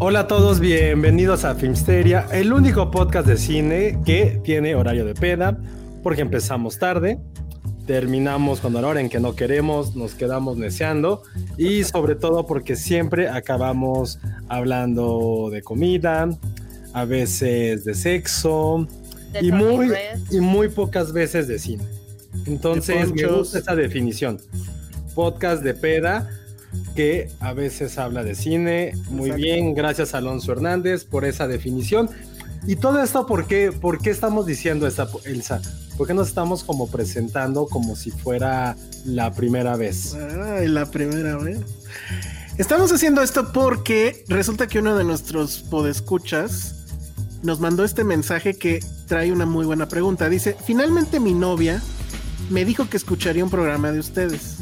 Hola a todos, bienvenidos a Filmsteria, el único podcast de cine que tiene horario de peda, porque empezamos tarde, terminamos con la hora en que no queremos, nos quedamos neceando y sobre todo porque siempre acabamos hablando de comida, a veces de sexo De y muy, y muy pocas veces de cine. Entonces me gusta esa definición. Podcast de peda que a veces habla de cine. Muy Exacto. bien, gracias Alonso Hernández por esa definición. Y todo esto, ¿por qué, ¿Por qué estamos diciendo esta, Elsa? ¿Por qué nos estamos como presentando como si fuera la primera vez? Ay, la primera vez. Estamos haciendo esto porque resulta que uno de nuestros podescuchas nos mandó este mensaje que trae una muy buena pregunta. Dice, finalmente mi novia me dijo que escucharía un programa de ustedes.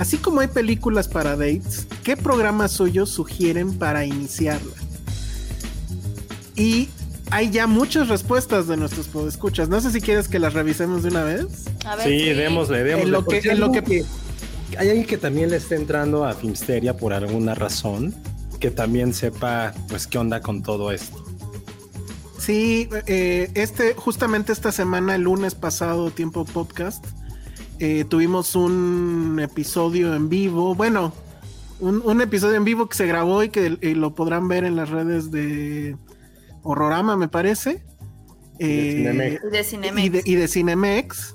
Así como hay películas para dates, ¿qué programas suyos sugieren para iniciarla? Y hay ya muchas respuestas de nuestros podescuchas. No sé si quieres que las revisemos de una vez. A ver, Sí, démosle, démosle. En lo que- en lo que- Hay alguien que también le esté entrando a Filmsteria por alguna razón, que también sepa, pues, qué onda con todo esto. Sí, eh, este, justamente esta semana, el lunes pasado, tiempo podcast, eh, tuvimos un episodio en vivo. Bueno, un, un episodio en vivo que se grabó y que eh, lo podrán ver en las redes de Horrorama, me parece. de Eh, Cinemex. Y de Cinemex. y de, y de Cinemex.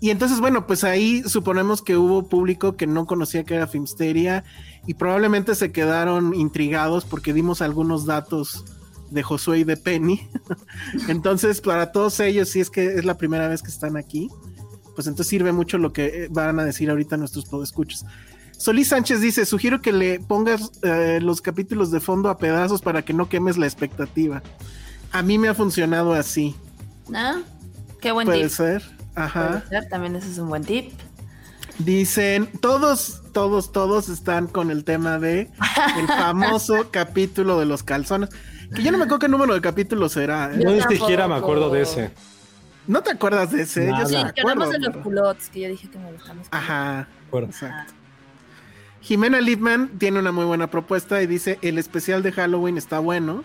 Y entonces, bueno, pues ahí suponemos que hubo público que no conocía que era Filmsteria y probablemente se quedaron intrigados porque dimos algunos datos de Josué y de Penny. entonces, para todos ellos, si es que es la primera vez que están aquí, pues entonces sirve mucho lo que eh, van a decir ahorita nuestros podescuchas. Solís Sánchez dice, sugiero que le pongas eh, los capítulos de fondo a pedazos para que no quemes la expectativa. A mí me ha funcionado así. ¿No? Qué buen Puede tip. ser. Ajá. Puede ser, También ese es un buen tip. Dicen, todos, todos, todos están con el tema de el famoso capítulo de los calzones. Que yo no me acuerdo qué número de capítulo será. ¿eh? Yo ni siquiera me acuerdo de ese. ¿No te acuerdas de ese? Nada. Yo sí que acuerdo. hablamos de los culottes, que yo dije que me gustamos. Ajá, exacto. Jimena Littman tiene una muy buena propuesta y dice, el especial de Halloween está bueno.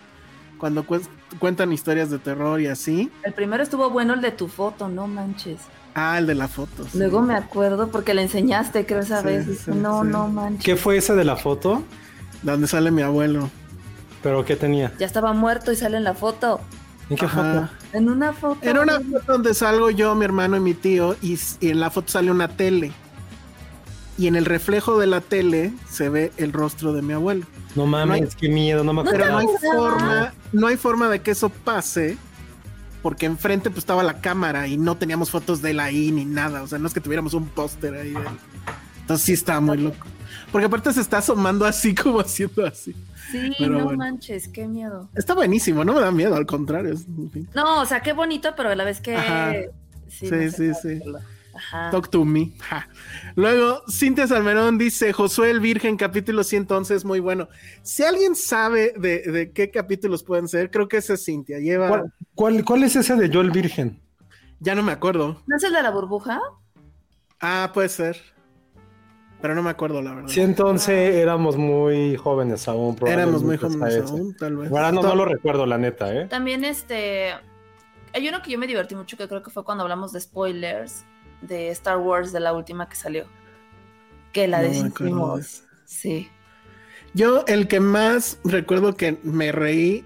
Cuando cu- cuentan historias de terror y así. El primero estuvo bueno el de tu foto, no manches. Ah, el de la foto. sí. Luego me acuerdo porque le enseñaste, creo, esa Sí, vez. sí, no, sí. no manches. ¿Qué fue ese de la foto? Donde sale mi abuelo. ¿Pero qué tenía? Ya estaba muerto y sale en la foto. ¿En qué Ajá. foto? En una foto. Era una foto donde salgo yo, mi hermano y mi tío, y, en la foto sale una tele. Y en el reflejo de la tele se ve el rostro de mi abuelo. No mames, No hay- qué miedo, no me acuerdo. Pero no hay forma, no hay forma de que eso pase, porque enfrente pues estaba la cámara y no teníamos fotos de él ahí ni nada. O sea, no es que tuviéramos un póster ahí. de él. Entonces sí estaba muy loco. Porque aparte se está asomando así como haciendo así. Sí, Pero no bueno. manches, qué miedo. Está buenísimo, no me da miedo, al contrario. es- en fin. No, o sea, qué bonito, pero a la vez que. Ajá. Sí, Sí, no sí, sí. Ajá. Talk to me. Ja. Luego, Cintia Salmerón dice: Josué el Virgen, capítulo 111 es muy bueno. Si alguien sabe de, de qué capítulos pueden ser, creo que ese es Cintia. Lleva. ¿Cuál, cuál, cuál es ese de Joel Virgen? Ya no me acuerdo. ¿No es el de la burbuja? Ah, puede ser. Pero no me acuerdo, la verdad. Sí, entonces éramos muy jóvenes aún. Éramos muy probablemente jóvenes aún, tal vez. Ahora no, no lo recuerdo, la neta, ¿eh? También este. Hay uno que yo me divertí mucho que creo que fue cuando hablamos de spoilers. de Star Wars de la última que salió. Que la No me acuerdo de decimos. Sí. Yo, el que más recuerdo que me reí,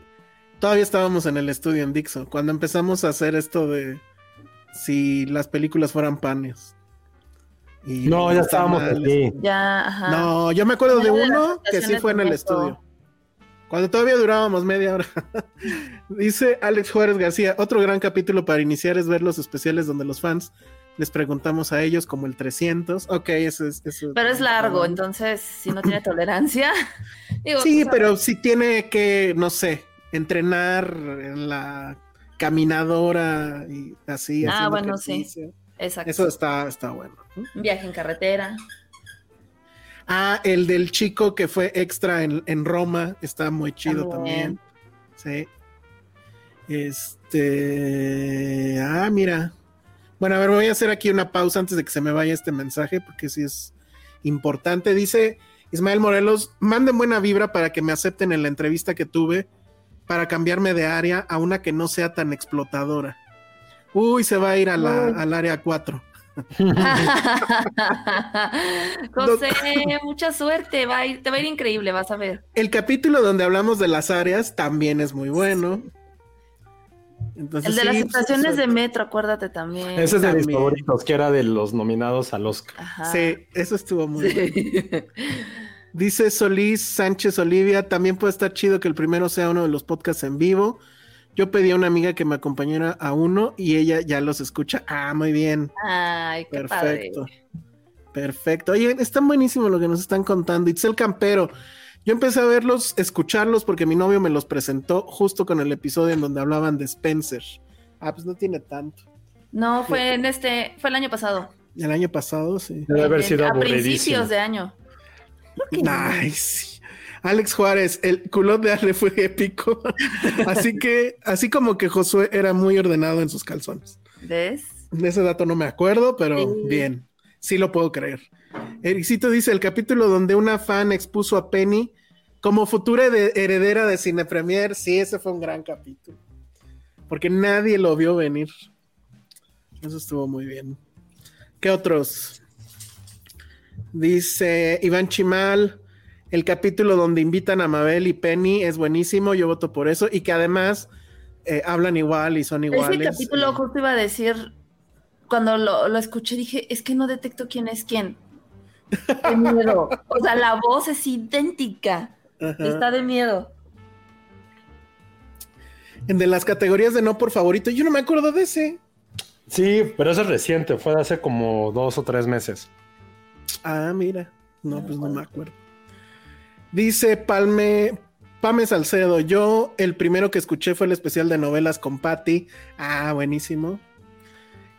todavía estábamos en el estudio en Dixon, cuando empezamos a hacer esto de si las películas fueran panes. Y No, ya estábamos aquí. Ya, ajá. No, yo me acuerdo de uno que sí fue en el estudio. Cuando todavía durábamos media hora. Dice Alex Juárez García, otro gran capítulo para iniciar es ver los especiales donde los fans les preguntamos a ellos como el 300. Ok, eso es... Eso Pero es largo, entonces si no tiene tolerancia. digo, Sí, pues, pero si tiene que, no sé, entrenar en la caminadora y así. Ah, bueno, sí. Exacto. Eso está, está bueno. viaje en carretera. Ah, el del chico que fue extra en, en Roma está muy chido también. También. Sí. Este. Ah, mira. Bueno, a ver, voy a hacer aquí una pausa antes de que se me vaya este mensaje, porque sí es importante. Dice Ismael Morelos: manden buena vibra para que me acepten en la entrevista que tuve para cambiarme de área a una que no sea tan explotadora. Uy, se va a ir a la- Uy. al área 4. José, mucha suerte. Va a ir- te va a ir increíble, vas a ver. El capítulo donde hablamos de las áreas también es muy bueno. Entonces, El de las sí, pues, estaciones de metro, acuérdate también. Ese es de mis favoritos, que era de los nominados al Oscar. Ajá. Sí, eso estuvo muy. Sí. Dice Solís Sánchez Olivia, también puede estar chido que el primero sea uno de los podcasts en vivo. Yo pedí a una amiga que me acompañara a uno y ella ya los escucha. Ah, muy bien. Ay, qué Perfecto. padre. Perfecto. Oye, está buenísimo lo que nos están contando. Itzel Campero. Yo empecé a verlos, escucharlos porque mi novio me los presentó justo con el episodio en donde hablaban de Spencer. Ah, pues no tiene tanto. No, fue en este, fue el año pasado. El año pasado, sí. Debe haber sido a principios de año. Nice. Alex Juárez, el culot de Ale fue épico. así que, así como que Josué era muy ordenado en sus calzones. ¿Ves? De ese dato no me acuerdo, pero Sí. bien. Sí lo puedo creer. Ericito dice el capítulo donde una fan expuso a Penny como futura de- heredera de Cine Premier. Sí, ese fue un gran capítulo. Porque nadie lo vio venir. Eso estuvo muy bien. ¿Qué otros? Dice Iván Chimal, el capítulo donde invitan a Mabel y Penny es buenísimo, yo voto por eso, y que además eh, hablan igual y son iguales. Ese capítulo Eh, justo iba a decir, cuando lo, lo escuché dije, es que no detecto quién es quién. Qué miedo. O sea, la voz es idéntica. ajá. Está de miedo. En de las categorías de no por favorito, yo no me acuerdo de ese. Sí, pero eso es reciente, fue de hace como dos o tres meses. Ah, mira. No, pues no me acuerdo. Dice Palme, Pame Salcedo, yo el primero que escuché fue el especial de novelas con Patty. Ah, buenísimo.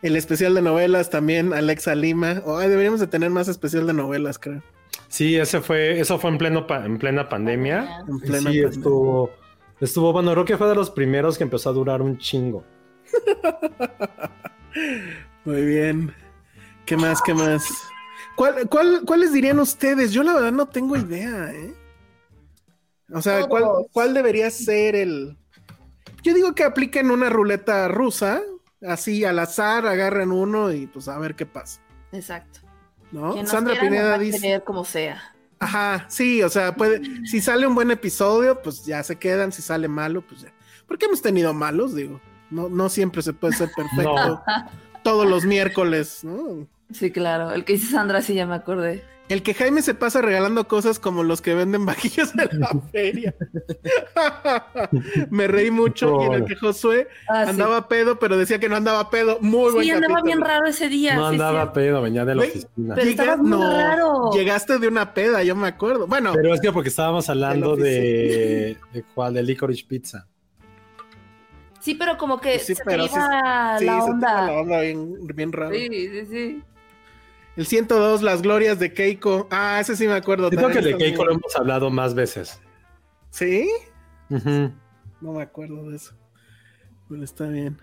El especial de novelas también, Alexa Lima. Ay, deberíamos de tener más especial de novelas, creo. Sí, ese fue, eso fue en pleno pa- en plena pandemia. En plena sí, pandemia. estuvo, estuvo bueno, creo que fue de los primeros que empezó a durar un chingo. Muy bien. ¿Qué más? ¿Qué más? ¿Cuál, cuál, ¿Cuáles dirían ustedes? Yo la verdad no tengo idea, ¿eh? O sea, ¿cuál, debería ser el...? Yo digo que apliquen una ruleta rusa, así al azar, agarren uno y pues a ver qué pasa, Exacto. ¿no? Nos Sandra Pineda dice... como sea. Ajá, sí, o sea, puede... Si sale un buen episodio, pues ya se quedan, si sale malo, pues ya. Porque hemos tenido malos, digo. No, no siempre se puede ser perfecto No. todos los miércoles, ¿no? Sí, claro. El que dice Sandra, sí, ya me acordé. El que Jaime se pasa regalando cosas como los que venden vajillas en la feria. Me reí mucho. Y en el que Josué Ah, sí. andaba pedo, pero decía que no andaba pedo. Muy buen Sí, andaba capítulo. bien raro ese día. No sí, andaba pedo, venía de la oficina. Pero Llega- estabas muy raro. Llegaste de una peda, yo me acuerdo. Bueno, Pero es que porque estábamos hablando De cuál, de Licorice Pizza. Sí, pero como que sí, se pero te sí- iba sí, la se te onda. iba la onda bien, bien raro. Sí, sí, sí. El 102, las glorias de Keiko. Ah, ese sí me acuerdo. Yo creo que de Keiko lo hemos hablado más veces. ¿Sí? No me acuerdo de eso. Bueno, está bien.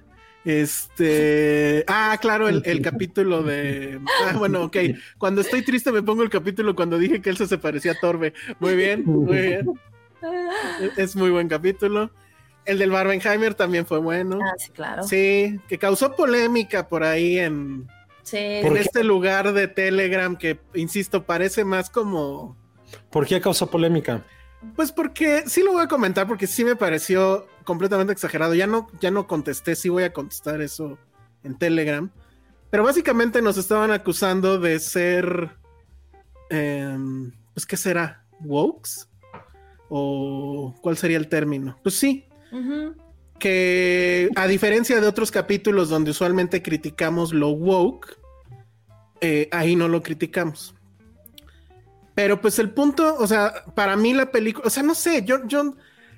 Este. Ah, claro, el, el capítulo de. Ah, bueno, ok. Cuando estoy triste me pongo el capítulo cuando dije que Elsa se parecía a Torbe. Muy bien, muy bien. Es- Es muy buen capítulo. El del Barbenheimer también fue bueno. Ah, sí, claro. Sí, que causó polémica por ahí en, Sí. en ¿Por qué? este lugar de Telegram que, insisto, parece más como... ¿Por qué causó polémica? Pues porque sí lo voy a comentar porque sí me pareció completamente exagerado. Ya no, ya no contesté, sí voy a contestar eso en Telegram. Pero básicamente nos estaban acusando de ser, em, pues qué será, wokes o cuál sería el término. Pues sí. Que a diferencia de otros capítulos donde usualmente criticamos lo woke, eh, ahí no lo criticamos. Pero pues el punto, o sea, para mí la película, o sea, no sé, yo, yo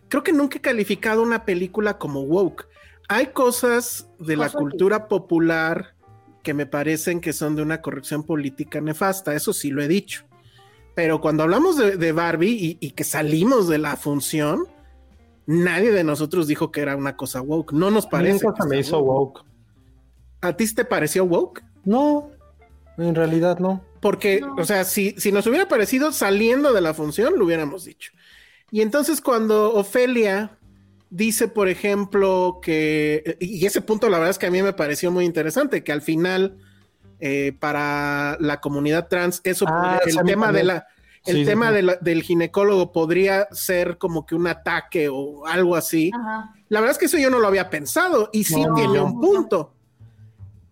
creo que nunca he calificado una película como woke. Hay cosas de la cultura popular que me parecen que son de una corrección política nefasta, eso sí lo he dicho. Pero cuando hablamos de, de Barbie y, y que salimos de la función, nadie de nosotros dijo que era una cosa woke. No nos parece. Nunca se me hizo woke. woke. ¿A ti te pareció woke? No, en realidad no. Porque, No. o sea, si, si nos hubiera parecido saliendo de la función, lo hubiéramos dicho. Y entonces cuando Ofelia dice, por ejemplo, que, y ese punto la verdad es que a mí me pareció muy interesante, que al final, eh, para la comunidad trans, eso, Ah, el tema, de la, el Sí, tema sí. de la- del ginecólogo podría ser como que un ataque o algo así. Ajá. La verdad es que eso yo no lo había pensado y sí No. tiene un punto.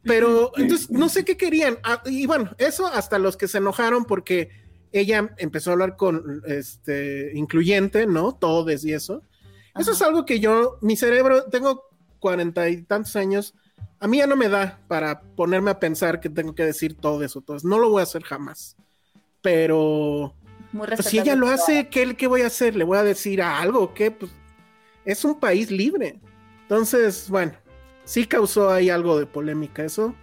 Pero entonces no sé qué querían. Ah, y bueno, eso hasta los que se enojaron porque ella empezó a hablar con este incluyente, ¿no? Todes y eso. Eso es algo que yo, mi cerebro, tengo cuarenta y tantos años, a mí ya no me da para ponerme a pensar que tengo que decir todo eso, todos. No lo voy a hacer jamás. Pero Muy pues si ella lo hace, ¿qué, ¿qué voy a hacer? ¿Le voy a decir algo? ¿Qué? Pues es un país libre. Entonces, bueno, sí causó ahí algo de polémica eso.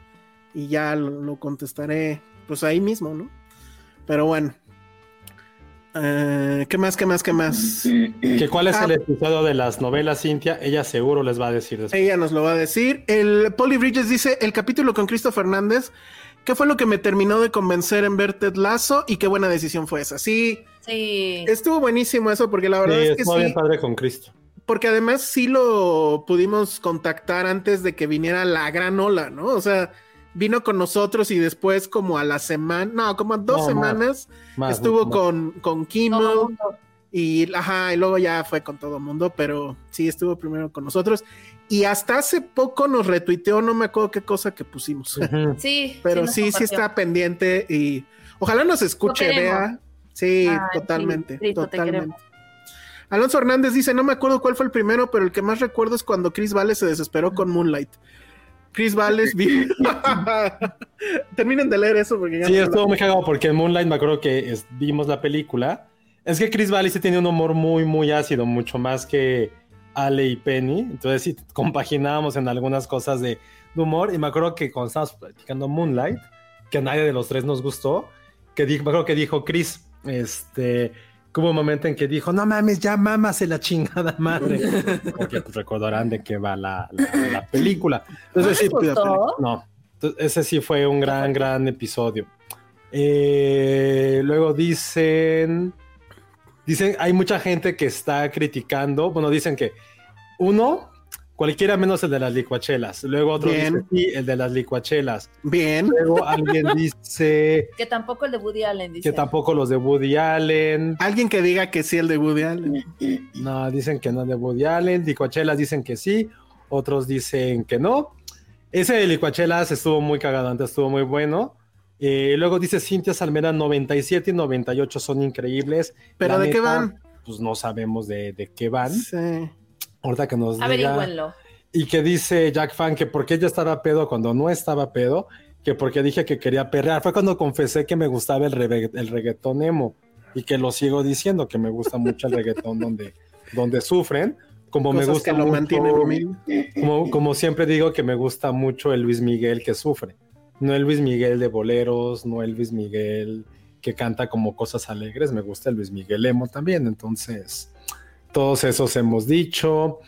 Y ya lo, lo contestaré, pues ahí mismo, ¿no? Pero bueno. Eh, ¿Qué más? ¿Qué más? ¿Qué más? ¿Que ¿Cuál es Ah. el episodio de las novelas, Cintia? Ella seguro les va a decir después. Ella nos lo va a decir. El Polly Bridges dice: el capítulo con Cristo Fernández. ¿Qué fue lo que me terminó de convencer en ver Ted Lazo? Y qué buena decisión fue esa. Sí, Sí. estuvo buenísimo eso, porque la verdad Sí, es que estuvo sí. bien padre con Cristo. Porque además sí lo pudimos contactar antes de que viniera la gran ola, ¿no? O sea, vino con nosotros y después como a la semana, no, como a dos No, más, semanas Más, estuvo más. con, con Kimmel y, ajá, y luego ya fue con todo el mundo, pero sí estuvo primero con nosotros. Y hasta hace poco nos retuiteó, no me acuerdo qué cosa que pusimos. Sí. pero sí, sí está pendiente y ojalá nos escuche, vea. Sí, Ay, totalmente, sí, Cristo, te totalmente. Alonso Hernández dice, no me acuerdo cuál fue el primero, pero el que más recuerdo es cuando Chris Vales se desesperó con Moonlight. Chris Vales vi- Terminen de leer eso porque ya Sí, no- estuvo muy cagado porque en Moonlight me acuerdo que es- vimos la película. Es que Chris Valley sí tiene un humor muy, muy ácido, mucho más que Ale y Penny. Entonces sí compaginábamos en algunas cosas de, de humor. Y me acuerdo que cuando estábamos platicando Moonlight, que a nadie de los tres nos gustó, que di- me acuerdo que dijo Chris, este, que hubo un momento en que dijo, no mames, ya mámase la chingada madre. Porque pues, recordarán de qué va la, la- la película. Entonces sí, ¿Les gustó? no, entonces, ese sí fue un gran, gran episodio. Eh, luego dicen, dicen, hay mucha gente que está criticando, bueno, dicen que uno, cualquiera menos el de las licuachelas. Luego otro Bien. dice, sí, el de las licuachelas. Bien. Luego alguien dice Que tampoco el de Woody Allen dice. que tampoco los de Woody Allen. Alguien que diga que sí el de Woody Allen. No, dicen que no de Woody Allen. Licuachelas dicen que sí, otros dicen que no. Ese de Licuachelas estuvo muy cagado antes, estuvo muy bueno. Eh, luego dice Cintia Salmera, 97 y 98 son increíbles. ¿Pero La de qué neta, van? Pues no sabemos de, de qué van. Sí. Ahorita que nos diga. Averígüenlo. Y que dice Jack Fan que porque ella estaba pedo cuando no estaba pedo, que porque dije que quería perrear. Fue cuando confesé que me gustaba el, el reggaetón emo y que lo sigo diciendo, que me gusta mucho el reggaetón donde, donde sufren. Como me Cosas gusta que lo mucho- mantienen humilde. como, como siempre digo que me gusta mucho el Luis Miguel que sufre. No el Luis Miguel de boleros, no el Luis Miguel que canta como cosas alegres, me gusta el Luis Miguel emo también. Entonces, todos esos hemos dicho.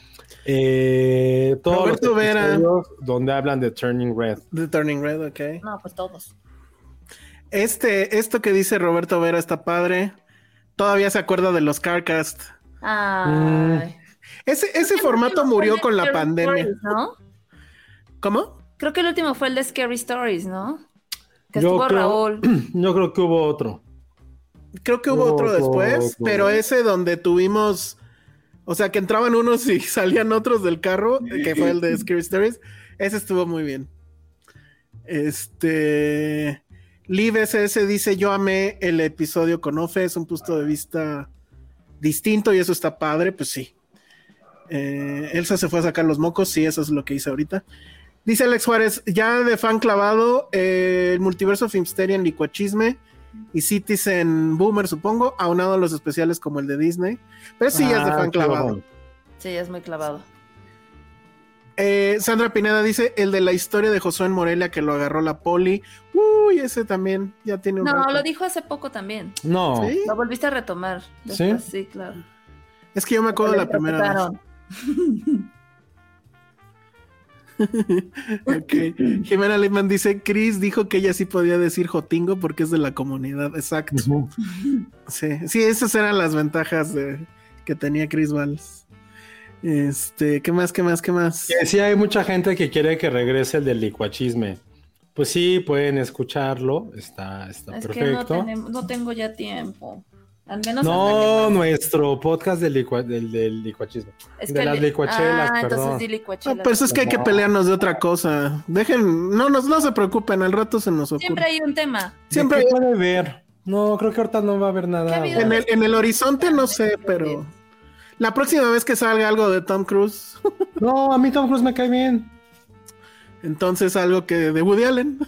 Eh, todos Roberto los Vera. donde hablan de Turning Red. The Turning Red, ok. No, pues todos. Este, esto que dice Roberto Vera está padre. Todavía se acuerda de los Carcast. Ay. Ese, ese formato murió con la pandemia. ¿Cómo? Creo que el último fue el de Scary Stories, ¿no? Que Yo estuvo creo- Raúl. Yo creo que hubo otro. Creo que hubo otro Otro, después, otro. pero ese donde tuvimos, o sea, que entraban unos y salían otros del carro, que fue el de Scary Stories, ese estuvo muy bien. Este, Liv SS dice, yo amé el episodio con Ofe, es un punto de vista distinto y eso está padre, pues sí. Eh, Elsa se fue a sacar los mocos, sí, eso es lo que hice ahorita. Dice Alex Juárez, ya de fan clavado, eh, el multiverso Filmsteria en Licuachisme y Citizen Boomer, supongo, aunado a los especiales como el de Disney. Pero sí, ya es de Ah, fan clavado. Sí, es muy clavado. Eh, Sandra Pineda dice el de la historia de Josué en Morelia que lo agarró la poli. Uy, ese también ya tiene un No, rato. lo dijo hace poco también. No. ¿Sí? Lo volviste a retomar. después, Sí, claro. Es que yo me acuerdo de la primera vez. Ok. Jimena Lehmann dice, Chris dijo que ella sí podía decir Jotingo porque es de la comunidad. Exacto. Sí, sí, esas eran las ventajas de, que tenía Chris Valls. Este, ¿qué más, qué más, qué más? Que sí hay mucha gente que quiere que regrese el del licuachisme. Pues sí, pueden escucharlo. Está, está Es que no, perfecto. tenemos- no tengo ya tiempo. Al menos No, que- nuestro podcast del, licua- del, del licuachisme. Es de que las licuachelas, ah, perdón. entonces di No, licuachelas. pero eso es que hay que No. pelearnos de otra cosa. Dejen, no, nos, no se preocupen, al rato se nos ocurre. Siempre hay un tema. Siempre ¿De qué puede ver? No, creo que ahorita no va a haber ¿Qué ha nada. en el, en el horizonte no sé, pero la próxima vez que salga algo de Tom Cruise, No, a mí Tom Cruise me cae bien. entonces algo que de Woody Allen.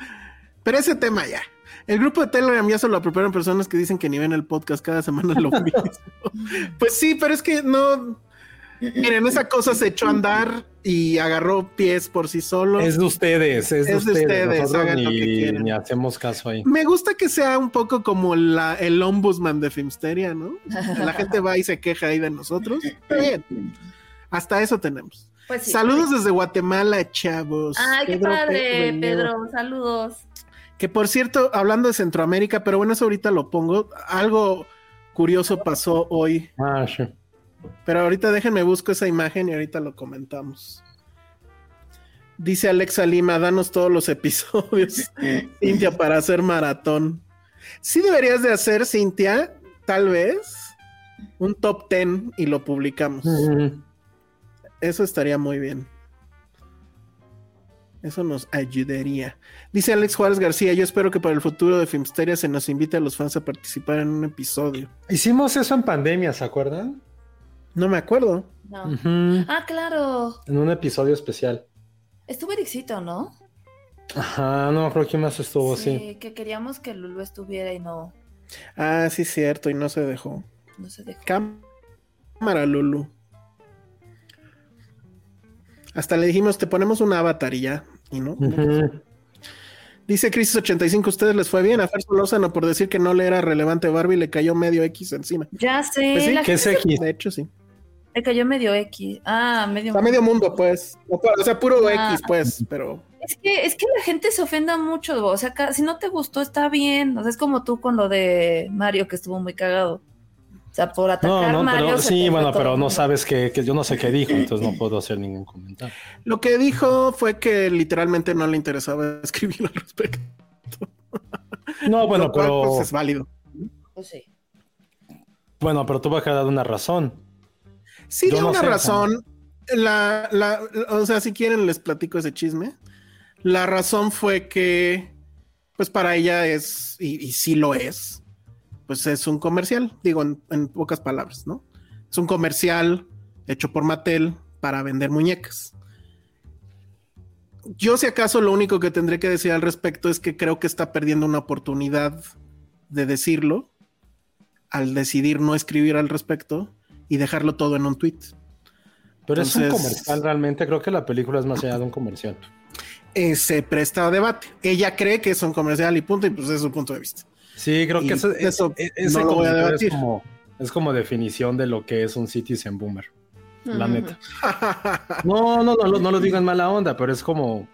Pero ese tema ya. El grupo de Telegram ya se lo apropiaron personas que dicen que ni ven el podcast cada semana lo mismo. pues sí, pero es que no. Miren, esa cosa se echó a andar y agarró pies por sí solo. Es de ustedes, es de Es de ustedes. ustedes, hagan lo que ni, quieran. ni hacemos caso ahí. Me gusta que sea un poco como la, el ombudsman de Filmsteria, ¿no? La gente va y se queja ahí de nosotros. Está bien. Hasta eso tenemos. Pues sí. Saludos desde Guatemala, chavos. Ay, qué Pedro padre, Pe- Pedro. Saludos. Que por cierto, hablando de Centroamérica, pero bueno, eso ahorita lo pongo. Algo curioso pasó hoy, Ah, sí. pero ahorita déjenme busco esa imagen y ahorita lo comentamos. Dice Alexa Lima, danos todos los episodios, Cintia, para hacer maratón. Sí deberías de hacer, Cintia, tal vez, un top 10 y lo publicamos. Ujú. Eso estaría muy bien. Eso nos ayudaría. Dice Alex Juárez García, yo espero que para el futuro de Filmsteria se nos invite a los fans a participar en un episodio. Hicimos eso en pandemia, ¿se acuerdan? No me acuerdo. No. Ah, claro. En un episodio especial. Estuvo Ericito, ¿no? Ajá, no creo que más estuvo así. que queríamos que Lulu estuviera y no, Ah, sí, cierto, y no se dejó. no se dejó. Cámara, Lulu. Hasta le dijimos, te ponemos un avatar y ya. Y no. Dice Crisis85, ¿ustedes les fue bien? A Fer Solórzano por decir que no le era relevante Barbie le cayó medio X encima. Ya sé. Pues sí, ¿Qué es X? De hecho, sí. Le cayó medio X. Ah, medio. Está medio mundo, pues. O, o sea, puro Ah. X, pues, pero... Es que, es que la gente se ofenda mucho. O sea, si no te gustó, está bien. O sea, es como tú con lo de Mario, que estuvo muy cagado. Sea, por atacar No, a no, Mario. pero sí, bueno, pero no sabes que, que yo no sé qué dijo, entonces no puedo hacer ningún comentario. Lo que dijo fue que literalmente no le interesaba escribir al respecto. No, bueno, Lo cual, pero pues, es válido. Pues sí. bueno, pero tuvo que dar una razón. Sí, Yo dio no una sé, razón. La, la, o sea, si quieren les platico ese chisme. La razón fue que, pues para ella es, y, y sí lo es, pues es un comercial, digo en, en pocas palabras, ¿no? Es un comercial hecho por Mattel para vender muñecas. Yo si acaso lo único que tendré que decir al respecto es que creo que está perdiendo una oportunidad de decirlo al decidir no escribir al respecto y dejarlo todo en un tweet. Pero es un comercial realmente, creo que la película es más allá de un comercial. eh, se presta a debate. Ella cree que es un comercial y punto, y pues es su punto de vista. Sí, creo Y que eso, eso e- ese no lo voy a debatir. Es como, es como definición de lo que es un citizen boomer. La neta. No, no, no, no, no lo digo en mala onda, pero es como.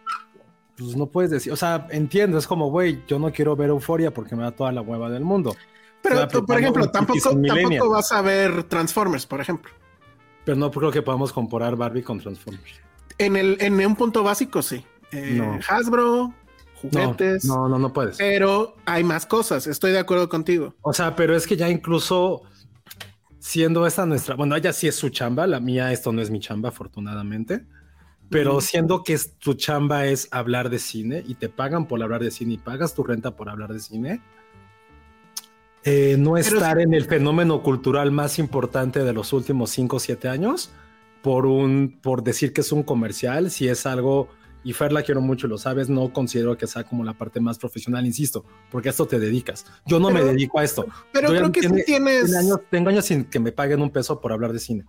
Pues no puedes decir. O sea, entiendo, es como, güey, yo no quiero ver euforia porque me da toda la hueva del mundo. Pero, tú, por ejemplo, tampoco, tampoco vas a ver Transformers, por ejemplo. Pero no creo que podamos comparar Barbie con Transformers. En, el, en un punto básico, sí. Eh, No. Hasbro, juguetes. No, no, no puedes. Pero hay más cosas, estoy de acuerdo contigo. O sea, pero es que ya incluso siendo esta nuestra, bueno, ella sí es su chamba, la mía esto no es mi chamba, afortunadamente, pero siendo que tu chamba es hablar de cine y te pagan por hablar de cine y pagas tu renta por hablar de cine, eh, no estar en el fenómeno cultural más importante de los últimos 5 o 7 años por, un, por decir que es un comercial, si es algo... Y Fer la quiero mucho, lo sabes, no considero que sea como la parte más profesional, insisto, porque a esto te dedicas. Yo no me dedico a esto. Pero Yo creo que sí tiene- tienes. tiene años- tengo años sin que me paguen un peso por hablar de cine.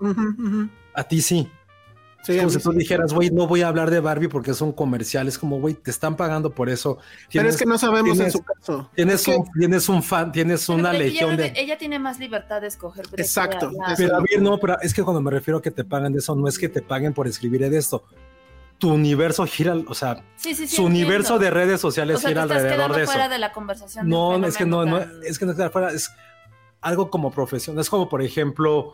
A ti sí. Sí, es como si tú sí. dijeras, güey, no voy a hablar de Barbie porque es un comercial. Es como, güey, te están pagando por eso. Pero es Tienes- que no sabemos en tienes- su caso. Tienes, Es que- un, tienes un fan, tienes Pero una ella, legión de. ella tiene más libertad de escoger. Exacto. Pero a ver, no, pero es que cuando me refiero a que te pagan de eso, no es que te paguen por escribir de esto. Tu universo gira, o sea, Sí, sí, sí, su entiendo. universo de redes sociales O sea, te gira estás alrededor de eso. fuera de la conversación. No, un es que no, no, es que no está fuera, es algo como profesión. Es como, por ejemplo,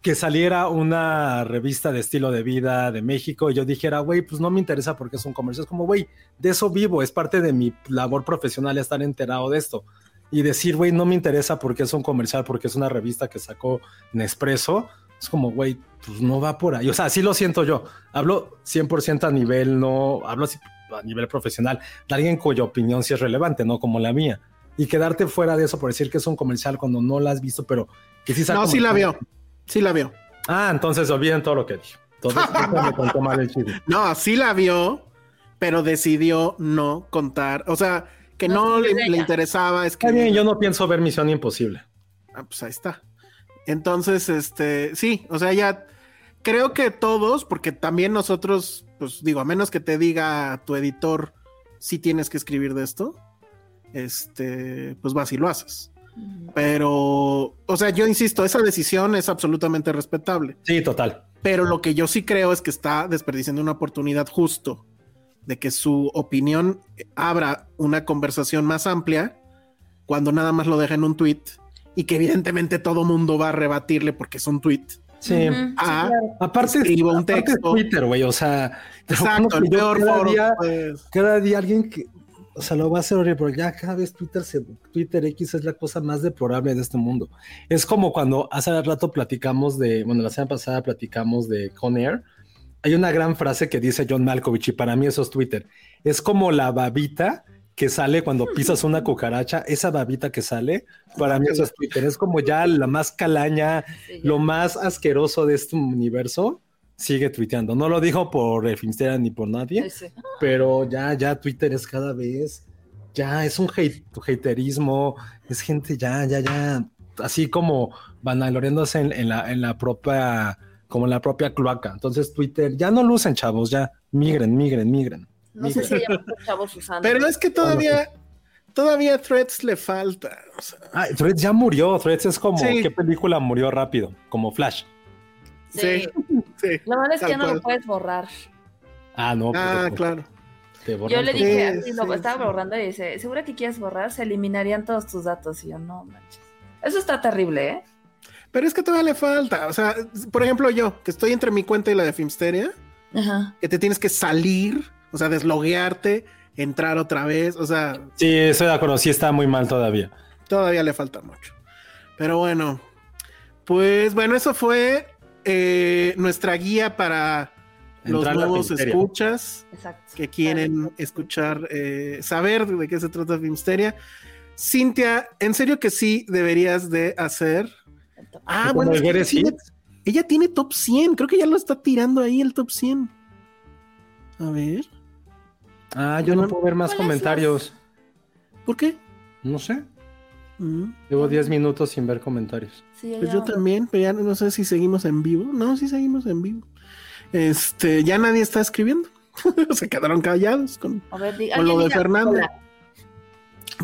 que saliera una revista de estilo de vida de México y yo dijera, güey, pues no me interesa porque es un comercio. Es como, güey, de eso vivo, es parte de mi labor profesional estar enterado de esto. Y decir, güey, no me interesa porque es un comercial, porque es una revista que sacó Nespresso. Es como, güey, pues no va por ahí. O sea, así lo siento yo. Hablo 100% a nivel, no, hablo así a nivel profesional, de alguien cuya opinión sí es relevante, no como la mía. Y quedarte fuera de eso por decir que es un comercial cuando no la has visto, pero que sí No, sí la vio. Sí la vio. Ah, entonces olviden todo lo que dije. Entonces me contó mal el chisme. No, sí la vio, pero decidió no contar. O sea, que No, no, sí, le, le interesaba. Es que. Está bien, yo no pienso ver Misión Imposible. Ah, pues ahí está. Entonces, este, sí, o sea, ya creo que todos, porque también nosotros, pues digo, a menos que te diga tu editor si tienes que escribir de esto, este, pues vas y lo haces. Pero, o sea, yo insisto, esa decisión es absolutamente respetable. Sí, total. Pero lo que yo sí creo es que está desperdiciando una oportunidad justo de que su opinión abra una conversación más amplia cuando nada más lo deja en un tweet y que evidentemente todo mundo va a rebatirle porque es un tweet. Sí. Ujú, sí, Ah, claro. Aparte, Escribo un aparte texto. Twitter, güey. O sea, Exacto, el peor cada foro. día- pues. cada día alguien que, o sea, lo va a hacer horrible, pero ya cada vez Twitter, se, Twitter X es la cosa más deplorable de este mundo. Es como cuando hace rato platicamos de, bueno, la semana pasada platicamos de Con Air. Hay una gran frase que dice John Malkovich y para mí eso es Twitter. Es como la babita que sale cuando pisas una cucaracha, esa babita que sale, para mí eso es Twitter. Es como ya la más calaña, Sí, lo más asqueroso de este universo. Sigue tuiteando. No lo dijo por el Finstera ni por nadie Sí, sí. pero ya, ya Twitter es cada vez, ya es un hate, haterismo, es gente ya, ya, ya, así como vanagloriándose en, en la, en la propia, como en la propia cloaca. Entonces Twitter, ya no lucen, chavos, ya, migren, migren, migren. No sé si hay muchos chavos usando. Pero es que todavía, todavía Threads le falta. o sea, Ah, Threads ya murió, Threads es como, Sí. ¿qué película murió rápido? Como Flash. sí, sí. Lo malo es que ya no cual. lo puedes borrar. Ah, no. Ah, pero- claro. te borran Yo le dije, Sí, así, lo sí, estaba sí. borrando y dice, ¿segura que quieres borrar? Se eliminarían todos tus datos. Y yo, no manches. Eso está terrible, ¿eh? Pero es que todavía le falta. O sea, por ejemplo, yo, que estoy entre mi cuenta y la de Filmsteria, Ajá. que te tienes que salir, o sea, desloguearte, entrar otra vez. O sea, Sí, estoy de acuerdo, sí está muy mal todavía. todavía le falta mucho. Pero bueno, pues bueno, eso fue eh, nuestra guía para los Entrar nuevos escuchas Exacto. que quieren escuchar, eh, saber de qué se trata Filmsteria. Cintia, en serio que sí deberías de hacer. Ah, bueno, es que ella, tiene, ella tiene top 100. Creo que ya lo está tirando ahí el top 100. A ver, Ah, yo no puedo ver más ¿Cuáles comentarios. ¿por qué? No sé. Mm, Llevo 10 minutos sin ver comentarios. Sí, Pues yo también, pero ya no sé si seguimos en vivo. No, sí seguimos en vivo. Este, ya nadie está escribiendo. Se quedaron callados con, A ver, diga- con lo de Fernando. hola.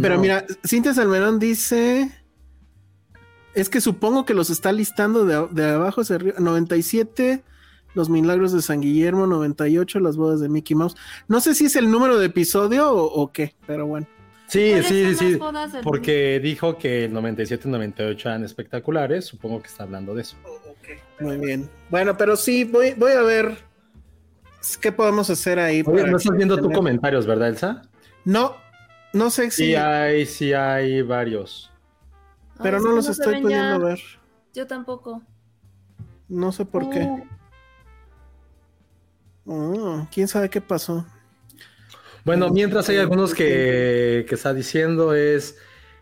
Pero No. mira, Cintia Salmerón dice. Es que supongo que los está listando de, de abajo hacia arriba. 97, Los Milagros de San Guillermo. 98, Las Bodas de Mickey Mouse. No sé si es el número de episodio o, o qué, pero bueno. Sí, ¿Cuáles sí, sí. Porque dijo que el 97 y 98 eran espectaculares. Supongo que está hablando de eso. Muy bien. Bueno, pero sí, voy, voy a ver qué podemos hacer ahí. Oye, no estás viendo tus comentarios, ¿verdad, Elsa? No, no sé si. Sí hay, sí hay varios. pero Ay, no los estoy pudiendo ya. ver. Yo tampoco. No sé por qué. Mm, ¿Quién sabe qué pasó? Bueno, mientras hay algunos que, que está diciendo es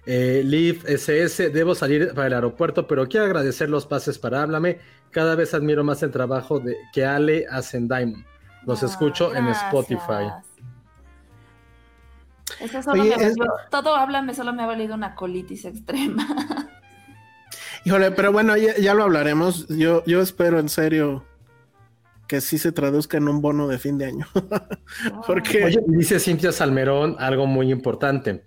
eh, Leaf SS, debo salir para el aeropuerto, pero quiero agradecer los pases para Háblame. Cada vez admiro más el trabajo de, que Ale hace en Diamond. Los ah, escucho en. Spotify. Eso solo Oye, me es- valió- todo háblame, solo me ha valido una colitis extrema. Híjole, pero bueno, ya, ya lo hablaremos. Yo, yo espero en serio que sí se traduzca en un bono de fin de año. Porque Oye, dice Cintia Salmerón algo muy importante,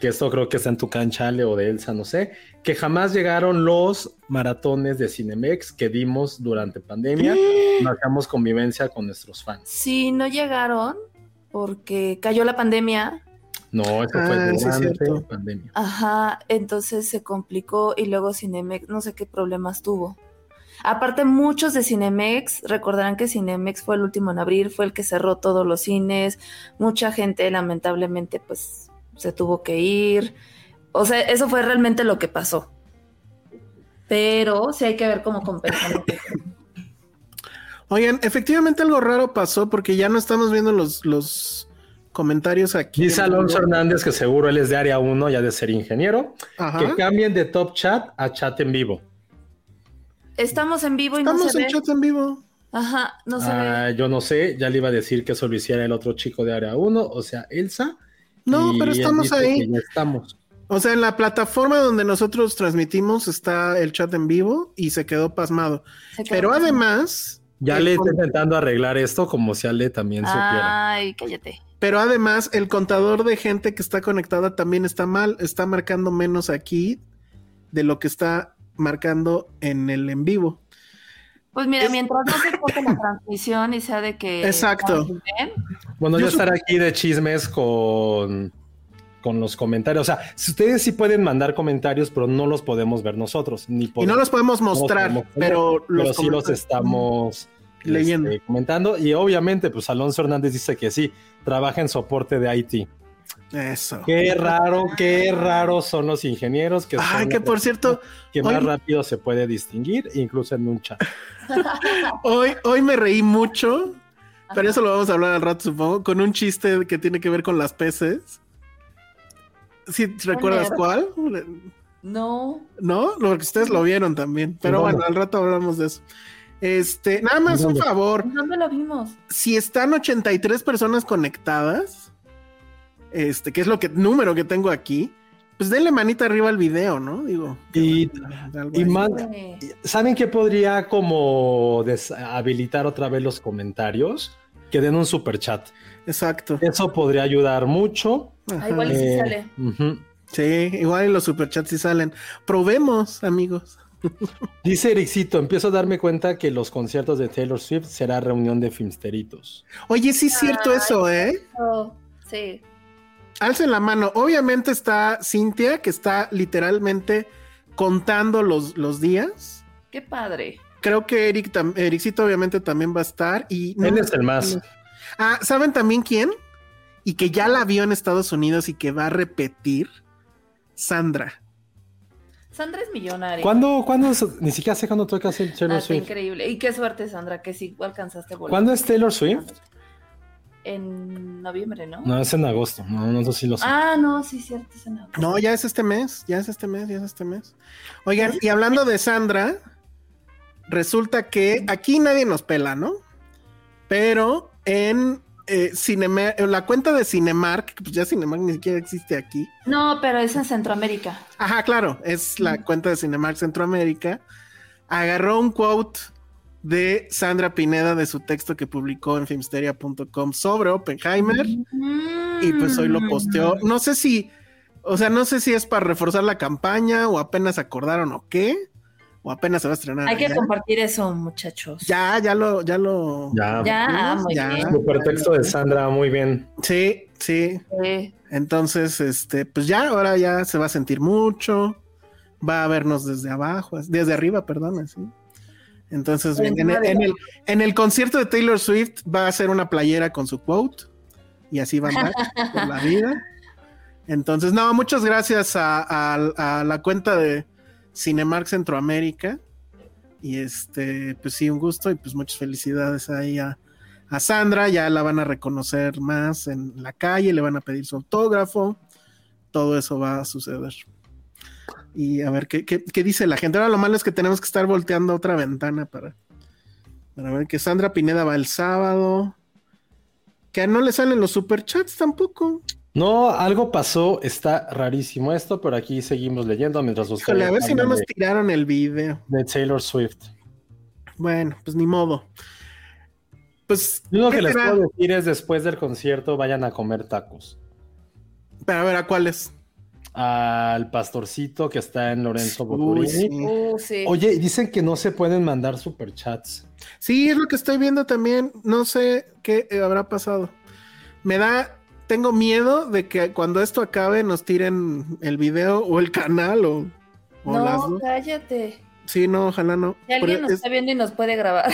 que esto creo que está en tu cancha, Ale, o de Elsa, no sé, que jamás llegaron los maratones de Cinemex que dimos durante pandemia. Marcamos convivencia con nuestros fans. Sí, no llegaron porque cayó la pandemia. No, eso Ah, fue sí, durante cierto. pandemia. Ajá, entonces se complicó y luego Cinemex, no sé qué problemas tuvo. Aparte, muchos de Cinemex recordarán que Cinemex fue el último en abrir, fue el que cerró todos los cines. Mucha gente, lamentablemente, pues se tuvo que ir. O sea, eso fue realmente lo que pasó. Pero sí hay que ver cómo compensamos. Oigan, efectivamente algo raro pasó porque ya no estamos viendo los, los comentarios aquí. Dice Alonso Hernández que seguro él es de área 1, ya de ser ingeniero, Ajá. que cambien de top chat a chat en vivo. Estamos en vivo y no Estamos se en ve. chat en vivo. Ajá, no se Ah, ve. yo no sé, ya le iba a decir que eso lo hiciera el otro chico de área 1, o sea, Elsa. No, pero estamos ahí. ya estamos. O sea, en la plataforma donde nosotros transmitimos está el chat en vivo y se quedó pasmado. Se quedó Pero además, Ya le está intentando arreglar esto como si Ale también supiera. Ay, cállate. pero además el contador de gente que está conectada también está mal, está marcando menos aquí de lo que está marcando en el en vivo. Pues mira, Es- mientras no se corte la transmisión y sea de que. Exacto. Bueno, Yo yo estar aquí de chismes con, con los comentarios. O sea, ustedes sí pueden mandar comentarios, pero no los podemos ver nosotros. Ni Y no los podemos no los mostrar, podemos ver, pero, pero los sí los estamos Leyendo. este, comentando. Y obviamente, pues Alonso Hernández dice que sí, trabaja en soporte de IT. Eso. Qué raro, qué raros son los ingenieros que Ay, por cierto, que más hoy- rápido se puede distinguir, incluso en un chat. hoy, hoy me reí mucho, pero eso lo vamos a hablar al rato, supongo, con un chiste que tiene que ver con las peces. ¿Sí recuerdas cuál? No. No, lo que ustedes lo vieron también. Pero bueno, al rato hablamos de eso. Este, nada más un favor. ¿Dónde lo vimos? Si están 83 personas conectadas, este, que es lo que número que tengo aquí, pues denle manita arriba al video, ¿no? Digo. Y, algo y Eh, ¿saben qué podría como deshabilitar otra vez los comentarios? Que den un super chat. Exacto. Eso podría ayudar mucho. Ajá. ah, igual y sí Eh, sale. Sí, igual en los superchats sí salen. Probemos, amigos. Dice Ericito, empiezo a darme cuenta que los conciertos de Taylor Swift será reunión de filmsteritos. Oye, sí es cierto eso, ¿eh? Oh, sí. Alcen la mano. Obviamente está Cintia, que está literalmente contando los, los días. Qué padre. Creo que Eric, tam- Ericito obviamente también va a estar. Y Él es el más. Ah, ¿saben también quién? Y que ya la vio en Estados Unidos y que va a repetir. Sandra. Sandra es millonaria. ¿Cuándo, cuándo ni siquiera sé cuándo toca hacer Ah, Taylor está Swift? increíble. Y qué suerte, Sandra, que sí alcanzaste boleto. ¿Cuándo es Taylor Swift? En noviembre, ¿no? No, es en agosto. No, no sé si lo sé. Ah, no, sí, cierto. es en agosto. No, ya es este mes, ya es este mes, ya es este mes. Oigan, y hablando de Sandra, resulta que aquí nadie nos pela, ¿no? Pero en eh, en la cuenta de Cinemark, que pues ya Cinemark ni siquiera existe aquí. No, pero es en Centroamérica. Ajá, claro, es la cuenta de Cinemark Centroamérica. Agarró un quote de Sandra Pineda de su texto que publicó en filmsteria.com sobre Oppenheimer. y pues hoy lo posteó. Mm. No sé si, o sea, no sé si es para reforzar la campaña o apenas acordaron o qué, o apenas se va a estrenar. Hay que ya. compartir eso, muchachos. Ya, ya lo, ya lo. Ya. Ya, muy Ya. bien. Super texto de Sandra, muy bien. Sí, sí. Sí. Entonces, este, pues ya, ahora ya se va a sentir mucho. Va a vernos desde abajo, desde arriba, perdón, así. Entonces, bien, en, el, encima de en la- el- en el concierto de Taylor Swift va a ser una playera con su quote. y así van a andar por la vida. Entonces, no, muchas gracias a, a, a, la cuenta de Cinemark Centroamérica. Y este, pues sí, un gusto y pues muchas felicidades ahí a, a Sandra. Ya la van a reconocer más en la calle, le van a pedir su autógrafo. Todo eso va a suceder. Y a ver qué, qué, qué dice la gente. Ahora lo malo es que tenemos que estar volteando otra ventana para, para ver que Sandra Pineda va el sábado. Que no le salen los superchats tampoco. No, algo pasó, está rarísimo esto, pero aquí seguimos leyendo mientras ustedes. Híjole, a ver si no nos tiraron el video. De Taylor Swift. Bueno, pues ni modo. Pues. Lo que les puedo decir es: después del concierto, vayan a comer tacos. Pero a ver, ¿a cuáles? Al pastorcito que está en Lorenzo Boturini. Sí. Uh, sí. Oye, dicen que no se pueden mandar superchats. Sí, es lo que estoy viendo también. No sé qué habrá pasado. Me da tengo miedo de que cuando esto acabe nos tiren el video o el canal o, o no, las dos. cállate. Sí, no, ojalá no. Si alguien nos es, está viendo y nos puede grabar.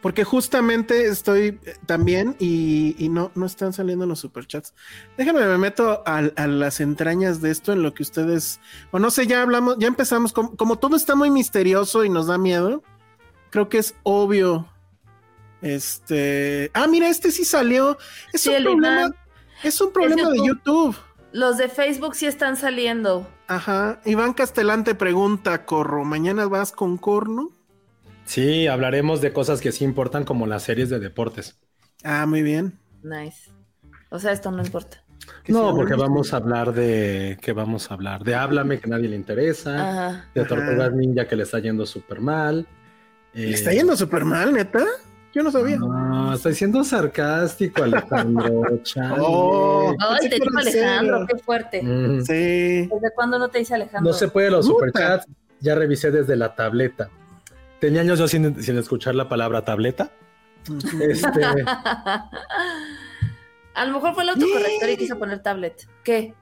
Porque justamente estoy también y, y no, no están saliendo los superchats. Déjenme, me meto a, a, las entrañas de esto en lo que ustedes, o no sé, ya hablamos, ya empezamos, como, como todo está muy misterioso y nos da miedo, creo que es obvio. Este, ah, mira, este sí salió. Es Sí, un problema. Es un problema Es de YouTube. Los de Facebook sí están saliendo. Ajá. Iván Castelán te pregunta, Corro, ¿mañana vas con corno? Sí, hablaremos de cosas que sí importan, como las series de deportes. Ah, muy bien. Nice. O sea, esto no importa. Que No, porque vamos a hablar de. ¿Qué vamos a hablar? De Háblame, que a nadie le interesa. Ajá. De. Tortugas Ninja, que le está yendo súper mal. ¿Le Eh, está yendo súper mal, neta? Yo no sabía. No, estoy siendo sarcástico, Alejandro. Oh. Ay, te que dijo Alejandro, qué fuerte. Mm. Sí. ¿Desde cuándo no te dice Alejandro? No se puede los Puta. superchats. Ya revisé desde la tableta. Tenía años yo sin, sin escuchar la palabra tableta. Este, A lo mejor fue el autocorrector y quiso poner tablet. ¿Qué?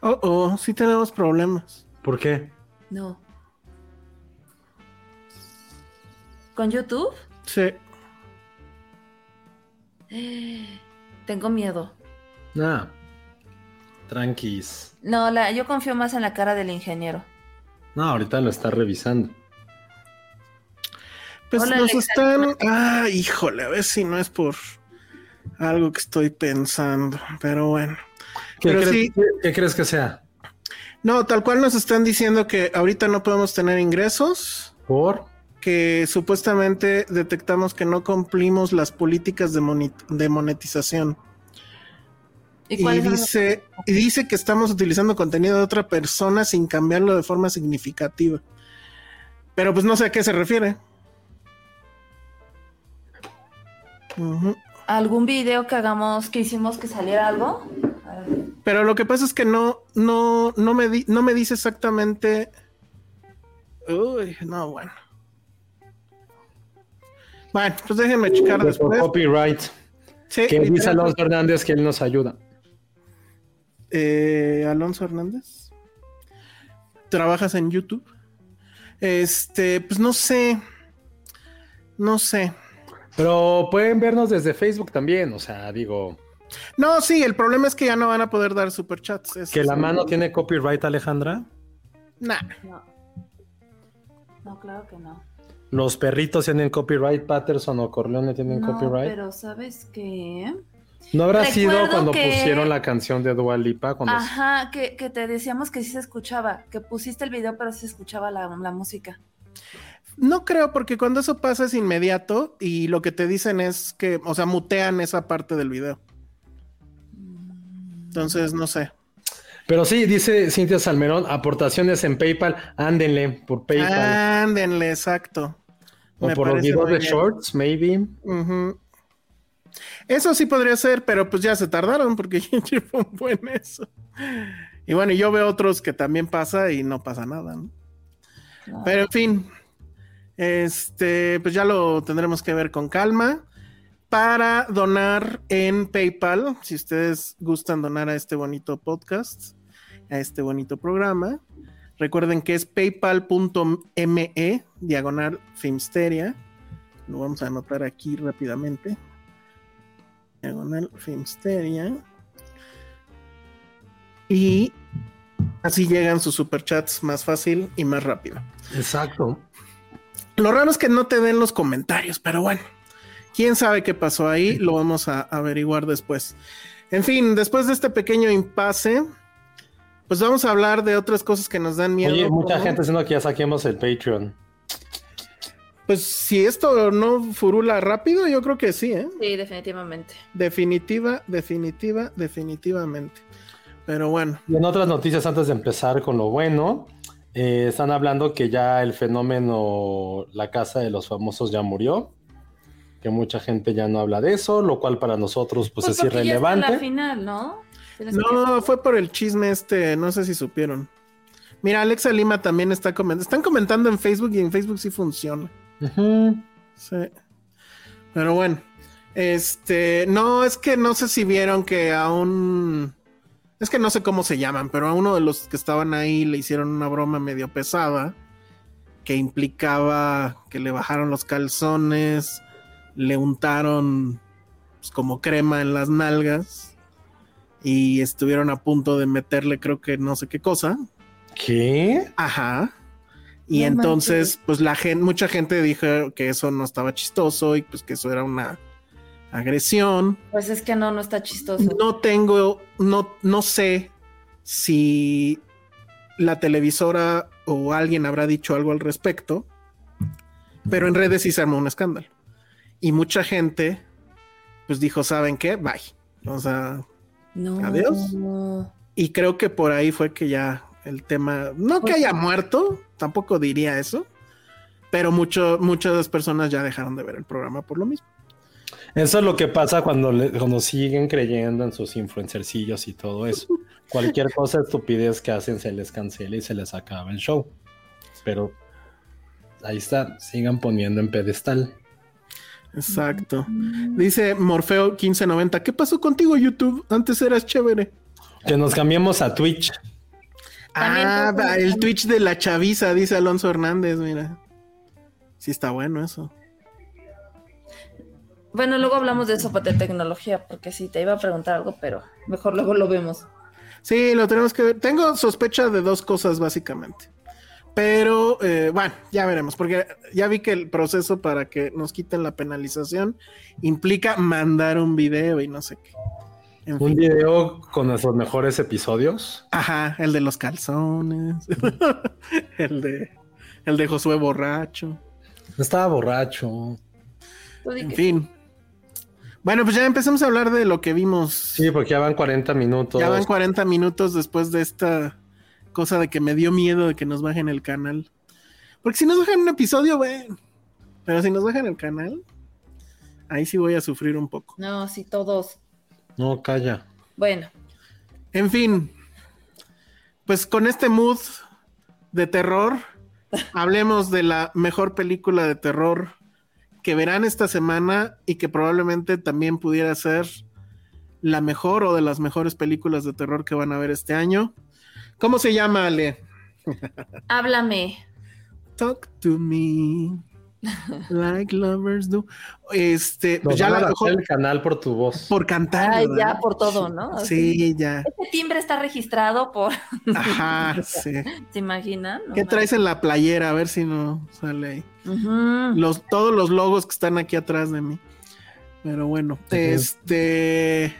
Oh, oh, sí tenemos problemas. ¿Por qué? No. ¿Con YouTube? Sí. Tengo miedo. Ah, tranquis. No, la, yo confío más en la cara del ingeniero. No, ahorita lo está revisando. Pues Hola, nos Alexa. están. Ah, híjole, a ver si no es por algo que estoy pensando. Pero bueno. ¿Qué, Pero crees, sí. qué- qué crees que sea? No, tal cual nos están diciendo que ahorita no podemos tener ingresos. ¿Por? Que supuestamente detectamos que no cumplimos las políticas de, moni- de monetización. ¿Y, dice, y dice que estamos utilizando contenido de otra persona sin cambiarlo de forma significativa. Pero pues no sé a qué se refiere. ¿Algún video que hagamos, que hicimos que saliera algo? Pero lo que pasa es que no, no, no me, di- no me dice exactamente. Uy, no, bueno. Bueno, pues déjenme checar por después. copyright. Sí, Que dice Alonso Hernández que él nos ayuda. Eh, Alonso Hernández. ¿Trabajas en YouTube? Este, pues no sé. No sé. Pero pueden vernos desde Facebook también. O sea, digo, No, sí, el problema es que ya no van a poder dar superchats. Ese que la mano tiene copyright, Alejandra. Nah. No. No, claro que no. Los perritos tienen copyright, Patterson o Corleone tienen No, copyright. pero ¿sabes qué? No habrá sido cuando que- pusieron la canción de Dua Lipa. Cuando... Ajá, que, que te decíamos que sí se escuchaba, que pusiste el video pero sí se escuchaba la, la música. No creo, porque cuando eso pasa es inmediato y lo que te dicen es que, o sea, mutean esa parte del video. Entonces, no sé. Pero sí, dice Cintia Salmerón, aportaciones en PayPal, ándenle por PayPal. Ándenle, exacto. o me por los videos de bien. shorts, maybe. Ujú. Eso sí podría ser, pero pues ya se tardaron porque ya llevo un buen eso. Y bueno, yo veo otros que también pasa y no pasa nada, ¿no? No. Pero en fin, este, pues ya lo tendremos que ver con calma. Para donar en PayPal, si ustedes gustan donar a este bonito podcast, a este bonito programa, recuerden que es paypal.me diagonal Filmsteria. Lo vamos a anotar aquí rápidamente. Diagonal Filmsteria. Y así llegan sus superchats más fácil y más rápido. Exacto. Lo raro es que no te den los comentarios, pero bueno, quién sabe qué pasó ahí, lo vamos a averiguar después. En fin, después de este pequeño impasse, pues vamos a hablar de otras cosas que nos dan miedo. Oye, mucha como- gente diciendo que ya saquemos el Patreon. Pues si esto no furula rápido, yo creo que sí, ¿eh? Sí, definitivamente. Definitiva, definitiva, definitivamente. Pero bueno, Y en otras noticias, antes de empezar con lo bueno, eh, están hablando que ya el fenómeno La Casa de los Famosos ya murió, que mucha gente ya no habla de eso, lo cual para nosotros pues, es ya está en irrelevante. la final, ¿no? No, fue por el chisme este, no sé si supieron. Mira, Alexa Lima también está comentando. Están comentando en Facebook y en Facebook sí funciona. Ujú. Sí. Pero bueno, este, no, es que no sé si vieron que a un, es que no sé cómo se llaman, pero a uno de los que estaban ahí le hicieron una broma medio pesada que implicaba que le bajaron los calzones, le untaron pues, como crema en las nalgas y estuvieron a punto de meterle creo que no sé qué cosa. ¿Qué? Ajá. Y No entonces, manches. pues la gente, mucha gente dijo que eso no estaba chistoso y pues que eso era una agresión. Pues es que no, no está chistoso. No tengo, no, no sé si la televisora o alguien habrá dicho algo al respecto, pero en redes sí se armó un escándalo. Y mucha gente, pues dijo, ¿saben qué? Bye. O sea, No. Adiós. y creo que por ahí fue que ya el tema, no que haya muerto, tampoco diría eso, pero mucho, muchas personas ya dejaron de ver el programa por lo mismo. Eso es lo que pasa cuando, le- cuando siguen creyendo en sus influencercillos y todo eso. Cualquier cosa estupidez que hacen se les cancela y se les acaba el show. Pero ahí está, sigan poniendo en pedestal. Exacto. Dice Morfeo 1590, ¿qué pasó contigo YouTube? Antes eras chévere. Que nos cambiemos a Twitch. También Ah, el Twitch de la chaviza, dice Alonso Hernández, mira. Sí está bueno eso. Bueno, luego hablamos de eso de tecnología, porque sí, te iba a preguntar algo, pero mejor luego lo vemos. Sí, lo tenemos que ver. Tengo sospecha de dos cosas básicamente. Pero eh, bueno, ya veremos, porque ya vi que el proceso para que nos quiten la penalización implica mandar un video y no sé qué. En Un fin. video con nuestros mejores episodios. Ajá, el de los calzones, el de el de Josué borracho, Estaba borracho. En fin. Bueno, pues ya empecemos a hablar de lo que vimos. Sí, porque ya van 40 minutos. Ya van 40 minutos después de esta cosa de que me dio miedo de que nos bajen el canal. Porque si nos bajan un episodio, bueno. Pero si nos bajan el canal, ahí sí voy a sufrir un poco. No, sí, todos. No, calla. Bueno, En fin, pues con este mood de terror, hablemos de la mejor película de terror que verán esta semana y que probablemente también pudiera ser la mejor o de las mejores películas de terror que van a ver este año. ¿Cómo se llama, Ale? háblame. Talk to me like lovers do. Este, Nos pues ya a la mejor el canal por tu voz. por cantar. Ya por todo, ¿no? Sí, ya. Este timbre está registrado por. Ajá, sí. ¿Se imaginan? No ¿Qué traes en la playera? A ver si no sale ahí. Los, todos los logos que están aquí atrás de mí. Pero bueno, este.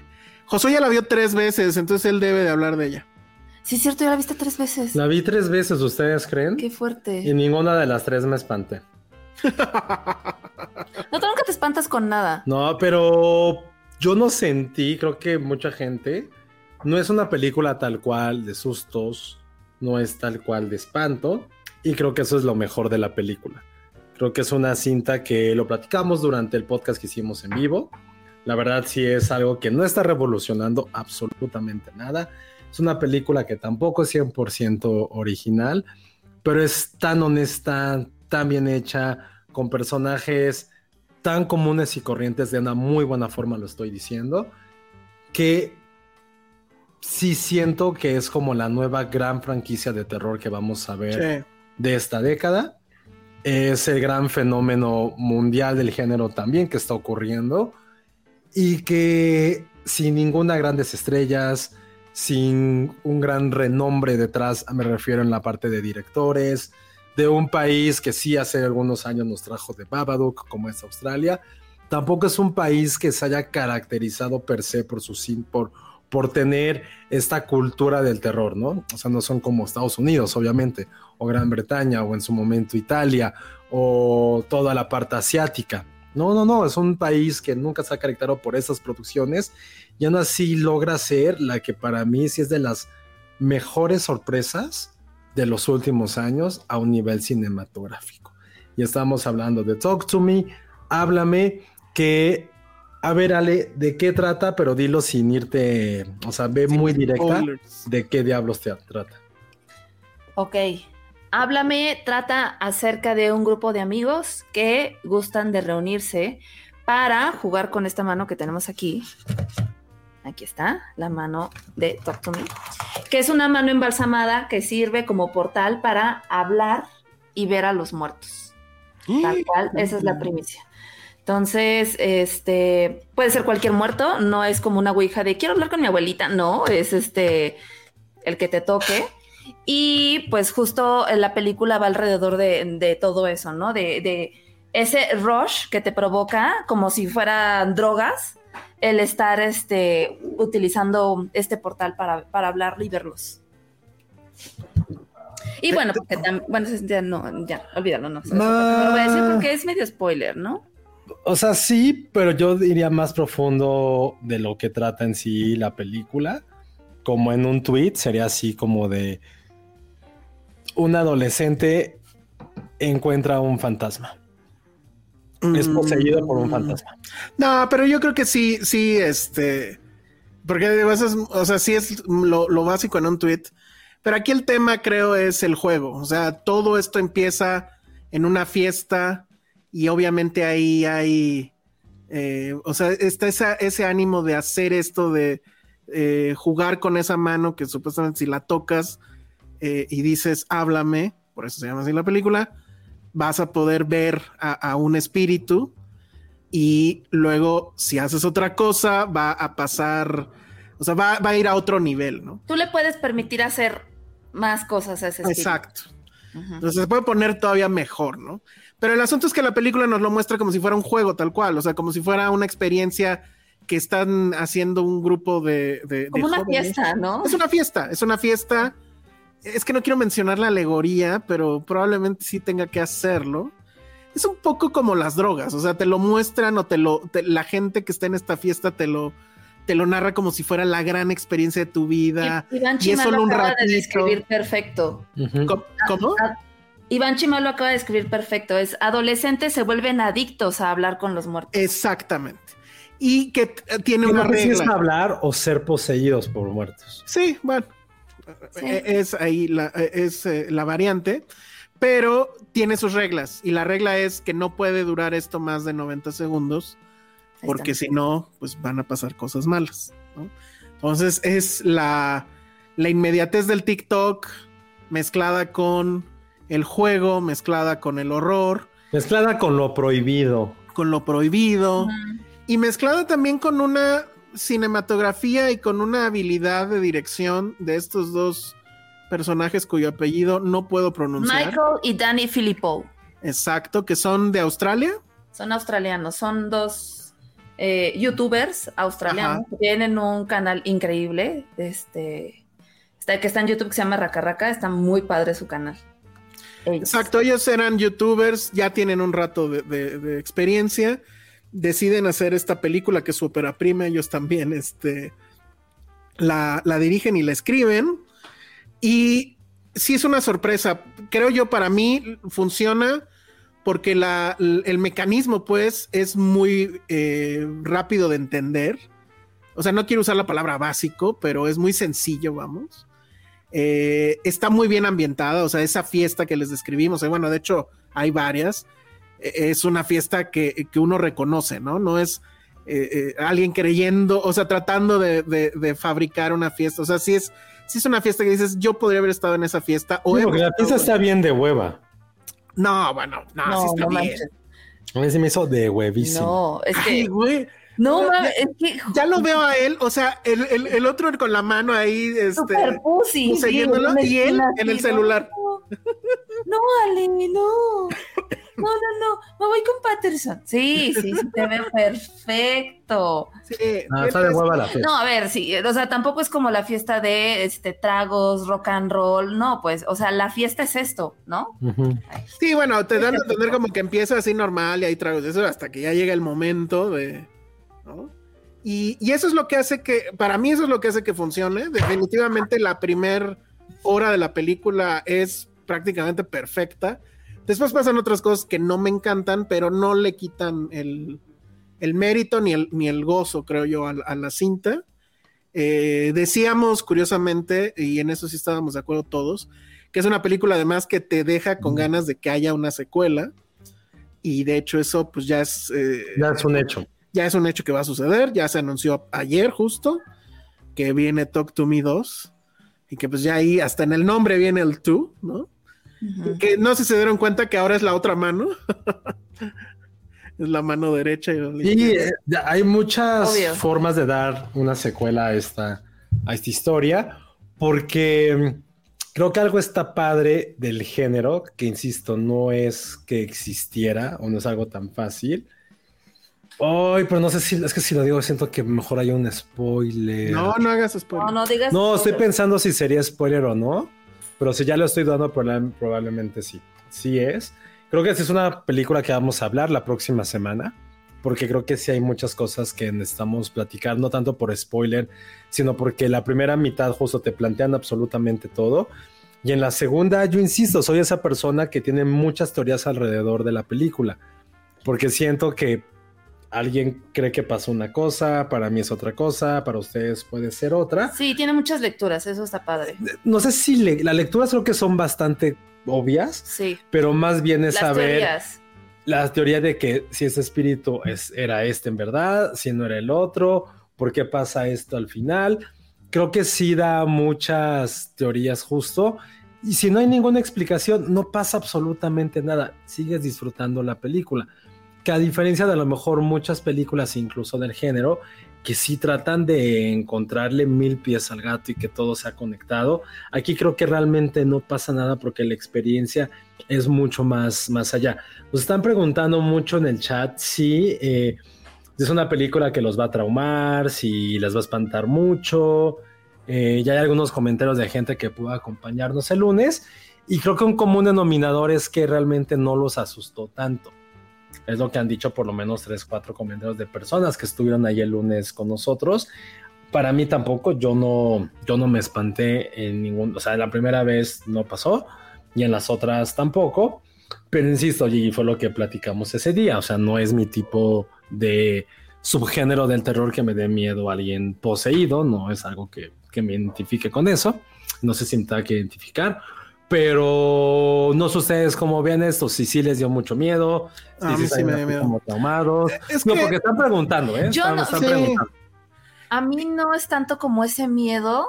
Josué ya la vio tres veces, entonces él debe de hablar de ella. Sí, es cierto, ya la viste tres veces. La vi tres veces, ¿ustedes creen? Qué Y fuerte. ninguna de las tres me espanté. No, tú nunca te espantas con nada. No, pero yo no sentí, creo que mucha gente, no es una película tal cual de sustos, no es tal cual de espanto, y creo que eso es lo mejor de la película. Creo que es una cinta que lo platicamos durante el podcast que hicimos en vivo. La verdad sí es algo que no está revolucionando absolutamente nada. Es una película que tampoco es 100% original, pero es tan honesta, tan bien hecha, con personajes tan comunes y corrientes de una muy buena forma, lo estoy diciendo, que sí siento que es como la nueva gran franquicia de terror que vamos a ver Sí. de esta década. Es el gran fenómeno mundial del género también que está ocurriendo. y que sin ninguna grandes estrellas, sin un gran renombre detrás, me refiero en la parte de directores, de un país que sí hace algunos años nos trajo de Babadook, como es Australia. Tampoco es un país que se haya caracterizado per se por su por, por tener esta cultura del terror, ¿no? O sea, no son como Estados Unidos, obviamente, o Gran Bretaña, o en su momento Italia, o toda la parte asiática. No, no, no, es un país que nunca se ha caracterizado por esas producciones y aún así logra ser la que para mí sí es de las mejores sorpresas de los últimos años a un nivel cinematográfico. Y estamos hablando de Talk to Me, háblame, que, a ver Ale, ¿de qué trata? Pero dilo sin irte, o sea, ve muy directa de qué diablos te trata. Ok, háblame, trata acerca de un grupo de amigos que gustan de reunirse para jugar con esta mano que tenemos aquí Aquí está la mano de Talk to Me, que es una mano embalsamada que sirve como portal para hablar y ver a los muertos. Tal cual, esa es la primicia. Entonces, este puede ser cualquier muerto, no es como una ouija de quiero hablar con mi abuelita, no, es este el que te toque. Y pues justo la película va alrededor de, todo eso, ¿no? De, de, ese rush que te provoca como si fueran drogas el estar este, utilizando este portal para, para hablar y verlos. Y bueno, porque bueno, ya no, ya, olvídalo, no. no, lo voy a decir porque es medio spoiler, ¿no? O sea, sí, pero yo diría más profundo de lo que trata en sí la película. Como en un tweet, sería así como de un adolescente encuentra un fantasma es poseído por un mm. fantasma. No, pero yo creo que sí, sí, este. Porque digo, eso es, o sea, sí es lo, básico en un tweet. Pero aquí el tema, creo, es el juego. O sea, todo esto empieza en una fiesta y obviamente ahí hay. Eh, o sea, está ese ánimo de hacer esto, de eh, jugar con esa mano que supuestamente si la tocas eh, y dices, háblame, por eso se llama así la película vas a poder ver a, un espíritu y luego si haces otra cosa va a pasar, o sea, va, a ir a otro nivel, ¿no? Tú le puedes permitir hacer más cosas a ese espíritu. Exacto. Entonces se puede poner todavía mejor, ¿no? Pero el asunto es que la película nos lo muestra como si fuera un juego tal cual, o sea, como si fuera una experiencia que están haciendo un grupo de... como una fiesta, ¿no? Es una fiesta, es una fiesta es que no quiero mencionar la alegoría, pero probablemente sí tenga que hacerlo. Es un poco como las drogas, o sea, te lo muestran o te lo, la gente que está en esta fiesta te lo, te lo narra como si fuera la gran experiencia de tu vida. Iván y es solo un acaba de describir perfecto. ¿Cómo? Iván Chima lo acaba de describir perfecto. Es adolescentes se vuelven adictos a hablar con los muertos. Exactamente. Y que tiene una regla. es hablar o ser poseídos por muertos. Sí, bueno. E-, es ahí la, e-, es eh, la variante, pero tiene sus reglas y la regla es que no puede durar esto más de 90 segundos porque si no, pues van a pasar cosas malas. Entonces es la, la inmediatez del TikTok mezclada con el juego, mezclada con el horror. Mezclada con lo prohibido. Con lo prohibido. Y mezclada también con una cinematografía y con una habilidad de dirección de estos dos personajes cuyo apellido no puedo pronunciar. Michael y Danny Filippo. Exacto, que son de Australia. Son australianos, son dos eh, youtubers australianos tienen un canal increíble, este, que está en YouTube que se llama Raka Raka, está muy padre su canal. Exacto, ellos eran youtubers, ya tienen un rato de experiencia deciden hacer esta película que es su ópera prima, ellos también este, la, dirigen y la escriben. Y sí es una sorpresa, creo yo para mí funciona porque el mecanismo pues es muy eh, rápido de entender. O sea, no quiero usar la palabra básico, pero es muy sencillo, vamos. Eh, está muy bien ambientada, o sea, esa fiesta que les describimos, eh, bueno, de hecho hay varias, es una fiesta que, uno reconoce, ¿no? No es eh, eh, alguien creyendo, o sea, tratando de, fabricar una fiesta. O sea, sí es, sí es una fiesta que dices, yo podría haber estado en esa fiesta. O porque la fiesta está bien de hueva. No, bueno, no, sí está bien. A mí se me hizo de huevísimo. No, es que. güey. No, es que. Ya lo veo a él, o sea, el, el, el otro con la mano ahí, este, Super pussy, sí, siguiéndolo, y él en el celular. No, no, Ale, no. No, no, no. Me voy con Patterson. Sí, sí, sí, te veo perfecto. Sí, Ah, él está de hueva la fiesta. No, a ver, sí, o sea, tampoco es como la fiesta de este tragos, rock and roll, no, pues, o sea, la fiesta es esto, ¿no? Sí, bueno, te dan a entender como que empieza así normal y hay tragos eso hasta que ya llega el momento de. ¿no? Y, y eso es lo que hace que, para mí, eso es lo que hace que funcione. Definitivamente, la primer hora de la película es prácticamente perfecta. Después pasan otras cosas que no me encantan, pero no le quitan el, el mérito ni el, ni el gozo, creo yo, a, la- a la cinta. Eh, decíamos, curiosamente, y en eso sí estábamos de acuerdo todos, que es una película además que te deja con ganas de que haya una secuela. Y de hecho eso pues ya es, eh, Ya es un hecho. ya es un hecho que va a suceder, ya se anunció ayer justo que viene Talk to Me 2 y que pues ya ahí hasta en el nombre viene el 2, ¿no? Que no sé si se dieron cuenta que ahora es la otra mano. es la mano derecha y eh, hay muchas Obvio. formas de dar una secuela a esta, a esta historia, porque mm, creo que algo está padre del género, que insisto, no es que existiera o no es algo tan fácil. Ay, pero no sé si es que si lo digo, siento que mejor hay un spoiler. No, no hagas spoiler. No, no digas. No, estoy pensando si sería spoiler o no, pero si ya lo estoy dando, proba- probablemente sí. Sí es. Creo que esa es una película que vamos a hablar la próxima semana, porque creo que sí hay muchas cosas que necesitamos platicar, no tanto por spoiler, sino porque la primera mitad justo te plantean absolutamente todo. Y en la segunda, yo insisto, soy esa persona que tiene muchas teorías alrededor de la película, porque siento que alguien cree que pasó una cosa, para mí es otra cosa, para ustedes puede ser otra Sí, tiene muchas lecturas, eso está padre. no sé si le- las lecturas creo que son bastante obvias, Sí. pero más bien es Las saber teorías. la teoría de que si ese espíritu es, era este en verdad, si no era el otro, por qué pasa esto al final. Creo que sí da muchas teorías justo. Y si no hay ninguna explicación, no pasa absolutamente nada. Sigues disfrutando la película. Que a diferencia de a lo mejor muchas películas, incluso del género, que sí tratan de encontrarle mil pies al gato y que todo sea conectado. Aquí creo que realmente no pasa nada porque la experiencia es mucho más, más allá. Nos están preguntando mucho en el chat si eh, es una película que los va a traumar, si les va a espantar mucho. Eh, ya hay algunos comentarios de gente que pudo acompañarnos el lunes y creo que un común denominador es que realmente no los asustó tanto. Es lo que han dicho por lo menos tres, cuatro comentarios de personas que estuvieron ahí el lunes con nosotros. Para mí tampoco, yo no, yo no me espanté en ningún, o sea, la primera vez no pasó y en las otras tampoco. Pero insisto, y fue lo que platicamos ese día, o sea, no es mi tipo de subgénero del terror que me dé miedo a alguien poseído, no es algo que, que me identifique con eso, no sé si me tenga que identificar, pero no sé ustedes cómo ven esto, si sí les dio mucho miedo, si A mí sí me dio miedo. como traumados. Es no, que- porque están preguntando, ¿eh? Yo Están- no- están sí. preguntando. A mí no es tanto como ese miedo,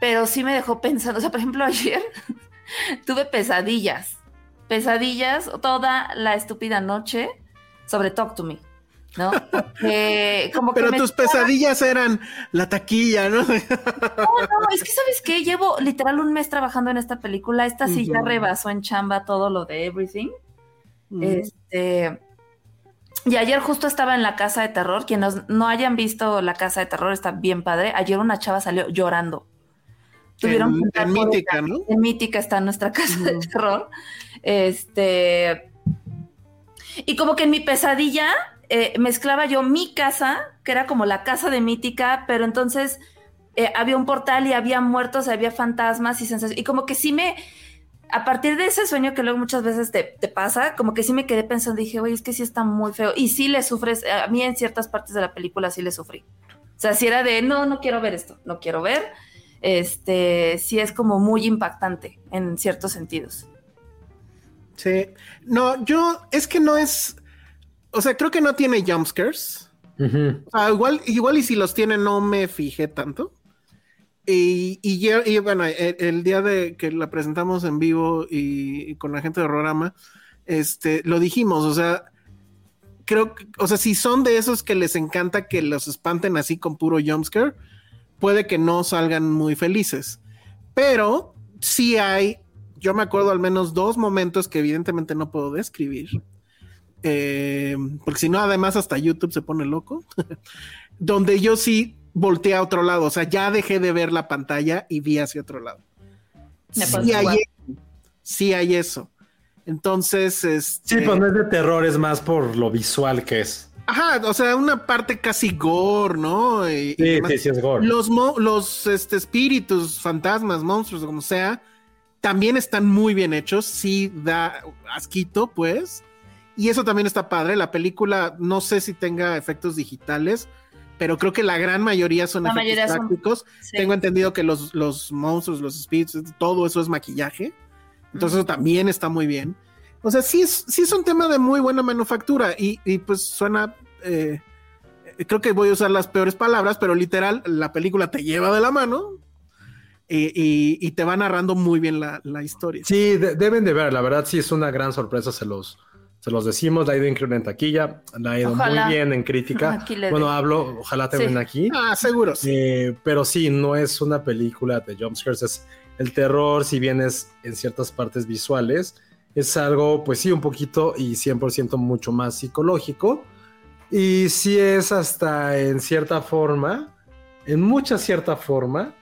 pero sí me dejó pensando. O sea, por ejemplo, ayer tuve pesadillas. Pesadillas toda la estúpida noche sobre Talk to Me. ¿No? Porque como que Pero tus estaba- pesadillas eran la taquilla, ¿no? No, no, es que sabes qué, llevo literal un mes trabajando en esta película. Esta sí ya rebasó en chamba todo lo de Everything. Este. Y ayer justo estaba en la casa de terror. Quienes no hayan visto la casa de terror está bien padre. Ayer una chava salió llorando. Tuvieron En- en Mítica. ¿no? En Mítica está nuestra casa de terror. Este. Y como que en mi pesadilla eh, mezclaba yo mi casa, que era como la casa de Mítica, pero entonces eh, había un portal y había muertos, había fantasmas y sensaciones. Y como que sí me. A partir de ese sueño que luego muchas veces te, pasa, como que sí me quedé pensando, dije, oye, es que sí está muy feo. Y sí le sufres, a mí en ciertas partes de la película sí le sufrí. O sea, si era de, no, no quiero ver esto, no quiero ver. Este, sí es como muy impactante en ciertos sentidos. Sí. No, yo, es que no es. O sea, creo que no tiene jumpscares. Ujú. O sea, igual, igual y si los tiene, no me fijé tanto. Y, y, ya- y bueno, el, el día de que la presentamos en vivo y, y con la gente de Rorama, este, lo dijimos, o sea, creo que, o sea, si son de esos que les encanta que los espanten así con puro jumpscare, puede que no salgan muy felices. Pero sí hay, yo me acuerdo al menos dos momentos que evidentemente no puedo describir. Eh, porque si no, además hasta YouTube se pone loco. donde yo sí volteé a otro lado. O sea, ya dejé de ver la pantalla y vi hacia otro lado. Me Sí hay, igual. eso. sí hay eso. Entonces, este, Sí, pues no es de terror, es más por lo visual que es. Ajá, o sea, una parte casi gore, ¿no? Y- y Sí, sí, sí es gore. Los, mo- los este, espíritus, fantasmas, monstruos, como sea, también están muy bien hechos. Sí da asquito, pues. Y eso también está padre. La película, no sé si tenga efectos digitales, pero creo que la gran mayoría son La efectos mayoría son- prácticos. Sí. Tengo entendido que los, los monstruos, los espíritus, todo eso es maquillaje. Entonces eso también está muy bien. O sea, sí es, sí es un tema de muy buena manufactura y, y pues suena, eh, creo que voy a usar las peores palabras, pero literal, la película te lleva de la mano y, y- y te va narrando muy bien la, la historia. Sí, de- deben de ver, la verdad sí es una gran sorpresa, se los, se los decimos, la ha ido increíble en taquilla, la ha ido Ojalá. muy bien en crítica. Aquí le Bueno, hablo, ojalá te Sí. ven aquí. Ah, seguro, sí. Eh, pero sí, no es una película de jumpscares, es el terror, si bien es en ciertas partes visuales, es algo, pues sí, un poquito y 100% mucho más psicológico. Y sí es hasta en cierta forma, en mucha cierta forma,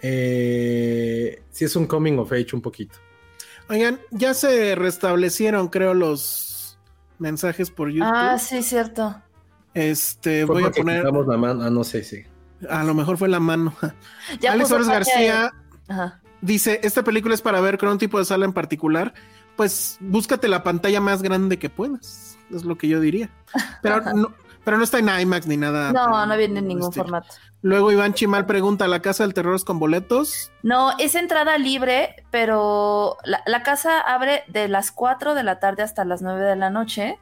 eh, sí es un coming of age un poquito. Oigan, ya se restablecieron, creo, los mensajes por YouTube. Ah, sí, cierto. Este, Fue voy a poner, la mano, ah, no sé, sí. a lo mejor fue la mano. Ya Alex parte- García Ajá. Dice, esta película es para ver con un tipo de sala en particular. Pues búscate la pantalla más grande que puedas. Es lo que yo diría. Pero no, pero no está en IMAX ni nada. No, no viene en el ningún estilo. formato. Luego Iván Chimal pregunta, ¿la casa del terror es con boletos? No, es entrada libre, pero la, la casa abre de las 4 de la tarde hasta las 9 de la noche.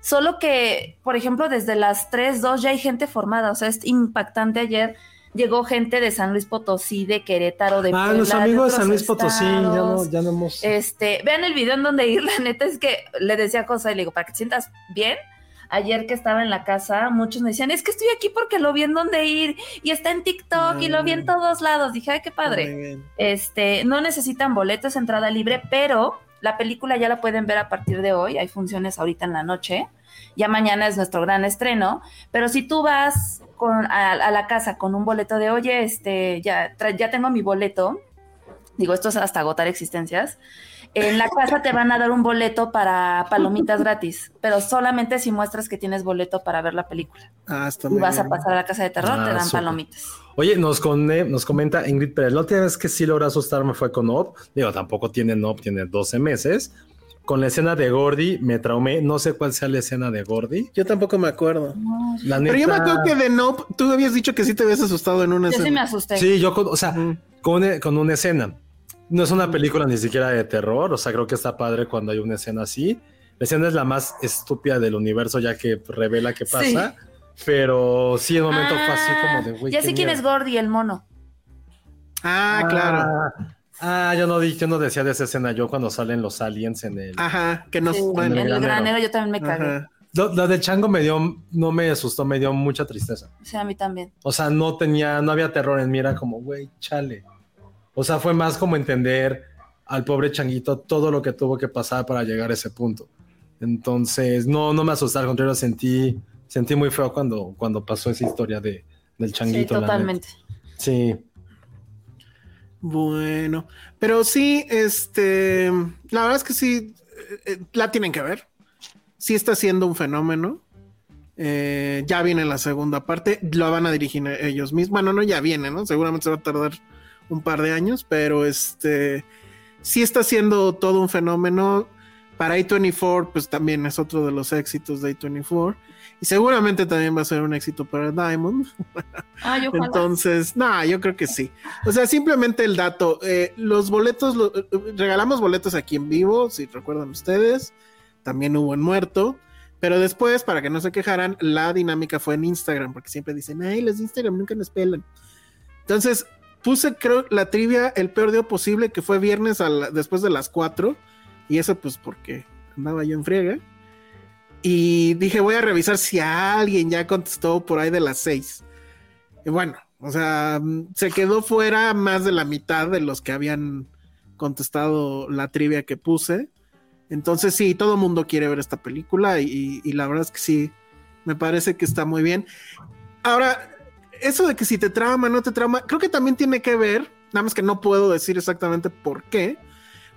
Solo que, por ejemplo, desde las 3, 2 ya hay gente formada. O sea, es impactante. Ayer llegó gente de San Luis Potosí, de Querétaro, de Ah, los amigos de San Luis Potosí, ya no, ya no hemos... Este, vean el video en donde ir, la neta es que le decía cosa y le digo, para que te sientas bien. Ayer que estaba en la casa, muchos me decían, es que estoy aquí porque lo vi en donde ir y está en TikTok y lo vi en todos lados. Dije, ay, qué padre. Este, no necesitan boletos, entrada libre, pero la película ya la pueden ver a partir de hoy. Hay funciones ahorita en la noche. Ya mañana es nuestro gran estreno. Pero si tú vas con, a, a la casa con un boleto de, oye, este, ya, ya tengo mi boleto. Digo, esto es hasta agotar existencias. En la casa te van a dar un boleto para palomitas gratis, pero solamente si muestras que tienes boleto para ver la película. Ah, está Y vas a pasar a la casa de terror, Ah, te dan súper. palomitas. Oye, nos, cone- nos comenta Ingrid Pérez, la última vez que sí logró asustarme fue con Op. Digo, tampoco tiene Op, tiene 12 meses. Con la escena de Gordy me traumé. No sé cuál sea la escena de Gordy. Yo tampoco me acuerdo. La Pero yo me neta- acuerdo que de Nope, tú habías dicho que sí te habías asustado en una Yo sí me escena. asusté. Sí, yo, con- o sea, Ujú. con, con una escena. No es una película ni siquiera de terror. O sea, creo que está padre cuando hay una escena así. La escena es la más estúpida del universo, ya que revela qué pasa. Pero sí, en un momento fue así como de, güey. Ya sé quién es Gordy, el mono. Ah, claro. Ah, Ah, yo no, di- yo no decía de esa escena yo cuando salen los aliens en el... Ajá, que nos... Sí, en el granero. granero yo también me cagué. Lo, lo de Chango me dio, no me asustó, me dio mucha tristeza. O sea, a mí también. O sea, no tenía, no había terror en mí, era como, güey, chale. O sea, fue más como entender al pobre changuito todo lo que tuvo que pasar para llegar a ese punto. Entonces, no, no me asusté, al contrario, sentí, sentí muy feo cuando, cuando pasó esa historia de, del Sí, changuito. neta. totalmente. Sí. Bueno, pero sí, este, la verdad es que sí, eh, eh, la tienen que ver. Sí está siendo un fenómeno. Eh, ya viene la segunda parte, lo van a dirigir ellos mismos. Bueno, no, ya viene, ¿no? Seguramente se va a tardar un par de años, pero este, sí está siendo todo un fenómeno. Para A24, pues también es otro de los éxitos de A24. Y seguramente también va a ser un éxito para Diamond. Ah, yo. Entonces, no, yo creo que sí. O sea, simplemente el dato. eh, los boletos, lo- eh, regalamos boletos aquí en vivo, si recuerdan ustedes. También hubo en muerto. Pero después, para que no se quejaran, la dinámica fue en Instagram, porque siempre dicen, ay, los de Instagram nunca nos pelan. Entonces, puse, creo, la trivia el peor día posible, que fue viernes después de las 4. Y eso, pues, porque andaba yo en friega. Y dije, voy a revisar si alguien ya contestó por ahí de las seis. Y bueno, o sea, se quedó fuera más de la mitad de los que habían contestado la trivia que puse. Entonces sí, todo el mundo quiere ver esta película y, la verdad es que sí, me parece que está muy bien. Ahora, eso de que si te trama, no te trama, creo que también tiene que ver, nada más que no puedo decir exactamente por qué,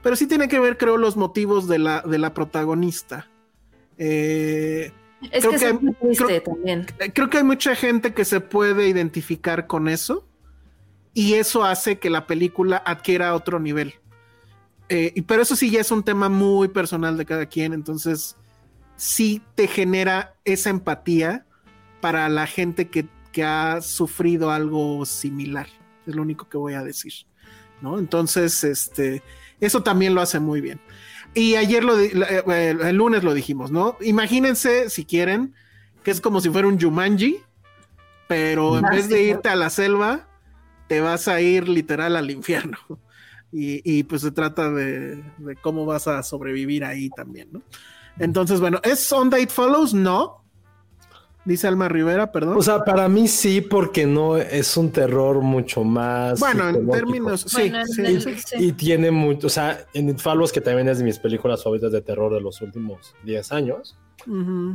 pero sí tiene que ver, creo, los motivos de la, de la protagonista. Eh, es creo que, muy triste también. Creo que hay mucha gente que se puede identificar con eso y eso hace que la película adquiera otro nivel. Eh, pero eso sí ya es un tema muy personal de cada quien, entonces sí te genera esa empatía para la gente que, que ha sufrido algo similar. Es lo único que voy a decir. ¿no? Entonces, este, eso también lo hace muy bien. Y ayer lo eh, el lunes lo dijimos, ¿no? Imagínense, si quieren, que es como si fuera un Jumanji, pero en vez de irte a la selva, te vas a ir literal al infierno. Y, pues se trata de, cómo vas a sobrevivir ahí también, ¿no? Entonces, bueno, ¿es On Date Follows? No, Dice Alma Rivera, perdón. O sea, para mí sí, porque no es un terror mucho más. Bueno, en términos, sí, Y, tiene mucho, o sea, en Follows, que también es de mis películas favoritas de terror de los últimos 10 años,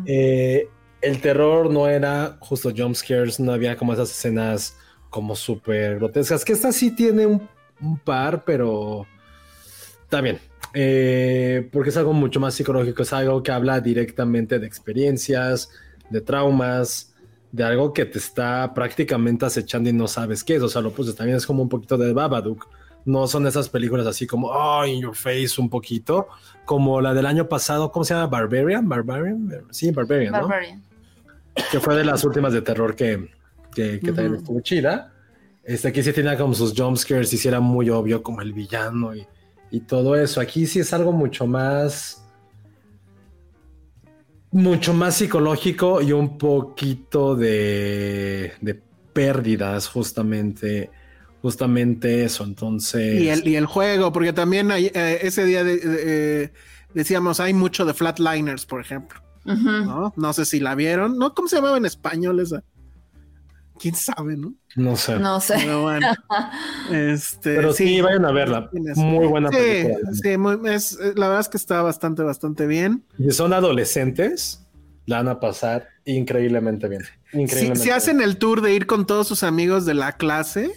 eh, el terror no era justo jump scares, no había como esas escenas como súper grotescas, que esta sí tiene un, par, pero también, eh, porque es algo mucho más psicológico, es algo que habla directamente de experiencias de traumas, de algo que te está prácticamente acechando y no sabes qué es. O sea, lo puse también es como un poquito de Babadook. No son esas películas así como, oh, in your face un poquito, como la del año pasado, ¿cómo se llama? Barbarian, Barbarian, sí, Barbarian, ¿no? Barbarian. Que fue de las últimas de terror que, que, también estuvo chida. Este, aquí sí tenía como sus jumpscares y sí era muy obvio como el villano y, y todo eso. Aquí sí es algo mucho más mucho más psicológico y un poquito de, de pérdidas, justamente. Justamente eso, entonces. Y el, y el juego, porque también hay, eh, ese día eh, decíamos, hay mucho de Flatliners, por ejemplo. ¿no? ¿no? sé si la vieron. ¿No? ¿Cómo se llamaba en español esa? Quién sabe, ¿no? No sé. No sé. Pero bueno. este, Pero sí, vayan a verla. Muy buena sí, película. Sí, es, eh, la verdad es que está bastante, bastante bien. Y son adolescentes, la van a pasar increíblemente bien. Increíblemente si, hacen el tour de ir con todos sus amigos de la clase,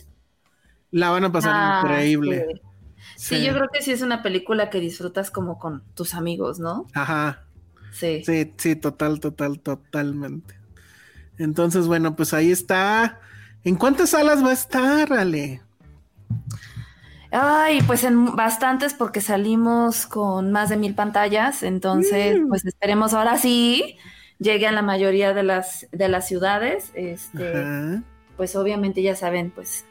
la van a pasar ah, increíble. Sí. sí. yo creo que sí es una película que disfrutas como con tus amigos, ¿no? Ajá. Sí. Sí, sí, total, total, totalmente. Entonces, bueno, pues ahí está. ¿En cuántas salas va a estar, Ale? Ay, pues en bastantes porque salimos con más de mil pantallas, entonces mm. pues esperemos ahora sí llegue a la mayoría de las de las ciudades. Este, pues obviamente ya saben, pues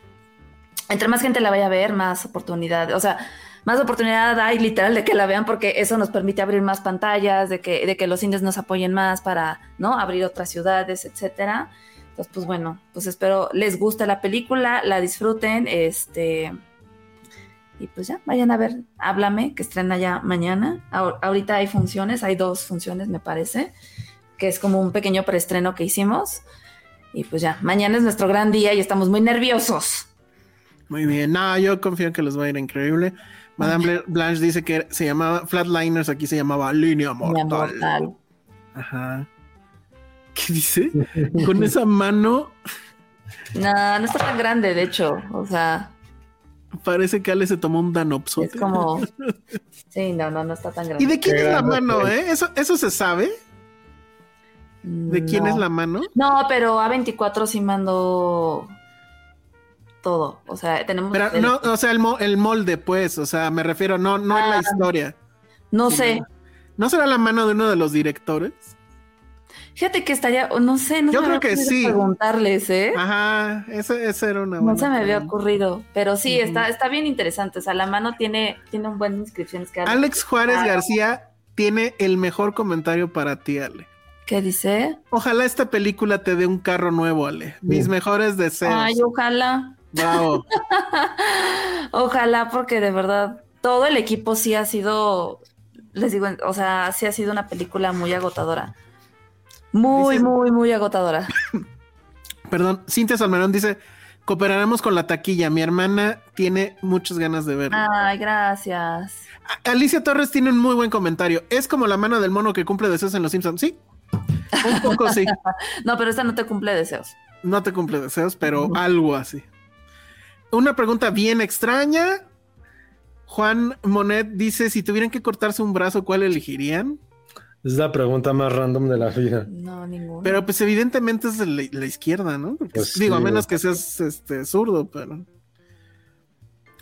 entre más gente la vaya a ver, más oportunidad, o sea, más oportunidad hay literal de que la vean porque eso nos permite abrir más pantallas, de que, de que los indies nos apoyen más para, ¿no? Abrir otras ciudades, etcétera. Entonces, pues bueno, pues espero les guste la película, la disfruten, este... Y pues ya, vayan a ver, háblame, que estrena ya mañana. ahorita hay funciones, hay dos funciones, me parece, que es como un pequeño preestreno que hicimos. Y pues ya, mañana es nuestro gran día y estamos muy nerviosos. Muy bien, no, yo confío que les va a ir increíble. Madame Blanche dice que se llamaba Flatliners, aquí se llamaba Línea Mortal. Ajá. ¿Qué dice? Con esa mano. No, no está tan grande, de hecho. O sea. Parece que Ale se tomó un danopsote. Es como. Sí, no, no, no está tan grande. ¿Y de quién es la mano, eh? ¿Eso, eso se sabe? ¿De quién es la mano? No, pero A24 sí mandó todo. O sea, tenemos. Pero no, o sea, el, el, molde, pues. O sea, me refiero, no, no en la ah, historia. No sé. ¿No será la mano de uno de los directores? Fíjate que estaría, no sé, no Yo creo que sí. preguntarles, ¿eh? Ajá, esa era una buena. No se me había ocurrido, pero sí, está, está bien interesante. O sea, la mano tiene, tiene un buen inscripciones que Alex Juárez García tiene el mejor comentario para ti, Ale. ¿Qué dice? Ojalá esta película te dé un carro nuevo, Ale. Mis mejores deseos. Ay, ojalá. Bravo. Ojalá, porque de verdad todo el equipo sí ha sido, les digo, o sea, sí ha sido una película muy agotadora. Muy, Dice- muy, muy agotadora. Perdón, Cintia Salmerón dice, cooperaremos con la taquilla. Mi hermana tiene muchas ganas de verlo. Ay, gracias. Alicia Torres tiene un muy buen comentario. Es como la mano del mono que cumple deseos en Los Simpsons. Sí, un poco sí. No, pero esta no te cumple deseos. No te cumple deseos, pero algo así. Una pregunta bien extraña. Juan Monet dice, si tuvieran que cortarse un brazo, ¿cuál elegirían? Es la pregunta más random de la vida. No, ninguno. Pero pues evidentemente es de la, la izquierda, ¿no? Porque, Pues digo, a menos que seas este, zurdo, pero...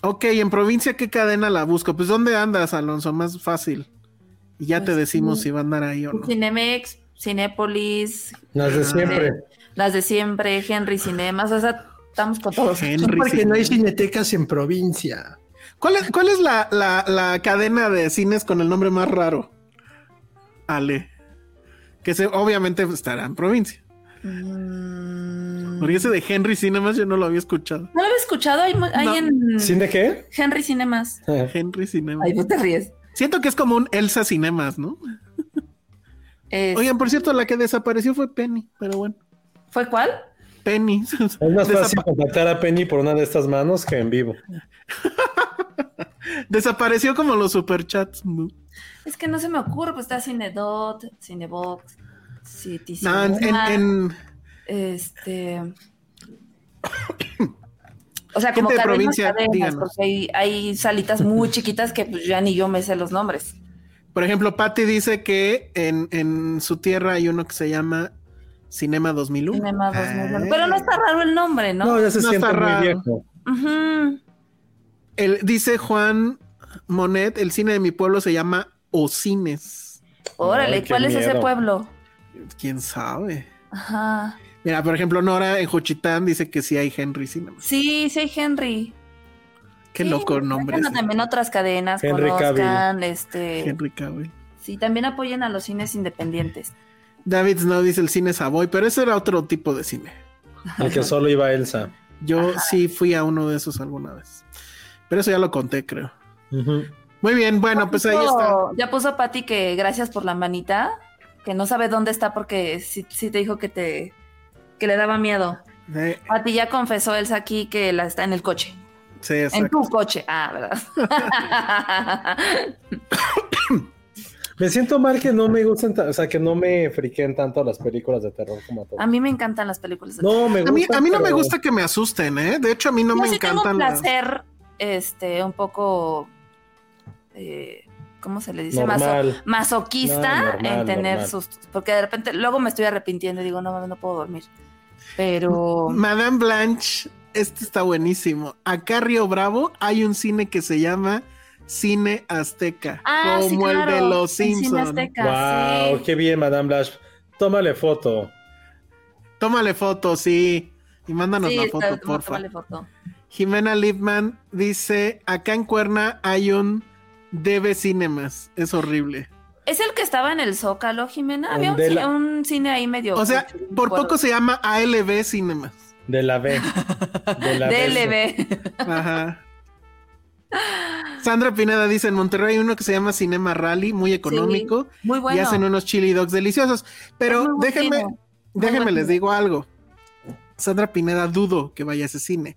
Ok, en provincia, ¿qué cadena la busco? Pues ¿dónde andas, Alonso? Más fácil. Y ya te Pues, decimos sí. si va a andar ahí o no. Cinemex, Cinépolis, Las de siempre. las de siempre, Henry Cinemas, o sea, estamos con todos. Henry, Porque sí. no hay cinetecas en provincia. ¿Cuál es, cuál es la, la- la cadena de cines con el nombre más raro? Ale. Que se, obviamente estará en provincia. Mm, Porque ese de Henry Cinemas yo no lo había escuchado. ¿No lo había escuchado? Hay, hay No. en ¿Sin de qué? Henry Cinemas. Henry Cinemas. Ay, no te ríes. Siento que es como un Elsa Cinemas, ¿no? Es- Oigan, por cierto, la que desapareció fue Penny, pero bueno. ¿Fue cuál? Penny. Es más fácil contactar a Penny por una de estas manos que en vivo. Desapareció como los superchats. ¿no? Es que no se me ocurre, pues está Cinedot, Cinebox, City No, en, este... O sea, como Gente de cadenas, provincia, cadenas, díganos. porque hay, hay salitas muy chiquitas que pues ya ni yo me sé los nombres. por ejemplo, Patty dice que en, en su tierra hay uno que se llama Cinema 2001. Cinema 2001. Ah. Pero no está raro el nombre, ¿no? No, ya se No siente está muy raro. viejo. El- dice Juan Monet, el cine de mi pueblo se llama Ocines. Órale, Ay, ¿cuál es ese pueblo? ¿Quién sabe? Ajá. Mira, por ejemplo, Nora en Juchitán dice que sí hay Henry Cinema. Sí, sí hay Henry. Qué Sí, loco nombre. bueno, ese. también otras cadenas Henry conozcan, este, Henry Cavill. sí, también apoyen a los cines independientes. David Snow dice el cine Savoy, pero ese era otro tipo de cine. El que solo iba Elsa. Yo sí fui a uno de esos alguna vez. Pero eso ya lo conté, creo. Muy bien, bueno, pues ahí está. Ya puso Pati que gracias por la manita, que no sabe dónde está porque sí, sí te dijo que te que le daba miedo. Eh, Pati ya confesó Elsa aquí que la está en el coche. sí, En exacto. tu coche. Ah, ¿verdad? Me siento mal que no me gusten, ta- o sea, que no me friquen tanto las películas de terror como a todos. a mí me encantan las películas de No, me A mí, gusta. a mí no me gusta que me asusten, ¿eh? De hecho, a mí no Yo me sí tengo un encantan las... placer, este, un poco, eh, ¿cómo se le dice? Maso- masoquista No, normal, en tener normal. sustos. Porque de repente, luego me estoy arrepintiendo y digo, no, mames, no puedo dormir. Pero, Madame Blanche, este está buenísimo. Acá Río Bravo hay un cine que se llama Cine Azteca, ah, sí, como el de los Simpsons. Azteca, Wow, sí. qué bien, Madame Blash. Tómale foto. Tómale foto, sí. Y mándanos Sí, la está- foto, toma- porfa. tómale foto. Jimena Lipman dice, acá en Cuerna hay un DB Cinemas. Es horrible. ¿Es el que estaba en el Zócalo, Jimena? Había un, la- cine ahí medio... O sea, por poco se llama ALB Cinemas. De la B. De la B. Ajá. Sandra Pineda dice, en Monterrey hay uno que se llama Cinema Rally, muy económico. Muy bueno. Y hacen unos chili dogs deliciosos. Pero déjenme, déjenme les digo algo. Sandra Pineda dudo que vaya a ese cine.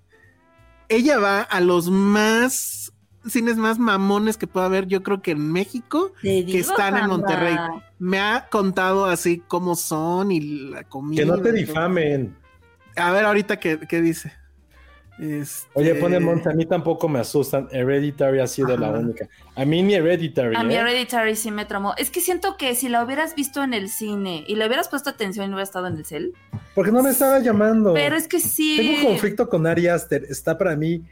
Ella va a los más cines más mamones que pueda haber, yo creo que en México, que están en. Monterrey. Me ha contado así cómo son y la comida. Que no te difamen. A ver ahorita qué, qué dice. Este, Oye, pone Monte, a mí tampoco me asustan. Hereditary ha sido la Ajá. única. A mí ni Hereditary. A mí ¿eh? Hereditary sí me tramó. Es que siento que si la hubieras visto en el cine y le hubieras puesto atención y no hubiera estado en el cel. Porque no me estaba llamando. Pero es que sí. Tengo un conflicto con Ari Aster. Está para mí.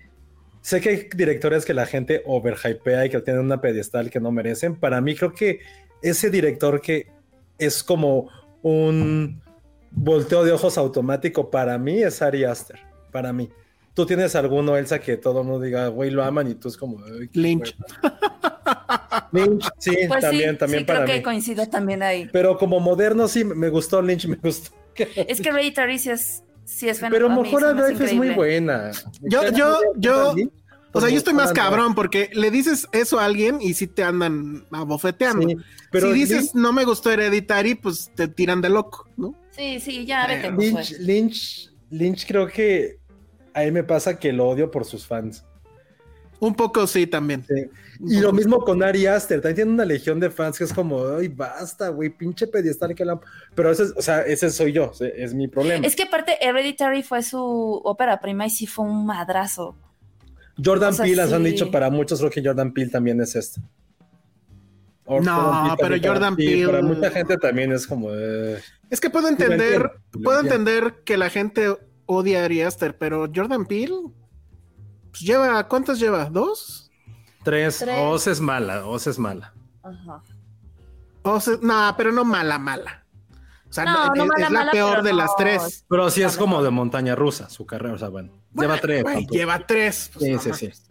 Sé que hay directores que la gente overhypea y que tienen una pedestal que no merecen. Para mí, creo que ese director que es como un volteo de ojos automático, para mí es Ari Aster. Para mí. Tú tienes alguno, Elsa, que todo el mundo diga, güey, lo aman y tú es como. "Ay, qué Lynch. güey". Lynch, sí, Pues también, sí, también sí, para creo mí. que coincido también ahí. Pero como moderno, sí, me gustó Lynch, me gustó. Es que Hereditary sí es, sí es Pero a mí mejor se me hace Drive es muy buena. Yo- yo- yo- O sea, yo estoy más cabrón porque le dices eso a alguien y sí te andan abofeteando. Sí, pero si dices Lynch- no me gustó Hereditary, pues te tiran de loco, ¿no? Sí, sí, ya vete. Lynch, pues. Lynch, Lynch creo que a él me pasa que lo odio por sus fans. Un poco sí también. Sí. Y lo mismo con Ari Aster, también tiene una legión de fans que es como, ay, basta, güey, pinche pedestal que la... Pero ese, es- o sea, ese soy yo, es mi problema. Es que aparte Hereditary fue su ópera prima y sí fue un madrazo. Jordan o sea, Peele, las han dicho para muchos, creo que Jordan Peele también es esto. O No, pero Jordan sí, Peele- Para mucha gente también es como... eh, Es que puedo entender, puedo entender que la gente odia a Ari Aster, pero Jordan Peele pues lleva, ¿cuántas lleva? ¿Dos? tres, Tres. Oz es mala, Oz es mala. Ajá. O sea, no, pero no mala, mala. O sea, No, no, no es, mala, es la mala, peor de no. las tres. Pero sí es como de montaña rusa su carrera, o sea, bueno, Bueno, lleva tres. lleva tres. pues, Sí, sí, sí.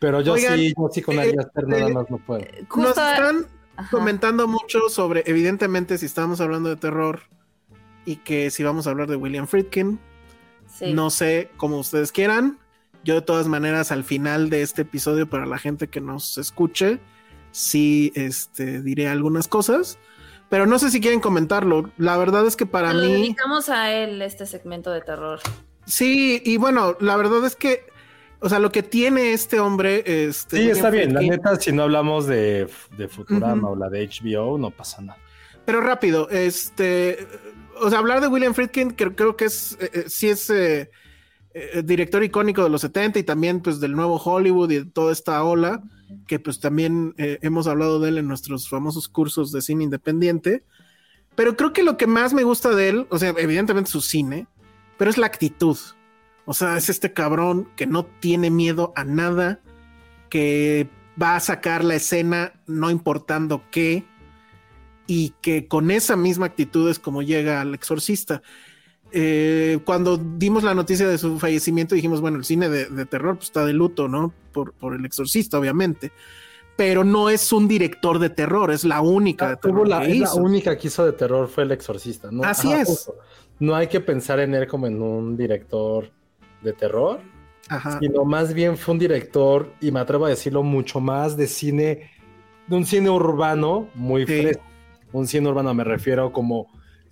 Pero yo Oigan, sí, yo sí con eh, Ari Aster nada eh, más no puedo. Nos están Ajá. comentando mucho sobre, evidentemente, si estamos hablando de terror y que si vamos a hablar de William Friedkin, Sí. no sé cómo ustedes quieran. Yo de todas maneras al final de este episodio para la gente que nos escuche, sí este, diré algunas cosas, pero no sé si quieren comentarlo. La verdad es que para lo mí... dedicamos a él este segmento de terror. Sí, y bueno, la verdad es que, o sea, lo que tiene este hombre... Este, Sí, está bien. La neta, si no hablamos de, de Futurama o la de HBO, no pasa nada. Pero rápido, este, o sea, hablar de William Friedkin creo, creo que es, eh, eh, sí es eh, director icónico de los 70 y también pues del nuevo Hollywood y de toda esta ola, que pues también hemos hablado de él en nuestros famosos cursos de cine independiente. Pero creo que lo que más me gusta de él, o sea, evidentemente su cine, pero es la actitud. O sea, es este cabrón que no tiene miedo a nada, que va a sacar la escena no importando qué, y que con esa misma actitud es como llega al exorcista. Eh, cuando dimos la noticia de su fallecimiento dijimos, bueno, el cine de, de terror pues, está de luto, ¿no? Por, por el exorcista, obviamente. Pero no es un director de terror, es la única de terror la, que es la única que hizo de terror fue El Exorcista. ¿no? Así es. justo. No hay que pensar en él como en un director de terror, Ajá. sino más bien fue un director, y me atrevo a decirlo, mucho más de cine, de un cine urbano muy Sí. fresco. Un cine urbano me refiero como,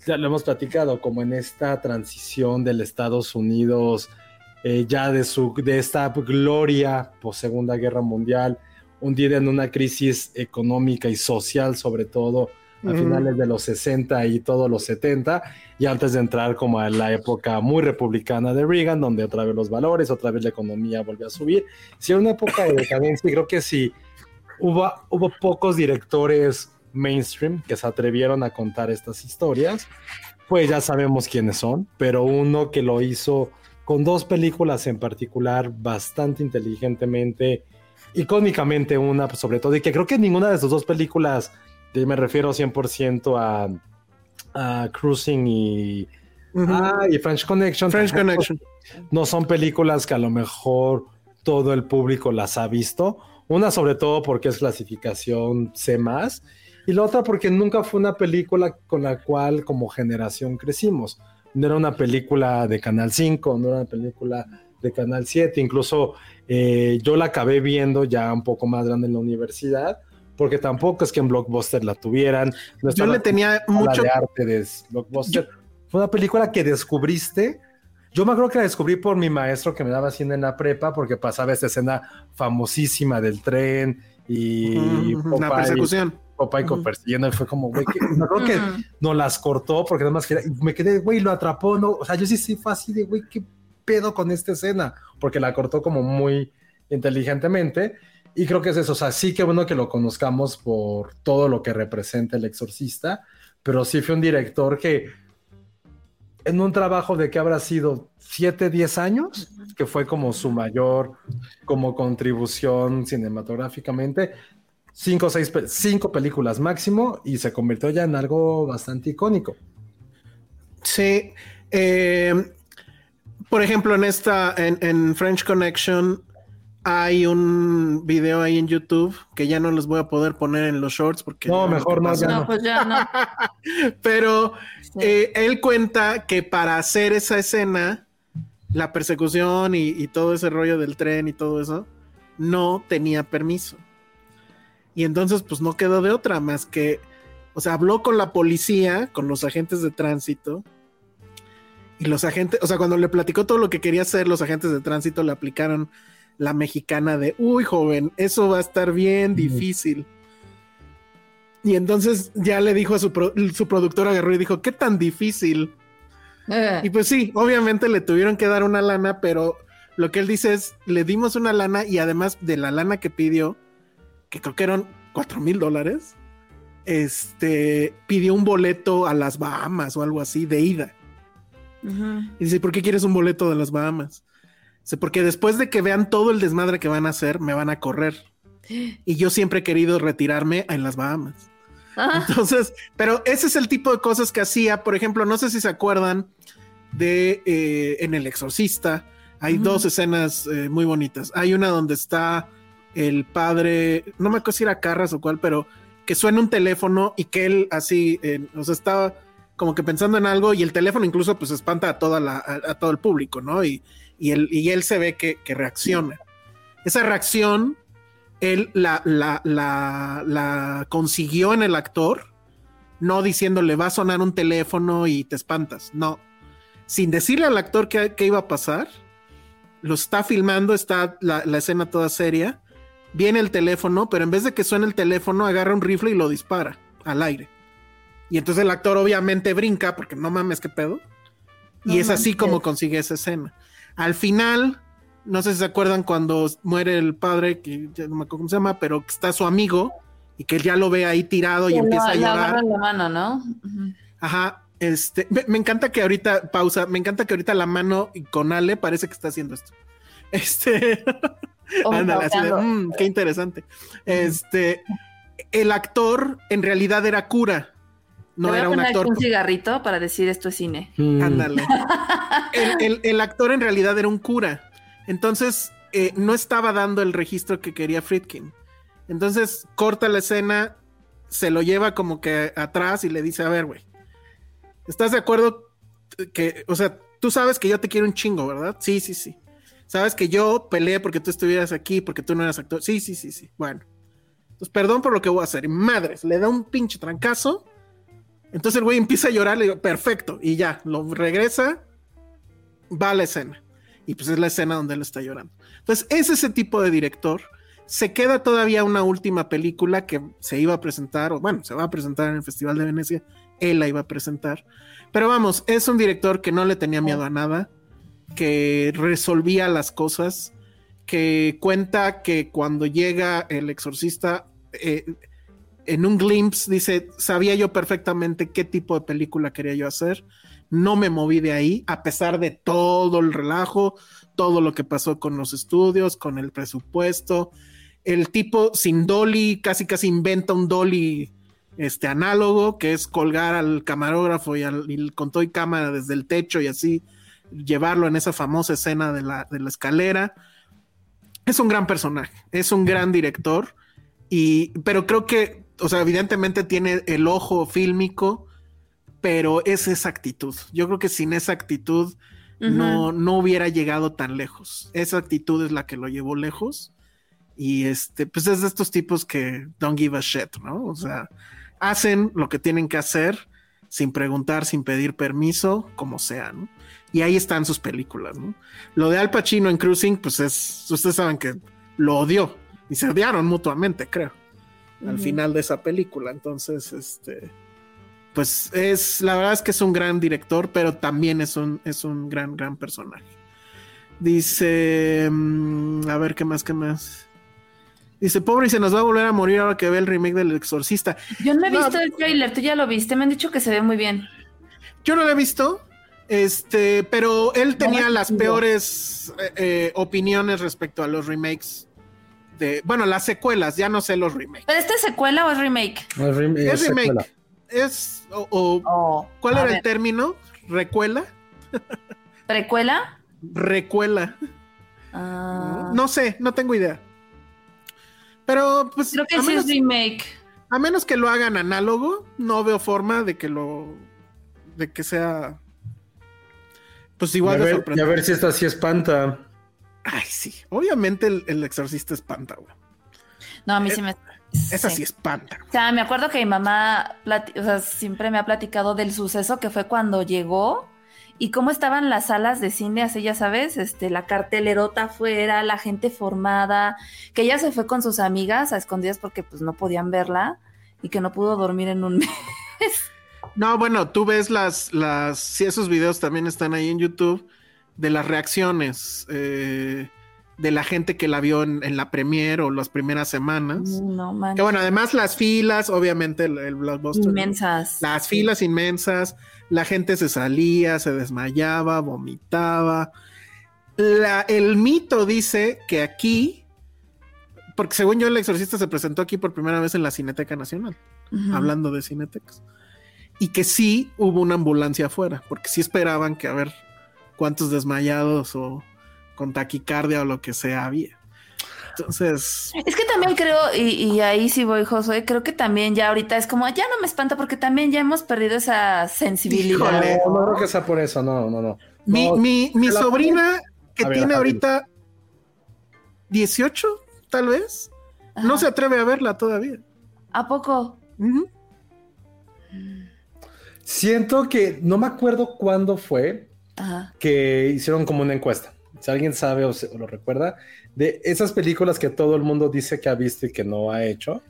ya lo hemos platicado, como en esta transición del Estados Unidos, eh, ya de, su, de esta gloria post Segunda Guerra Mundial, hundida en una crisis económica y social sobre todo a finales de los 60 y todos los 70, y antes de entrar como a la época muy republicana de Reagan, donde otra vez los valores, otra vez la economía volvió a subir. Sí, era una época de decadencia y creo que sí, hubo, hubo pocos directores mainstream que se atrevieron a contar estas historias, pues ya sabemos quiénes son, pero uno que lo hizo con dos películas en particular bastante inteligentemente, icónicamente una pues, sobre todo, y que creo que ninguna de sus dos películas, y me refiero 100% a, a Cruising y, ah, y French Connection, French Connection. no son películas que a lo mejor todo el público las ha visto. Una sobre todo porque es clasificación C y la otra porque nunca fue una película con la cual como generación crecimos. No era una película de Canal 5, no era una película de Canal 7, incluso eh, yo la acabé viendo ya un poco más grande en la universidad, porque tampoco es que en Blockbuster la tuvieran. No Yo le tenía mucho de arte de Blockbuster. Fue una película que descubriste. Yo me acuerdo que la descubrí por mi maestro que me daba cine en la prepa, porque pasaba esta escena famosísima del tren y Popeye- persecución. Popeye Ujú. persiguiendo. Y fue como, güey, acuerdo que nos las cortó porque nada más me quedé, güey, lo atrapó, no, o sea, yo sí, sí fue así de, güey, qué pedo con esta escena, porque la cortó como muy inteligentemente. Y creo que es eso, o sea, sí que bueno que lo conozcamos por todo lo que representa el exorcista, pero sí fue un director que en un trabajo de que habrá sido 7, 10 años, que fue como su mayor como contribución cinematográficamente, cinco o seis pe- cinco películas máximo y se convirtió ya en algo bastante icónico. Sí. eh, por ejemplo, en esta, en, en French Connection, hay un video ahí en YouTube que ya no les voy a poder poner en los shorts porque. No, mejor no, ya No, pues ya no. Pero Sí. eh, él cuenta que para hacer esa escena, la persecución y, y todo ese rollo del tren y todo eso, no tenía permiso. Y entonces pues no quedó de otra más que, o sea, habló con la policía, con los agentes de tránsito. Y los agentes, o sea, cuando le platicó todo lo que quería hacer, los agentes de tránsito le aplicaron la mexicana de, uy, joven, eso va a estar bien difícil. Y entonces ya le dijo a su, pro- su productor agarró y dijo, ¿qué tan difícil? Eh, Y pues sí, obviamente le tuvieron que dar una lana, pero lo que él dice es, le dimos una lana y además de la lana que pidió, que creo que eran cuatro mil dólares, este, pidió un boleto a las Bahamas o algo así de ida. ujú. Y dice, ¿por qué quieres un boleto de las Bahamas? Dice, porque después de que vean todo el desmadre que van a hacer, me van a correr. Y yo siempre he querido retirarme en las Bahamas. Ah, Entonces, pero ese es el tipo de cosas que hacía. Por ejemplo, no sé si se acuerdan de eh, en El Exorcista. Hay dos escenas eh, muy bonitas. Hay una donde está el padre, no me acuerdo si era Carras o cuál, pero que suena un teléfono y que él así, eh, o sea, estaba como que pensando en algo y el teléfono incluso pues espanta a, toda a, todo el público, ¿no? Y, y, él, y él se ve que, reacciona. Esa reacción él la, la, consiguió en el actor, no diciéndole va a sonar un teléfono y te espantas, no. Sin decirle al actor qué, qué iba a pasar, lo está filmando, está la, la escena toda seria, viene el teléfono, pero en vez de que suene el teléfono, agarra un rifle y lo dispara al aire. Y entonces el actor obviamente brinca, porque no mames, qué pedo. Y es así como consigue esa escena. Al final, no sé si se acuerdan cuando muere el padre, que ya no me acuerdo cómo se llama, pero que está su amigo y que él ya lo ve ahí tirado y empieza a llorar. agarran la mano, ¿no? Ujú. Ajá. Este, me, me encanta que ahorita, pausa, me encanta que ahorita la mano con Ale parece que está haciendo esto. Este, ándale, así de. "Mm, qué interesante. Este, el actor en realidad era cura, Te no voy era un poner actor. un cigarrito para decir esto es cine. Mm. Ándale. El, el- el actor en realidad era un cura. Entonces, eh, no estaba dando el registro que quería Friedkin. Entonces, corta la escena, se lo lleva como que atrás y le dice, a ver, güey, ¿estás de acuerdo que, o sea, tú sabes que yo te quiero un chingo, ¿verdad? Sí, sí, sí. Sabes que yo peleé porque tú estuvieras aquí, porque tú no eras actor. Sí, sí, sí, sí. Bueno. Entonces, perdón por lo que voy a hacer. Madres, le da un pinche trancazo. Entonces el güey empieza a llorar, le digo, perfecto, y ya, lo regresa, va a la escena. Y pues es la escena donde él está llorando. Entonces, es ese tipo de director. Se queda todavía una última película que se iba a presentar, o bueno, se va a presentar en el Festival de Venecia. Él la iba a presentar. Pero vamos, es un director que no le tenía miedo a nada, que resolvía las cosas, que cuenta que cuando llega el exorcista, eh, en un glimpse dice, sabía yo perfectamente qué tipo de película quería yo hacer, no me moví de ahí, a pesar de todo el relajo, todo lo que pasó con los estudios, con el presupuesto. El tipo sin dolly, casi casi inventa un dolly este análogo, que es colgar al camarógrafo y, al, y con todo y cámara desde el techo y así llevarlo en esa famosa escena de la, de la escalera. Es un gran personaje, es un gran director, y, pero creo que, o sea, evidentemente tiene el ojo fílmico, pero es esa actitud. Yo creo que sin esa actitud no, no hubiera llegado tan lejos. Esa actitud es la que lo llevó lejos. Y este, pues es de estos tipos que don't give a shit, ¿no? O sea, hacen lo que tienen que hacer sin preguntar, sin pedir permiso, como sea, ¿no? Y ahí están sus películas, ¿no? Lo de Al Pacino en Cruising, pues es, ustedes saben que lo odió y se odiaron mutuamente, creo, al final de esa película. Entonces, este, pues es, la verdad es que es un gran director, pero también es un, es un gran, gran personaje. Dice, mm, a ver, ¿qué más, qué más? Dice, pobre, y se nos va a volver a morir ahora que ve el remake del Exorcista. Yo no he No, visto el trailer, tú ya lo viste, me han dicho que se ve muy bien. Yo no lo he visto, este, pero él tenía No, las peores eh, eh, opiniones respecto a los remakes de, bueno, las secuelas, ya no sé los remakes. ¿Pero esta es secuela o es remake? Es rem- Es es remake. secuela. Es, o, o- Oh, ¿cuál era ver, el término? ¿Recuela? ¿Precuela? Recuela. Ah, No sé, no tengo idea. Pero, pues, Creo que a, sí menos, es remake. a menos que lo hagan análogo, no veo forma de que lo, de que sea, pues Y igual a, de ver, y a ver si esta sí espanta. Ay, sí. Obviamente el, el exorcista espanta, güey. No, a mí sí me. Esa sí espanta. O sea, me acuerdo que mi mamá plati- o sea, siempre me ha platicado del suceso que fue cuando llegó y cómo estaban las salas de cine, así ya sabes, este, la cartelerota afuera, la gente formada, que ella se fue con sus amigas a escondidas porque pues no podían verla y que no pudo dormir en un mes. No, bueno, tú ves las, las, sí, esos videos también están ahí en YouTube de las reacciones eh, de la gente que la vio en, en la premiere o las primeras semanas. No, man. Que bueno, además las filas, obviamente el, el blockbuster. ¿no? Inmensas. Las filas inmensas, la gente se salía, se desmayaba, vomitaba. La- el mito dice que aquí, porque según yo el exorcista se presentó aquí por primera vez en la Cineteca Nacional hablando de Cinetex. Y que sí hubo una ambulancia afuera, porque sí esperaban que a ver cuántos desmayados o con taquicardia o lo que sea había. Entonces, Es que también creo, y, y ahí sí voy, Josué, creo que también ya ahorita es como, ya no me espanta porque también ya hemos perdido esa sensibilidad. Híjole. No, no creo que sea por eso, no, no, no. mi, No, mi, mi sobrina, que ver, tiene ahorita 18, tal vez, no se atreve a verla todavía. ¿A poco? Ujú. Siento que no me acuerdo cuándo fue Ajá. que hicieron como una encuesta. Si alguien sabe o, se- o lo recuerda, de esas películas que todo el mundo dice que ha visto y que no ha hecho.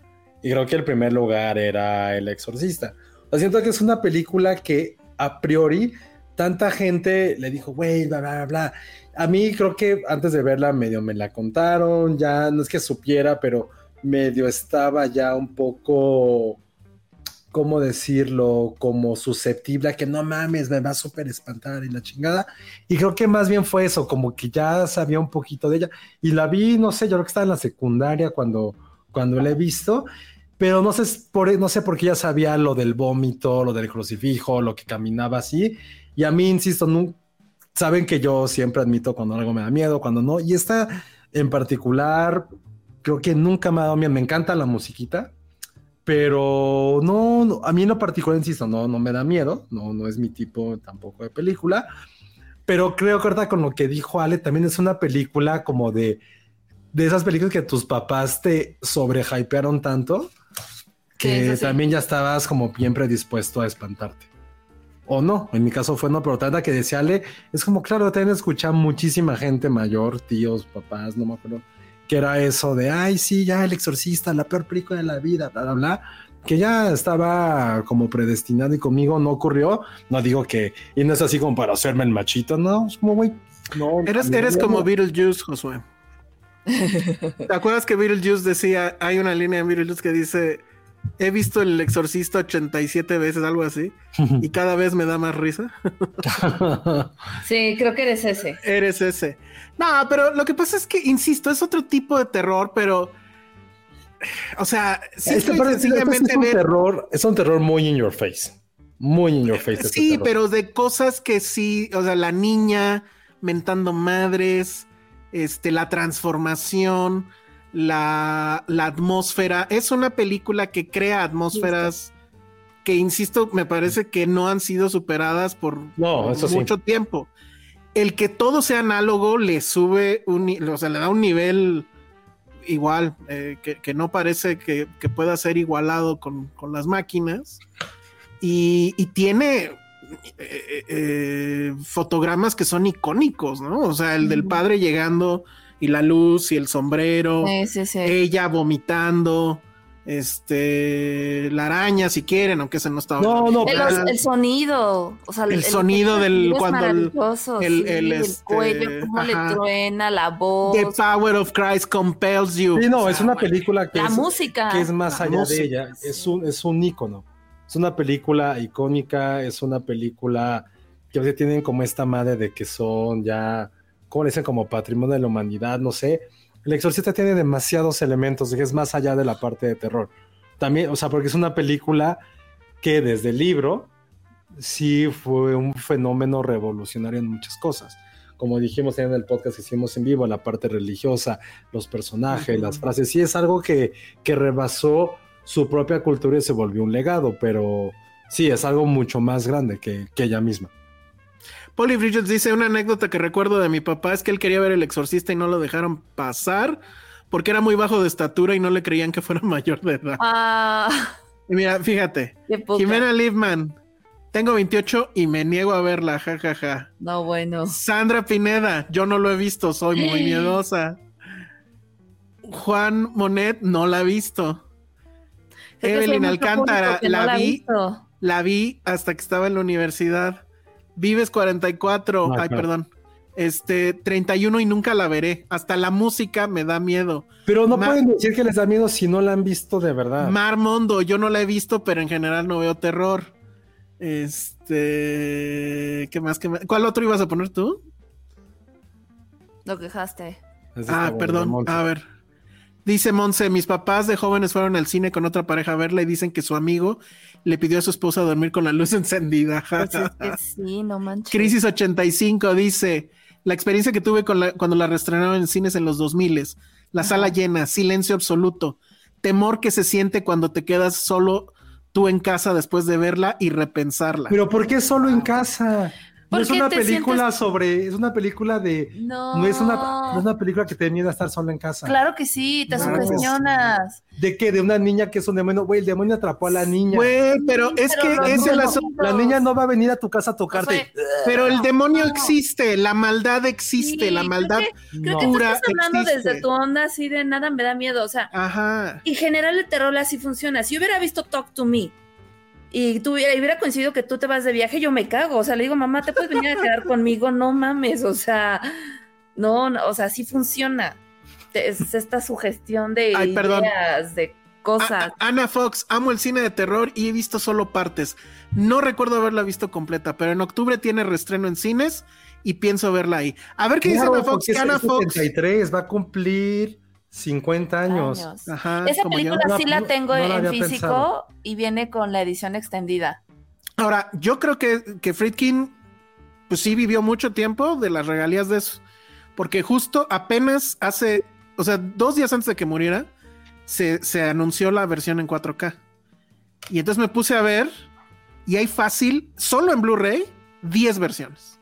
Y creo que el primer lugar era El Exorcista. O sea, siento que es una película que a priori tanta gente le dijo, güey, bla, bla, bla, bla. A mí creo que antes de verla medio me la contaron, ya no es que supiera, pero medio estaba ya un poco, ¿cómo decirlo? Como susceptible a que no mames, me va a súper espantar y la chingada. Y creo que más bien fue eso, como que ya sabía un poquito de ella. Y la vi, no sé, yo creo que estaba en la secundaria cuando, cuando la he visto. Pero no sé, por, no sé por qué ya sabía lo del vómito, lo del crucifijo, lo que caminaba así. Y a mí, insisto, no, saben que yo siempre admito cuando algo me da miedo, cuando no. Y esta en particular, creo que nunca me ha dado miedo. Me encanta la musiquita, pero no, no, a mí en lo particular, insisto, no, no me da miedo. No, no es mi tipo tampoco de película. Pero creo que ahorita con lo que dijo Ale, también es una película como de, de esas películas que tus papás te sobrehypearon tanto que sí. también ya estabas como bien predispuesto a espantarte. O no, en mi caso fue no, pero trata que decía Ale, es como claro, también escucha muchísima gente mayor, tíos, papás, no me acuerdo, que era eso de, ay, sí, ya el exorcista, la peor película de la vida, bla, bla, bla, que ya estaba como predestinado y conmigo no ocurrió. No digo que, y no es así como para hacerme el machito, no, es como, güey, no. Eres, eres no. como Beetlejuice, Josué. ¿Te acuerdas que Beetlejuice decía, hay una línea en Beetlejuice que dice, he visto el exorcista 87 veces, algo así, y cada vez me da más risa? Sí, creo que eres ese. Eres ese. No, pero lo que pasa es que, insisto, es otro tipo de terror, pero... O sea, sí, Este, pero sencillamente es un ver- terror, es un terror muy in your face. Muy in your face. este Sí, terror. pero de cosas que sí, o sea, la niña mentando madres, este, la transformación, la, la atmósfera. Es una película que crea atmósferas que, insisto, me parece que no han sido superadas por No, eso sí. mucho tiempo. El que todo sea análogo le sube un, o sea, le da un nivel igual, eh, que, que no parece que, que pueda ser igualado con, con las máquinas. Y, y tiene eh, eh, fotogramas que son icónicos, ¿no? O sea, el del padre llegando y la luz y el sombrero, Sí, sí, sí. ella vomitando, este, la araña si quieren, aunque ese no está No, no, El, original. el sonido, o sea, El sonido del- sonido cuando el- el- sí, el, el, este, cuello, cómo ajá. le truena la voz, The Power of Christ compels you. Sí, no, O es una bueno, película que la es, música. que es más La allá música, de ella. Es un, es un ícono. Es una película icónica, es una película que a veces tienen como esta madre de que son ya, ¿cómo le dicen? Como patrimonio de la humanidad, no sé. El exorcista tiene demasiados elementos, que es más allá de la parte de terror. También, o sea, porque es una película que desde el libro sí fue un fenómeno revolucionario en muchas cosas. Como dijimos en el podcast que hicimos en vivo, la parte religiosa, los personajes, las frases, sí es algo que, que rebasó su propia cultura y se volvió un legado, pero sí, es algo mucho más grande que, que ella misma. Polly Bridges dice una anécdota que recuerdo de mi papá es que él quería ver el exorcista y no lo dejaron pasar porque era muy bajo de estatura y no le creían que fuera mayor de edad. Ah, Y mira, fíjate. Jimena Liebman, tengo 28 y me niego a verla, jajaja. No, bueno. Sandra Pineda, yo no lo he visto, soy muy miedosa. Juan Monet, no la he visto. Evelyn Alcántara, no la ha vi. visto. La vi hasta que estaba en la universidad. Vives 44, Ah, ay, claro. perdón. Este, 31 y nunca la veré. Hasta la música me da miedo. Pero no Ma- pueden decir que les da miedo si no la han visto de verdad. Mar Mondo, yo no la he visto, pero en general no veo terror. Este, ¿qué más? ¿Qué más? ¿Cuál otro ibas a poner tú? Lo quejaste. Ah, perdón. A ver. Dice Monse, mis papás de jóvenes fueron al cine con otra pareja a verla y dicen que su amigo le pidió a su esposa dormir con la luz encendida. Pues es que sí, no manches. Crisis 85 dice, la experiencia que tuve con la- cuando la reestrenaron en cines en los 2000, la sala llena, silencio absoluto, temor que se siente cuando te quedas solo tú en casa después de verla y repensarla. Pero ¿por qué solo en casa? No ¿Por es qué una te película sientes- sobre, es una película de, No. no es una, no es una película que te miedo a estar solo en casa. Claro que sí, te Claro. sugestionas. ¿De qué? De una niña que es un demonio, güey, el demonio atrapó a la niña. Güey, pero es Pero que es el asunto. La niña no va a venir a tu casa a tocarte. Pero el demonio No. existe, la maldad existe, Sí, la creo maldad que- Creo que tú pura estás hablando existe. desde tu onda así de nada me da miedo. O sea, Ajá. en general el terror así funciona. Si yo hubiera visto Talk to Me y tú hubiera, y hubiera coincidido que tú te vas de viaje, yo me cago. O sea, le digo, mamá, ¿te puedes venir a quedar conmigo? No mames, o sea, no, no, o sea, sí funciona. Es esta sugestión de Ay, ideas, de cosas. A- Ana Fox, amo el cine de terror y he visto solo partes. No recuerdo haberla visto completa, pero en octubre tiene reestreno en cines y pienso verla ahí. A ver qué dice Ana Fox. Ana es Fox. 73, va a cumplir 50 años. Años. Ajá, Esa película No, sí la tengo no en físico pensado. y viene con la edición extendida. Ahora, yo creo que, que Friedkin, pues sí vivió mucho tiempo de las regalías de eso. Porque justo apenas hace, o sea, dos días antes de que muriera, se, se anunció la versión en 4K. Y entonces me puse a ver y hay fácil, solo en Blu-ray, 10 versiones.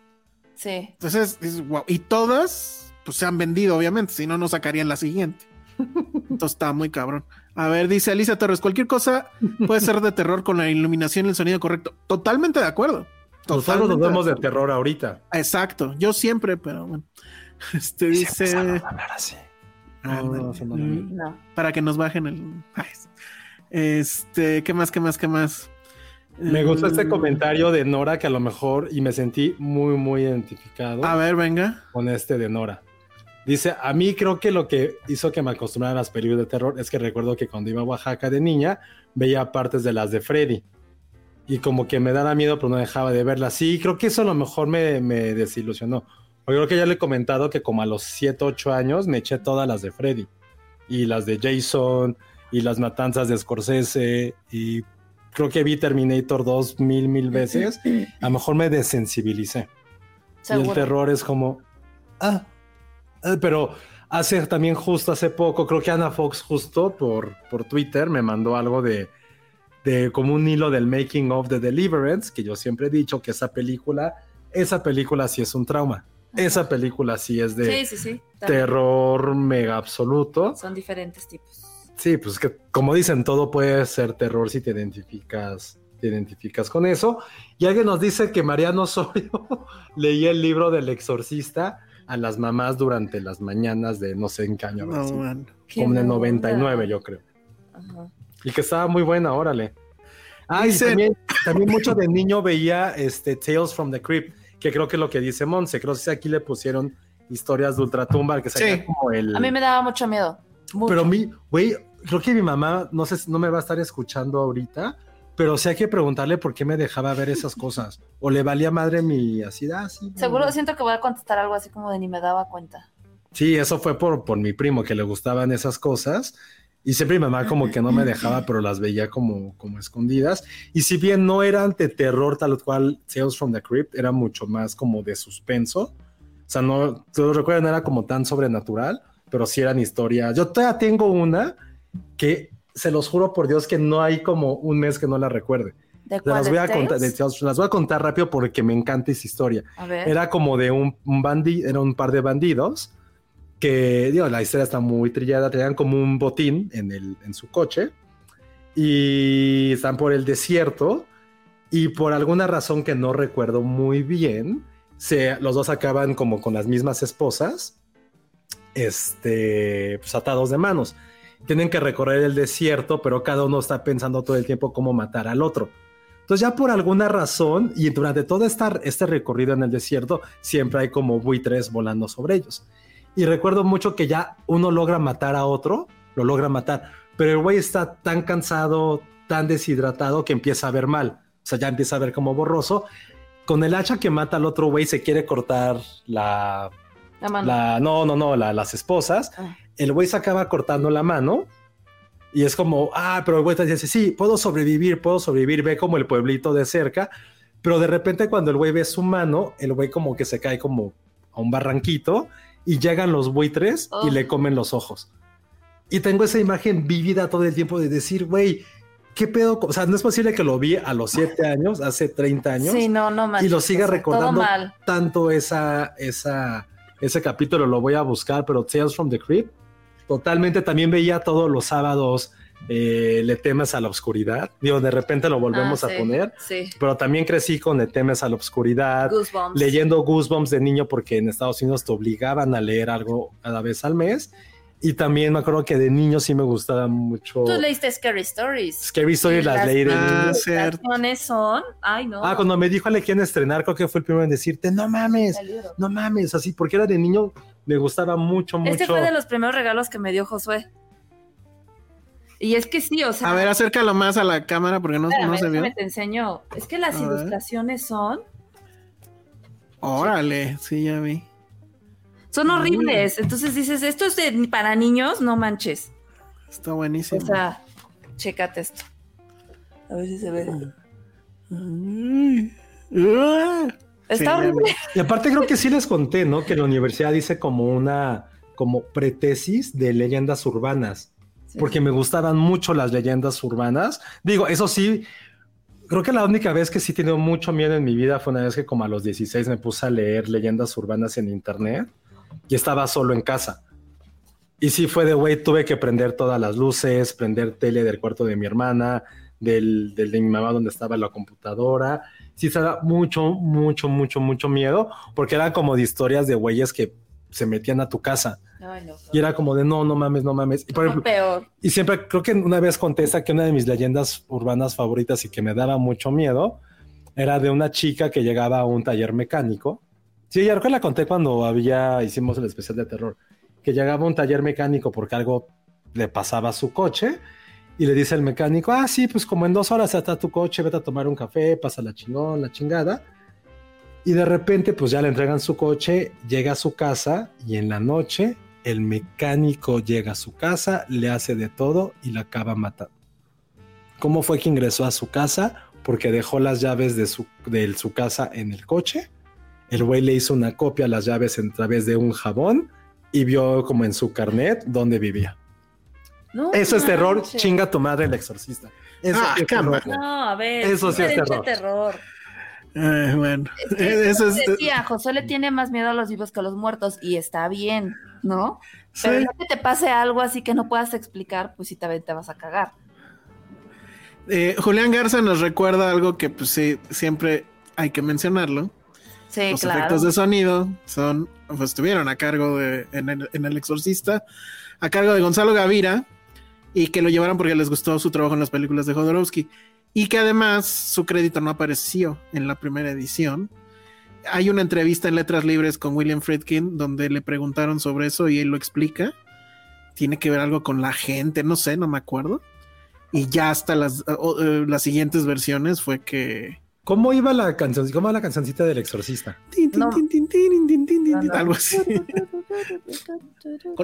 Sí. Entonces, es guau. Y todas, pues se han vendido, obviamente, si no, no sacarían la siguiente. Entonces está muy cabrón. A ver, dice Alicia Torres, cualquier cosa puede ser de terror con la iluminación y el sonido correcto. Totalmente de acuerdo. Nosotros Totalmente nos vemos de terror ahorita. Exacto, yo siempre, pero bueno. Este dice hablar así. Ah, No, no, no. Mm, para que nos bajen el. Este, ¿qué más, qué más, qué más? Me gustó este Mm, comentario de Nora que a lo mejor, y me sentí muy, muy identificado A ver, venga. con este de Nora. Dice, a mí creo que lo que hizo que me acostumbrara a las películas de terror es que recuerdo que cuando iba a Oaxaca de niña veía partes de las de Freddy. Y como que me daba miedo, pero no dejaba de verlas. Sí, creo que eso a lo mejor me, me desilusionó. Yo creo que ya le he comentado que como a los 7, 8 años me eché todas las de Freddy. Y las de Jason, y las matanzas de Scorsese, y creo que vi Terminator 2 mil, mil veces. A lo mejor me desensibilicé. Y el terror es como, ah, pero hace también justo hace poco, creo que Ana Fox justo por, por Twitter me mandó algo de, de como un hilo del making of the Deliverance, que yo siempre he dicho que esa película, esa película sí es un trauma. Esa película sí es de Sí, sí, sí. también. terror mega absoluto. Son diferentes tipos. Sí, pues que como dicen, todo puede ser terror si te identificas, te identificas con eso. Y alguien nos dice que Mariano Osorio leía el libro del exorcista a las mamás durante las mañanas de no sé en qué año, No. Qué como en el onda. 99 yo creo. Ajá. Y que estaba muy buena, órale. Ah, y también, también mucho de niño veía este Tales from the Crypt, que creo que es lo que dice Monse, creo que aquí le pusieron historias de ultratumba, que Sí. como el... A mí me daba mucho miedo. Mucho. Pero mi, güey, creo que mi mamá, no sé, no me va a estar escuchando ahorita, pero sí hay que preguntarle por qué me dejaba ver esas cosas. O le valía madre mi así, ah, sí. Seguro bueno. siento que voy a contestar algo así como de ni me daba cuenta. Sí, eso fue por, por mi primo, que le gustaban esas cosas. Y siempre mi mamá como que no me dejaba, pero las veía como, como escondidas. Y si bien no eran de terror tal cual Tales from the Crypt, era mucho más como de suspenso. O sea, no, te lo recuerdo, no era como tan sobrenatural, pero sí eran historias. Yo todavía tengo una que se los juro por Dios que no hay como un mes que no la recuerde. ¿De las voy, ¿De a contar, de- las voy a contar rápido porque me encanta esa historia. Era como de un, un bandi, era un par de bandidos que, digo, la historia está muy trillada, tenían como un botín en, el, en su coche y están por el desierto y por alguna razón que no recuerdo muy bien, se, los dos acaban como con las mismas esposas, este, pues atados de manos. Tienen que recorrer el desierto, pero cada uno está pensando todo el tiempo cómo matar al otro. Entonces ya por alguna razón y durante todo esta, este recorrido en el desierto siempre hay como buitres volando sobre ellos. Y recuerdo mucho que ya uno logra matar a otro, lo logra matar, pero el güey está tan cansado, tan deshidratado que empieza a ver mal. O sea, ya empieza a ver como borroso. Con el hacha que mata al otro güey se quiere cortar la... La mano. la no, no, no, la- las esposas. Ah. El güey se acaba cortando la mano y es como, ah, pero el güey te dice, sí, puedo sobrevivir, puedo sobrevivir, ve como el pueblito de cerca, pero de repente cuando el güey ve su mano, el güey como que se cae como a un barranquito y llegan los buitres y Oh. le comen los ojos. Y tengo esa imagen vívida todo el tiempo de decir, güey, ¿qué pedo? O sea, no es posible que lo vi a los siete años, hace 30 años, Sí, no, no manches, y lo siga recordando mal. tanto esa, esa, ese capítulo, lo voy a buscar, pero Tales from the Crypt, totalmente también veía todos los sábados eh, Le temes a la oscuridad. Digo, de repente lo volvemos Ah, a sí, poner, Sí. pero también crecí con Le temes a la oscuridad, Goosebumps. leyendo Goosebumps de niño porque en Estados Unidos te obligaban a leer algo cada vez al mes. Y también me acuerdo que de niño sí me gustaba mucho. Tú leíste Scary Stories. Scary Stories Y las leí de Ah, niño. cierto. ilustraciones son. Ay, no. Ah, cuando me dijo Ale quién estrenar, creo que fue el primero en decirte, no mames, no mames, así, porque era de niño, me gustaba mucho, mucho. Este fue de los primeros regalos que me dio Josué. Y es que sí, o sea. A ver, acércalo más a la cámara porque no, espérame, no se vio. te enseño. Es que las A ver. ilustraciones son. Órale, sí, ya vi. Son horribles. Entonces dices, esto es de- para niños, no manches. Está buenísimo. O sea, chécate esto. A ver si se ve. Ay. Ah. Está Sí, horrible. Y aparte creo que sí les conté, ¿no? Que la universidad dice como una, como pretesis de leyendas urbanas, Sí. porque me gustaban mucho las leyendas urbanas. Digo, eso sí, creo que la única vez que sí he tenido mucho miedo en mi vida fue una vez que como a los 16 me puse a leer leyendas urbanas en internet y estaba solo en casa. Y sí fue de, güey, tuve que prender todas las luces, prender tele del cuarto de mi hermana, del, del de mi mamá donde estaba la computadora. Sí, se da mucho, mucho, mucho, mucho miedo, porque eran como de historias de güeyes que se metían a tu casa. Ay, no. Y era como de, no, no mames, no mames. Y, por No, ejemplo, peor. y siempre creo que una vez contesta que una de mis leyendas urbanas favoritas y que me daba mucho miedo era de una chica que llegaba a un taller mecánico. Sí, ya creo que la conté cuando había, hicimos el especial de terror, que llegaba a un taller mecánico porque algo le pasaba a su coche y le dice el mecánico, ah, sí, pues como en dos horas está tu coche, vete a tomar un café, pasa la chingón, la chingada. Y de repente, pues ya le entregan su coche, llega a su casa y en la noche el mecánico llega a su casa, le hace de todo y la acaba matando. ¿Cómo fue que ingresó a su casa? Porque dejó las llaves de su, de su casa en el coche. El güey le hizo una copia a las llaves a través de un jabón y vio como en su carnet dónde vivía. No Eso es terror, chinga tu madre el exorcista. Eso Ah, sí es cámara. terror. No, a ver. Eso sí es diferente terror. Ay, bueno, Es que eso es. decía, José le tiene más miedo a los vivos que a los muertos y está bien, ¿no? sí. Pero no que te pase algo así que no puedas explicar, pues sí también te vas a cagar. Eh, Julián Garza nos recuerda algo que, pues sí, siempre hay que mencionarlo. Sí, Los claro. efectos de sonido son, pues estuvieron a cargo de, en el, en el Exorcista, a cargo de Gonzalo Gavira, y que lo llevaron porque les gustó su trabajo en las películas de Jodorowsky, y que además su crédito no apareció en la primera edición. Hay una entrevista en Letras Libres con William Friedkin donde le preguntaron sobre eso y él lo explica. Tiene que ver algo con la gente, no sé, no me acuerdo. Y ya hasta las, eh, las siguientes versiones fue que ¿Cómo iba la canción? ¿Cómo iba la cancioncita del exorcista? No. Algo así.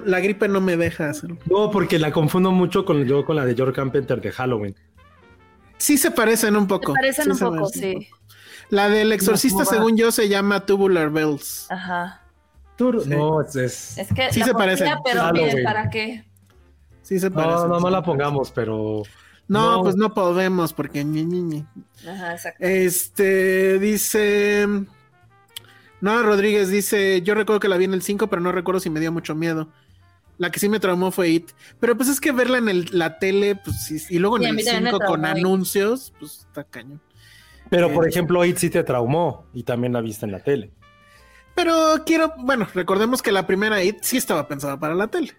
La gripe no me deja hacerlo. No, porque la confundo mucho con yo con la de George Carpenter de Halloween. Sí se parecen un poco. Te parecen Sí un se poco, parecen un sí. poco. La del exorcista, según yo, se llama Tubular Bells. Ajá. Tur- Sí. No, es, es- Es que Sí la se parecen. Pero ¿para qué? Sí se parecen. No, no, no se la pongamos, pero No, No. pues no podemos porque ñi, ñi, ñi. Ajá, exacto. Este dice Noah Rodríguez dice, yo recuerdo que la vi en el 5, pero no recuerdo si me dio mucho miedo. La que sí me traumó fue It. Pero pues es que verla en el- la tele, pues y luego en el también me 5 con anuncios, pues está cañón. Pero, por Eh. ejemplo, It sí te traumó y también la viste en la tele. Pero quiero, bueno, recordemos que la primera It sí estaba pensada para la tele.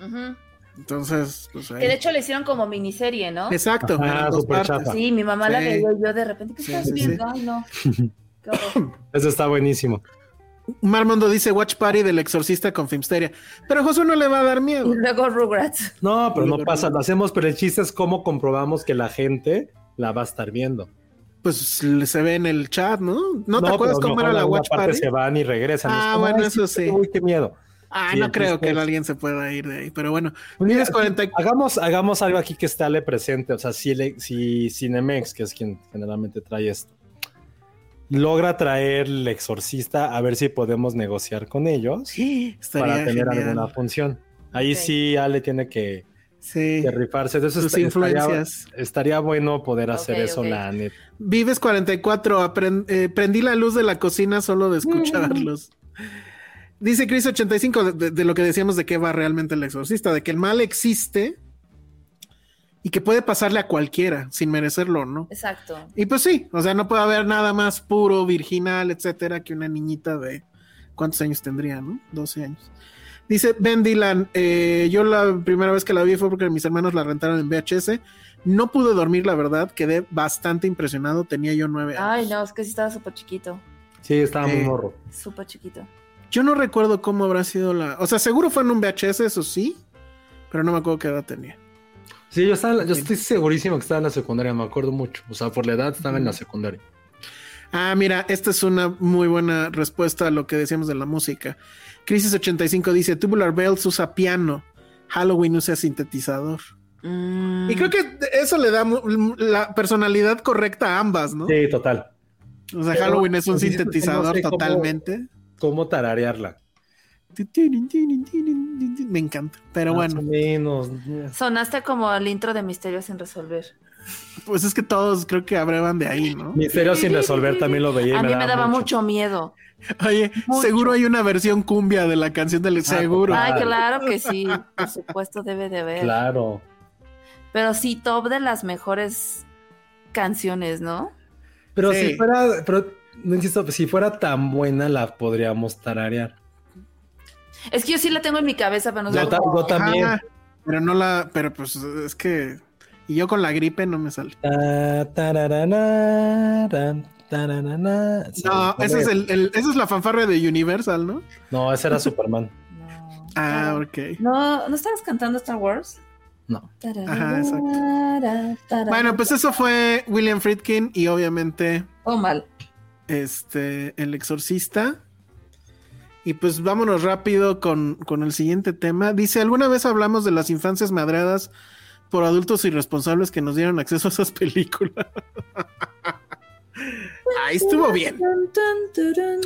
Ujú. Entonces, pues ahí. Que de hecho le hicieron como miniserie, ¿no? Exacto, Ajá. Sí, mi mamá la Sí. veía y yo de repente, ¿qué Sí, estás sí, viendo? Ay, no. Eso está buenísimo. Marmondo dice Watch Party del exorcista con Filmsteria. Pero Josué no le va a dar miedo. Y luego Rugrats. No, pero no pasa, lo hacemos, pero el chiste es cómo comprobamos que la gente la va a estar viendo. Pues se ve en el chat, ¿no? ¿No, te acuerdas cómo era la Watch Party? se van y regresan. Ah, Es como, bueno, "Ay, eso sí. Uy, qué miedo. Ah, Sí, no creo que alguien se pueda ir de ahí, pero bueno. Pues mira, Vives 40 hagamos, hagamos algo aquí que esté presente. O sea, si, le- si Cinemex, que es quien generalmente trae esto, logra traer el exorcista, a ver si podemos negociar con ellos Estaría para tener genial. alguna función. Ahí Ok. sí Ale tiene que, Sí. que rifarse. Entonces Sus esta- estaría, influencias. estaría bueno poder hacer eso, ok. la neta. Vives 44, apren- eh, prendí la luz de la cocina solo de escucharlos. Dice Chris 85 de, de- de lo que decíamos de qué va realmente el exorcista, de que el mal existe y que puede pasarle a cualquiera sin merecerlo, ¿no? Exacto. Y pues sí, o sea, no puede haber nada más puro, virginal, etcétera, que una niñita de cuántos años tendría, ¿no? 12 años. Dice Ben Dylan, eh, yo la primera vez que la vi fue porque mis hermanos la rentaron en VHS. No pude dormir, la verdad, quedé bastante impresionado, tenía yo nueve años. Ay, no, es que sí estaba súper chiquito. Sí, estaba muy Eh, morro. Súper chiquito. Yo no recuerdo cómo habrá sido la... O sea, seguro fue en un VHS, eso sí, pero no me acuerdo qué edad tenía. Sí, yo, estaba, en la- yo estoy segurísimo que estaba en la secundaria, me acuerdo mucho. O sea, por la edad estaba en la secundaria. Ah, mira, esta es una muy buena respuesta a lo que decíamos de la música. Crisis 85 dice, Tubular Bells usa piano, Halloween usa sintetizador. Mm. Y creo que eso le da la personalidad correcta a ambas, ¿no? Sí, total. O sea, Pero, Halloween es un sintetizador no sé cómo- totalmente. ¿Cómo tararearla? Me encanta. Pero Más bueno, menos. Sonaste como el intro de Misterios sin resolver. pues es que todos creo que abrevan de ahí, ¿no? Misterio sin resolver también lo veía. y A mí me daba mucho miedo. Oye, Mucho. seguro hay una versión cumbia de la canción del seguro. Ay, Claro. claro que sí. Por supuesto debe de haber. Claro. Pero sí, top de las mejores canciones, ¿no? Pero Sí. si fuera, pero no insisto, si fuera tan buena la podríamos tararear. Es que yo sí la tengo en mi cabeza, pero no sé Yo, ta- cómo- yo también. Ajá, pero no la, pero pues es que y yo con la gripe no me sale. Ta- tararana, ran, tararana. Sí, No, ese es el, el- esa es la fanfarria de Universal, ¿no? No, ese era Superman. No. Ah, ok. No, ¿no estabas cantando Star Wars? No. Ajá, exacto. Bueno, pues eso fue William Friedkin y obviamente Oh, mal. Este el exorcista. Y pues vámonos rápido con, con el siguiente tema. Dice, ¿alguna vez hablamos de las infancias madreadas por adultos irresponsables que nos dieron acceso a esas películas? Ahí estuvo bien.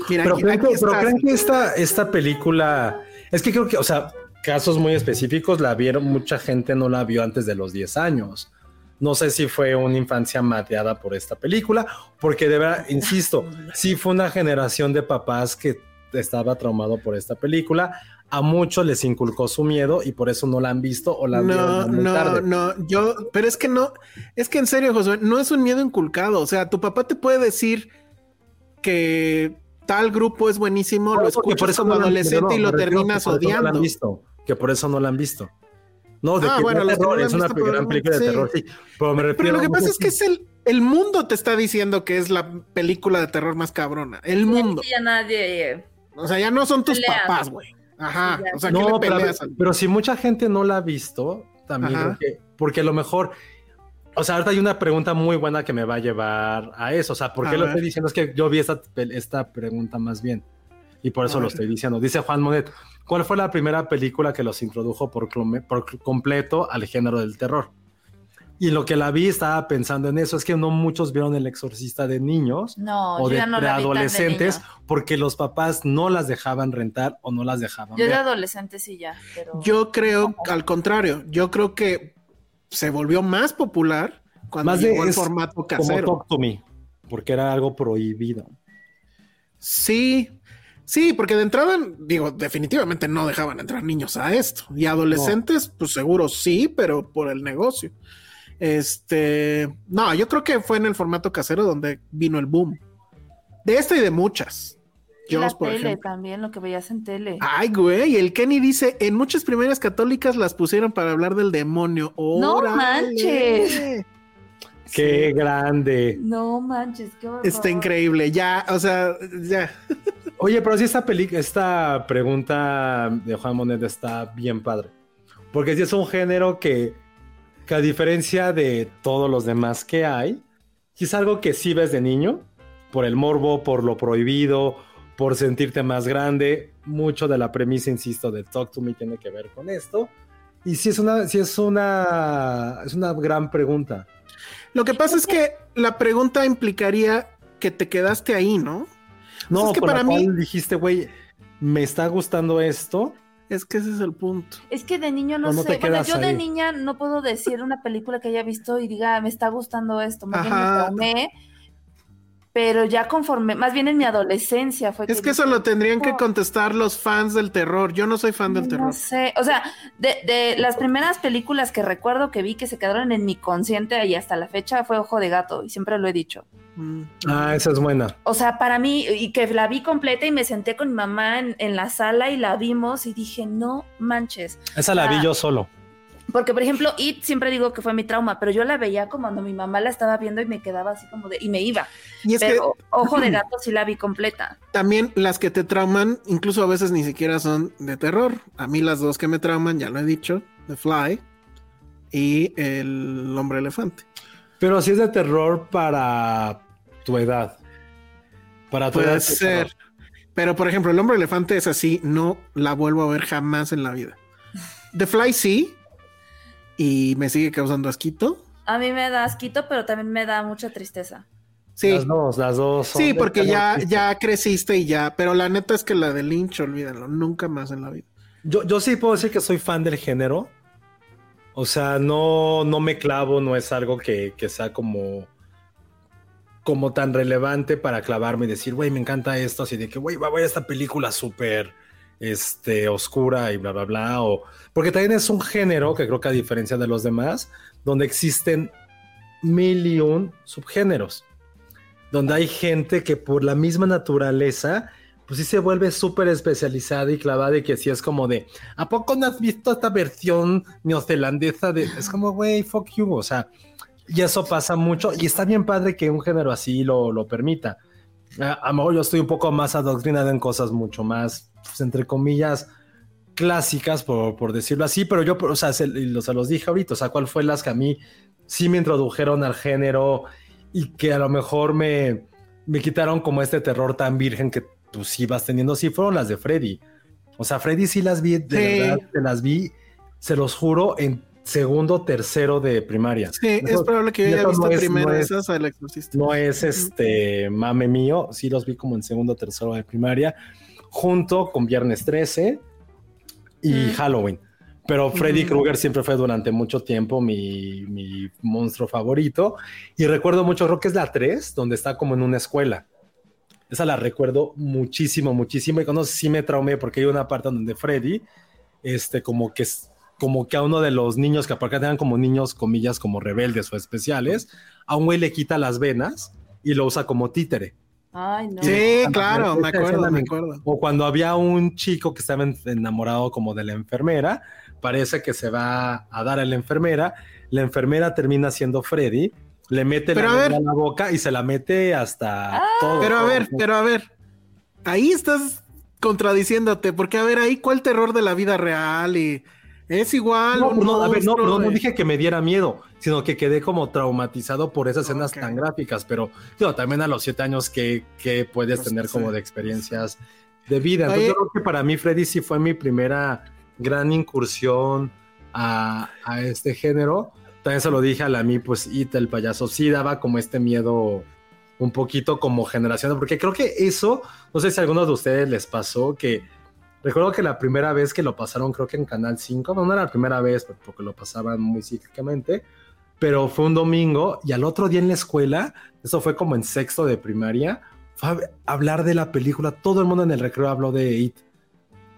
Mira, Pero aquí- creen, aquí pero creen que esta, esta película. Es que creo que, o sea, casos muy específicos la vieron, mucha gente no la vio antes de los 10 años. No sé si fue una infancia mateada por esta película, porque de verdad, insisto, sí fue una generación de papás que estaba traumado por esta película. A muchos les inculcó su miedo y por eso no la han visto o la No, muy no, tarde. no, yo, pero es que no, es que en serio, Josué, no es un miedo inculcado. O sea, tu papá te puede decir que tal grupo es buenísimo, lo No, porque escuchas como no han- adolescente y no, lo me refiero terminas por eso no han odiando. visto, que por eso no la han visto. No, de Ah, que bueno, no terror, es una gran película de sí. terror, sí. Pero me refiero Pero lo que pasa es que es el, el mundo te está diciendo que es la película de terror más cabrona. El mundo. Ya nadie. O sea, ya no son tus papás, güey. Ajá. O sea, ¿qué No, le peleas? pero si mucha gente no la ha visto, también porque a lo mejor, o sea, ahorita hay una pregunta muy buena que me va a llevar a eso. O sea, ¿por A qué lo ver. estoy diciendo? Es que yo vi esta, pel- esta pregunta más bien. Y por eso A lo ver. estoy diciendo. Dice Juan Monet, ¿cuál fue la primera película que los introdujo por, completo al género del terror? Y lo que la vi estaba pensando en eso, es que no muchos vieron El Exorcista de niños No, o de no de preadolescentes porque los papás no las dejaban rentar o no las dejaban Yo de ver. adolescente sí ya, pero... Yo creo al contrario. Yo creo que se volvió más popular cuando Más de llegó el formato Como casero. Talk to Me, porque era algo prohibido. Sí, sí, porque de entrada, digo, definitivamente no dejaban entrar niños a esto. Y adolescentes, pues seguro sí, pero por el negocio. Este, no, yo creo que fue en el formato casero donde vino el boom. De esta y de muchas. Y la por tele ejemplo. también, lo que veías en tele. Ay, güey, el Kenny dice, en muchas primarias católicas las pusieron para hablar del demonio. ¡No ¡Órale! manches! Qué grande. No manches, qué horror. Está increíble, ya, o sea, ya. Oye, pero sí esta peli esta pregunta de Juan Monet está bien padre. Porque sí es un género que, que a diferencia de todos los demás que hay, sí es algo que sí ves de niño, por el morbo, por lo prohibido, por sentirte más grande. Mucho de la premisa, insisto, de Talk to Me tiene que ver con esto. Y sí es una, sí es una, es una gran pregunta. Lo que pasa es que la pregunta implicaría que te quedaste ahí, ¿no? No, es que para la mí- cual dijiste, güey, me está gustando esto. Es que ese es el punto. Es que de niño no, No, no sé. Bueno, yo de niña no puedo decir una película que haya visto y diga, me está gustando esto. Más bien me Ajá. Pero ya conforme, más bien en mi adolescencia fue Es que eso dije, lo tendrían que "No, contestar los fans del terror. Yo no soy fan del No terror. sé, o sea, de, de las primeras películas que recuerdo que vi que se quedaron en mi consciente y hasta la fecha fue Ojo de Gato, y siempre lo he dicho. Mm. Ah, esa es buena. O sea, para mí, y que la vi completa y me senté con mi mamá en, en la sala y la vimos y dije, no manches. Esa la vi Ah. yo solo. Porque, por ejemplo, It siempre digo que fue mi trauma, pero yo la veía como cuando mi mamá la estaba viendo y me quedaba así como de, y me iba. Y es pero que Ojo de Gato sí la vi completa. también las que te trauman, incluso a veces ni siquiera son de terror. A mí las dos que me trauman, ya lo he dicho, The Fly y El Hombre Elefante. Pero sí es de terror para tu edad. Para tu edad. Puede de ser. Pero, por ejemplo, El Hombre Elefante es así, no la vuelvo a ver jamás en la vida. The Fly sí, y me sigue causando asquito. A mí me da asquito, pero también me da mucha tristeza. Sí, Las dos, las dos. son sí, porque ya, triste. ya creciste y ya, pero la neta es que la de Lynch, olvídalo, nunca más en la vida. Yo, yo sí puedo decir que soy fan del género. O sea, no, no me clavo, no es algo que, que sea como, como tan relevante para clavarme y decir, güey, me encanta esto, así de que, güey, va a ver esta película súper este, oscura y bla, bla, bla. O, porque también es un género que creo que a diferencia de los demás, donde existen mil y un subgéneros. Donde hay gente que por la misma naturaleza pues sí se vuelve súper especializada y clavada y que sí es como de, ¿a poco no has visto esta versión neozelandesa de... Es como, güey, fuck you, o sea, y eso pasa mucho y está bien padre que un género así lo, lo permita. A, a lo mejor yo estoy un poco más adoctrinado en cosas mucho más, pues, entre comillas, clásicas, por, por decirlo así, pero yo, o sea, se, se los dije ahorita, o sea, ¿cuál fue las que a mí sí me introdujeron al género y que a lo mejor me, me quitaron como este terror tan virgen que tú sí vas teniendo, sí fueron las de Freddy. O sea, Freddy sí las vi, de Sí. verdad, te las vi, se los juro, en segundo, tercero de primaria. Sí, es Eso- probable que yo haya visto no es- primero no es- esas al exorcista. no es este mame mío, sí los vi como en segundo, tercero de primaria, junto con Viernes 13 y Mm. Halloween. Pero Freddy Mm. Krueger siempre fue durante mucho tiempo mi, mi monstruo favorito. Y recuerdo mucho, creo que es la 3, donde está como en una escuela. Esa la recuerdo muchísimo, muchísimo. Y cuando sí me traumé porque hay una parte donde Freddy, este, como que como que a uno de los niños que aparte eran como niños, comillas, como rebeldes o especiales, a un güey le quita las venas y lo usa como títere. Ay, no. Sí, claro, me acuerdo, me acuerdo. O cuando había un chico que estaba en- enamorado como de la enfermera, parece que se va a dar a la enfermera, la enfermera termina siendo Freddy, le mete Pero la a ver. lengua en la boca y se la mete hasta todo. Pero a ver, pero a ver, ahí estás contradiciéndote, porque a ver, ahí cuál terror de la vida real y es igual. No, un no, a ver, no, no, dije que me diera miedo, sino que quedé como traumatizado por esas escenas tan gráficas, pero digo, también a los siete años que, que puedes Pues, tener sí. como de experiencias de vida. Entonces yo creo que para mí Freddy sí fue mi primera gran incursión a, a este género. También se lo dije a la mí, pues Ita, el payaso, sí daba como este miedo un poquito como generación, porque creo que eso, no sé si a alguno de ustedes les pasó, que Recuerdo que la primera vez que lo pasaron, creo que en Canal 5, no, era la primera vez, porque lo pasaban muy cíclicamente, pero fue un domingo y al otro día en la escuela, eso fue como en sexto de primaria, fue a hablar de la película, todo el mundo en el recreo habló de It.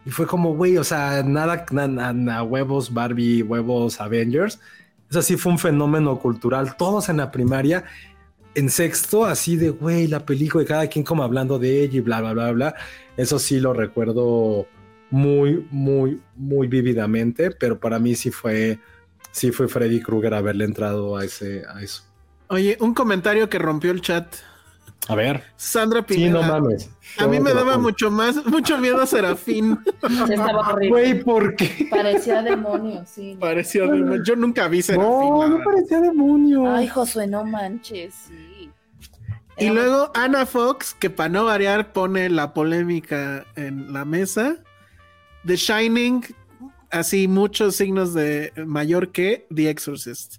Y fue como, güey, o sea, nada, nada, nada, huevos Barbie, huevos Avengers. Eso sí fue un fenómeno cultural, todos en la primaria en sexto, así de, güey, la película y cada quien como hablando de ella y bla, bla, bla, bla. Eso sí lo recuerdo muy, muy, muy vívidamente, pero para mí sí fue, sí fue Freddy Krueger haberle entrado a, ese, a eso. Oye, un comentario que rompió el chat. A ver. Sandra Pineda. Sí, no mames. A mí me daba mucho más, mucho miedo a Serafín. Estaba horrible. Güey, ¿por qué? Parecía demonio, sí. Parecía demonio. Yo nunca vi Serafín. No, no parecía demonio. Ay, Josué, no manches, sí. Y luego Ana Fox, que para no variar pone la polémica en la mesa. The Shining, así muchos signos de mayor que The Exorcist.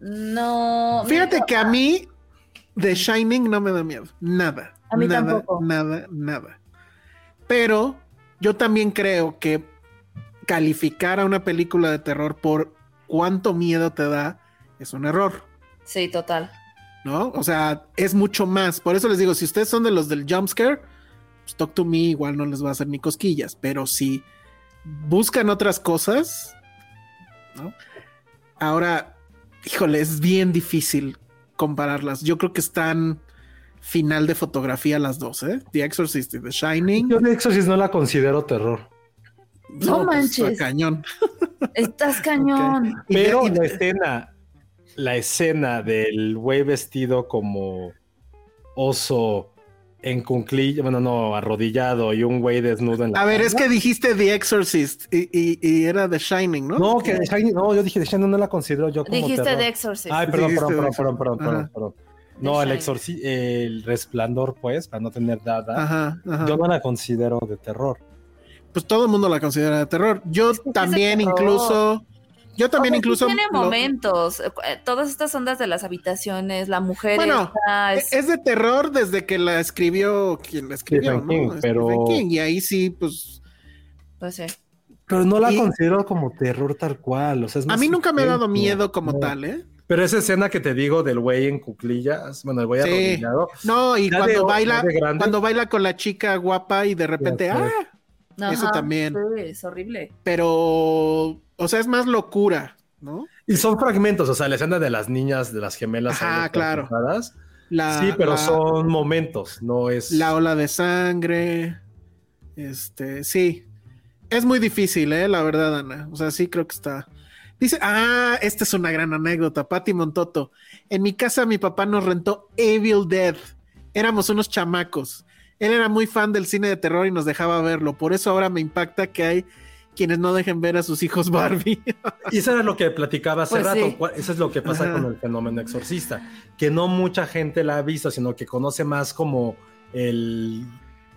No. Fíjate que a mí The Shining no me da miedo. Nada. A mí nada, tampoco. Nada, nada. Pero yo también creo que calificar a una película de terror por cuánto miedo te da es un error. Sí, total. ¿no? O sea, es mucho más. Por eso les digo, si ustedes son de los del jumpscare, pues Talk to Me igual no les va a hacer ni cosquillas, pero si buscan otras cosas, ¿no? Ahora, híjole, es bien difícil compararlas. Yo creo que están final de fotografía las dos, ¿eh? The Exorcist y The Shining. Yo de Exorcist no la considero terror. No pues, manches. está cañón. Estás cañón. Pero de- y la escena, la escena del güey vestido como oso en cunclilla, bueno, no, arrodillado y un güey desnudo en la a ver, es que dijiste The Exorcist y, y- y era The Shining, ¿no? No, que The Shining- no, yo dije The Shining no la considero yo como Dijiste terror. The Exorcist. Ay, perdón, Dijiste perdón, perdón, perdón, perdón, perdón, perdón. No, el Shining. exorci el resplandor, pues, para no tener nada. Ajá, ajá. Yo no la considero de terror. pues todo el mundo la considera de terror. Yo también terror. incluso, yo también O sea, sí incluso tiene lo- momentos. eh, Todas estas ondas de las habitaciones, la mujer. Bueno, esta es, es- de terror desde que la escribió quien la escribió, ¿no? King, pero- King, y ahí sí, pues pues sí. Pero no la Y- considero como terror tal cual. O sea, es a más mí nunca me ha dado miedo como No. tal, ¿eh? Pero esa escena que te digo del güey en cuclillas, bueno, el güey Sí. arrodillado, No, y cuando de- baila, cuando baila con la chica guapa y de repente, ah, Eso también. Sí, es horrible. pero, o sea, es más locura, ¿no? Y son fragmentos, o sea, la escena de las niñas, de las gemelas. Ahí claro. La, sí, pero la- son momentos, no es. la ola de sangre, este, sí, es muy difícil, ¿eh? La verdad, Ana. O sea, sí creo que está. Dice, ah, esta es una gran anécdota, Patti Montoto. En mi casa mi papá nos rentó Evil Dead. Éramos unos chamacos. Él era muy fan del cine de terror y nos dejaba verlo. Por eso ahora me impacta que hay quienes no dejen ver a sus hijos Barbie. Y eso era lo que platicaba hace Pues rato. sí. Eso es lo que pasa Ajá. con el fenómeno exorcista. Que no mucha gente la ha visto, sino que conoce más como el,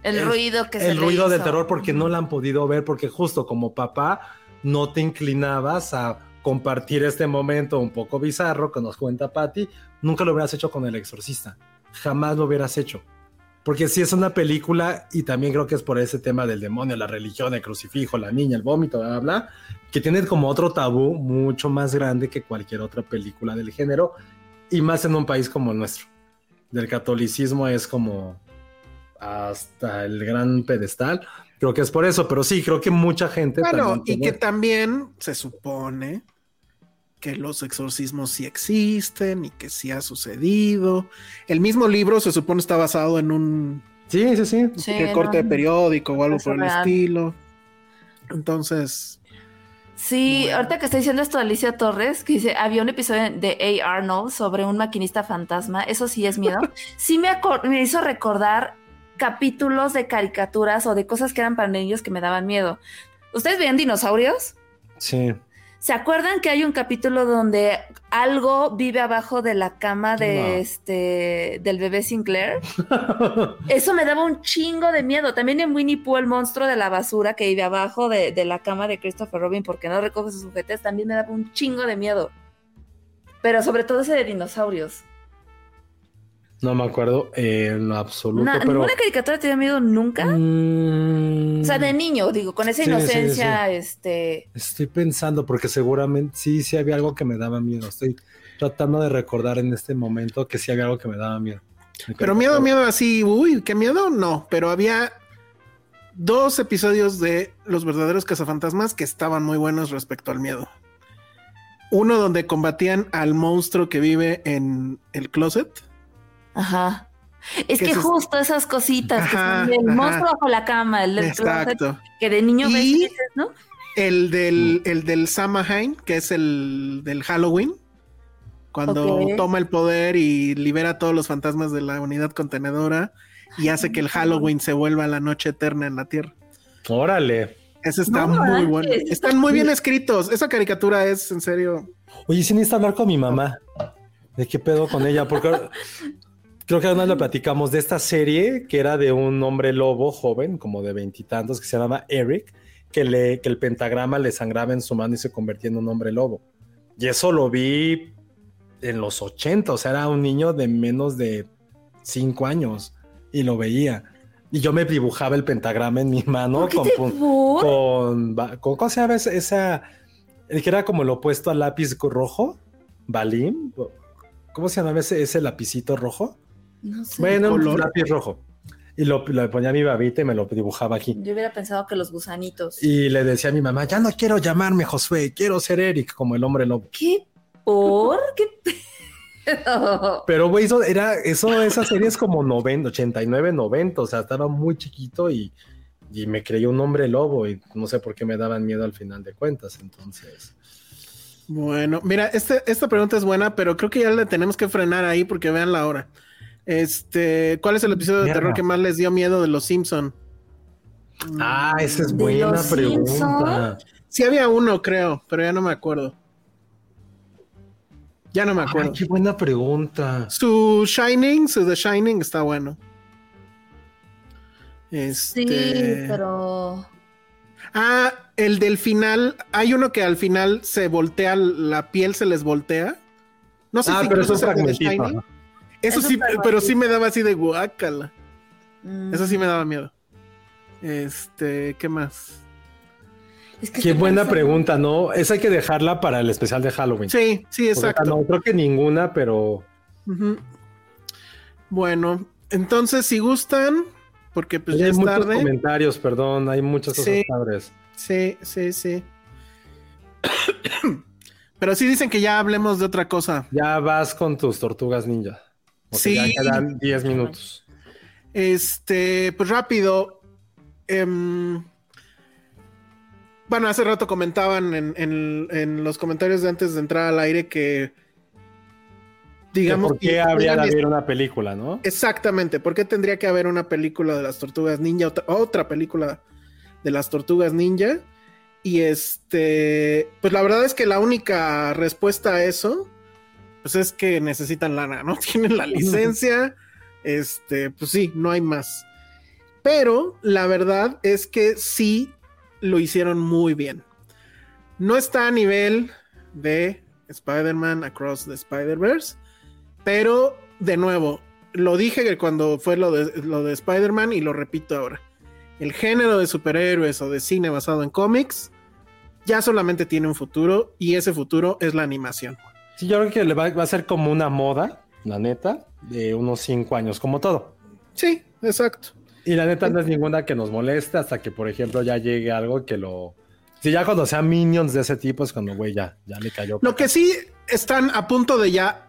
El, El- ruido que se el le ruido del hizo. terror, porque no la han podido ver, porque justo como papá no te inclinabas a compartir este momento un poco bizarro que nos cuenta Patty. Nunca lo hubieras hecho con el exorcista. Jamás lo hubieras hecho. Porque si es una película, y también creo que es por ese tema del demonio, la religión, el crucifijo, la niña, el vómito, bla, bla, bla, que tiene como otro tabú mucho más grande que cualquier otra película del género, y más en un país como el nuestro. Del catolicismo es como hasta el gran pedestal. Creo que es por eso, pero sí, creo que mucha gente. Bueno, y que también se supone que los exorcismos sí existen y que sí ha sucedido. El mismo libro se supone está basado en un Sí, sí, sí. Sí, corte no, de periódico o algo por el real. estilo. Entonces, Sí, Bueno. ahorita que está diciendo esto Alicia Torres, que dice, había un episodio de A. Arnold sobre un maquinista fantasma, eso sí es miedo. sí me, me hizo recordar capítulos de caricaturas o de cosas que eran para niños que me daban miedo. ¿Ustedes veían dinosaurios? Sí. ¿Se acuerdan que hay un capítulo donde algo vive abajo de la cama de No. este del bebé Sinclair? Eso me daba un chingo de miedo. También en Winnie Pooh, el monstruo de la basura que vive abajo de, de la cama de Christopher Robin porque no recoge sus juguetes, también me daba un chingo de miedo. Pero sobre todo ese de dinosaurios. No me acuerdo en lo absoluto, Na- pero. ¿Ninguna caricatura te dio miedo nunca? Mm, O sea, de niño, digo, con esa Sí, sí, sí, inocencia, este. Estoy pensando, porque seguramente sí, sí había algo que me daba miedo. Estoy tratando de recordar en este momento que sí había algo que me daba miedo. Pero miedo, miedo así, uy, qué miedo, no. Pero había dos episodios de Los verdaderos cazafantasmas que estaban muy buenos respecto al miedo. Uno donde combatían al monstruo que vive en el closet. Ajá. Es ¿Qué que es eso? justo esas cositas que son el ajá. monstruo bajo la cama, el del closet, que de niño ves Y- dices, ¿no? El del, el del Samhain, que es el del Halloween. Cuando toma el poder y libera a todos los fantasmas de la unidad contenedora y hace que el Halloween se vuelva la noche eterna en la Tierra. Órale. Ese está No muy manches, bueno. está Están muy bien escritos. Esa caricatura es en serio. Oye, sí necesito hablar con mi mamá. ¿De qué pedo con ella? Porque creo que además le platicamos de esta serie que era de un hombre lobo joven, como de veintitantos, que se llama Eric, que, le, que el pentagrama le sangraba en su mano y se convertía en un hombre lobo. Y eso lo vi en los 80, o sea, era un niño de menos de cinco años y lo veía. Y yo me dibujaba el pentagrama en mi mano ¿Por qué con, con, ¿cómo se llama esa, esa- el que era como el opuesto al lápiz rojo? ¿Balim? ¿Cómo se llama ese, ese lapicito rojo? No sé. Bueno, un color. lápiz rojo. Y lo, lo ponía a mi babita y me lo dibujaba aquí. Yo hubiera pensado que los gusanitos. Y le decía a mi mamá, ya no quiero llamarme Josué, quiero ser Eric, como el hombre lobo. ¿Qué? ¿Por? ¿Qué pedo? Pero, güey, eso era, eso, esa serie es como 90, 89, 90, o sea, estaba muy chiquito y, y me creí un hombre lobo y no sé por qué me daban miedo al final de cuentas, entonces. Bueno, mira, este, esta pregunta es buena, pero creo que ya le tenemos que frenar ahí porque vean la hora. Este, ¿cuál es el episodio de terror que más les dio miedo de los Simpson? Ah, esa es ¿De buena los pregunta. Sí había uno, creo, pero ya no me acuerdo. Ya no me acuerdo. Ay, qué buena pregunta. Su Shining, su The Shining está bueno. Este... Sí, pero. Ah, el del final. Hay uno que al final se voltea, la piel se les voltea. No sé Ah, si pero es incluso un es el de The fragmentito. Eso sí, pero sí me daba así de guácala. mm, Eso sí me daba miedo. Este, ¿qué más? es que Qué buena pensando- pregunta, ¿no? Esa hay que dejarla para el especial de Halloween. Sí, sí, Porque exacto. No, creo que ninguna, pero. Bueno, entonces si gustan, porque pues ya hay es muchos tarde. comentarios, perdón, hay muchas cosas Sí. padres. Sí, sí, sí. Pero sí dicen que ya hablemos de otra cosa. Ya vas con tus tortugas ninja. Porque Sí. ya quedan 10 minutos. Este, pues rápido. em, bueno, hace rato comentaban en, en- en los comentarios de antes de entrar al aire que. Digamos. ¿Por qué que habría de haber una película, no? Exactamente, ¿por qué tendría que haber una película de las tortugas ninja, otra, otra película de las tortugas ninja? Y este, pues la verdad es que la única respuesta a eso, pues es que necesitan lana, ¿no? Tienen la licencia, este, pues sí, no hay más. Pero la verdad es que sí lo hicieron muy bien. No está a nivel de Spider-Man Across the Spider-Verse, pero de nuevo, lo dije que cuando fue lo de, lo de Spider-Man y lo repito ahora. El género de superhéroes o de cine basado en cómics ya solamente tiene un futuro y ese futuro es la animación. Sí, yo creo que le va, va a ser como una moda, la neta, de unos 5 años, como todo. Sí, exacto. Y la neta no es ninguna que nos moleste hasta que, por ejemplo, ya llegue algo que lo... Si ya cuando sean minions de ese tipo es cuando, güey, ya, ya le cayó. Lo que sí están a punto de ya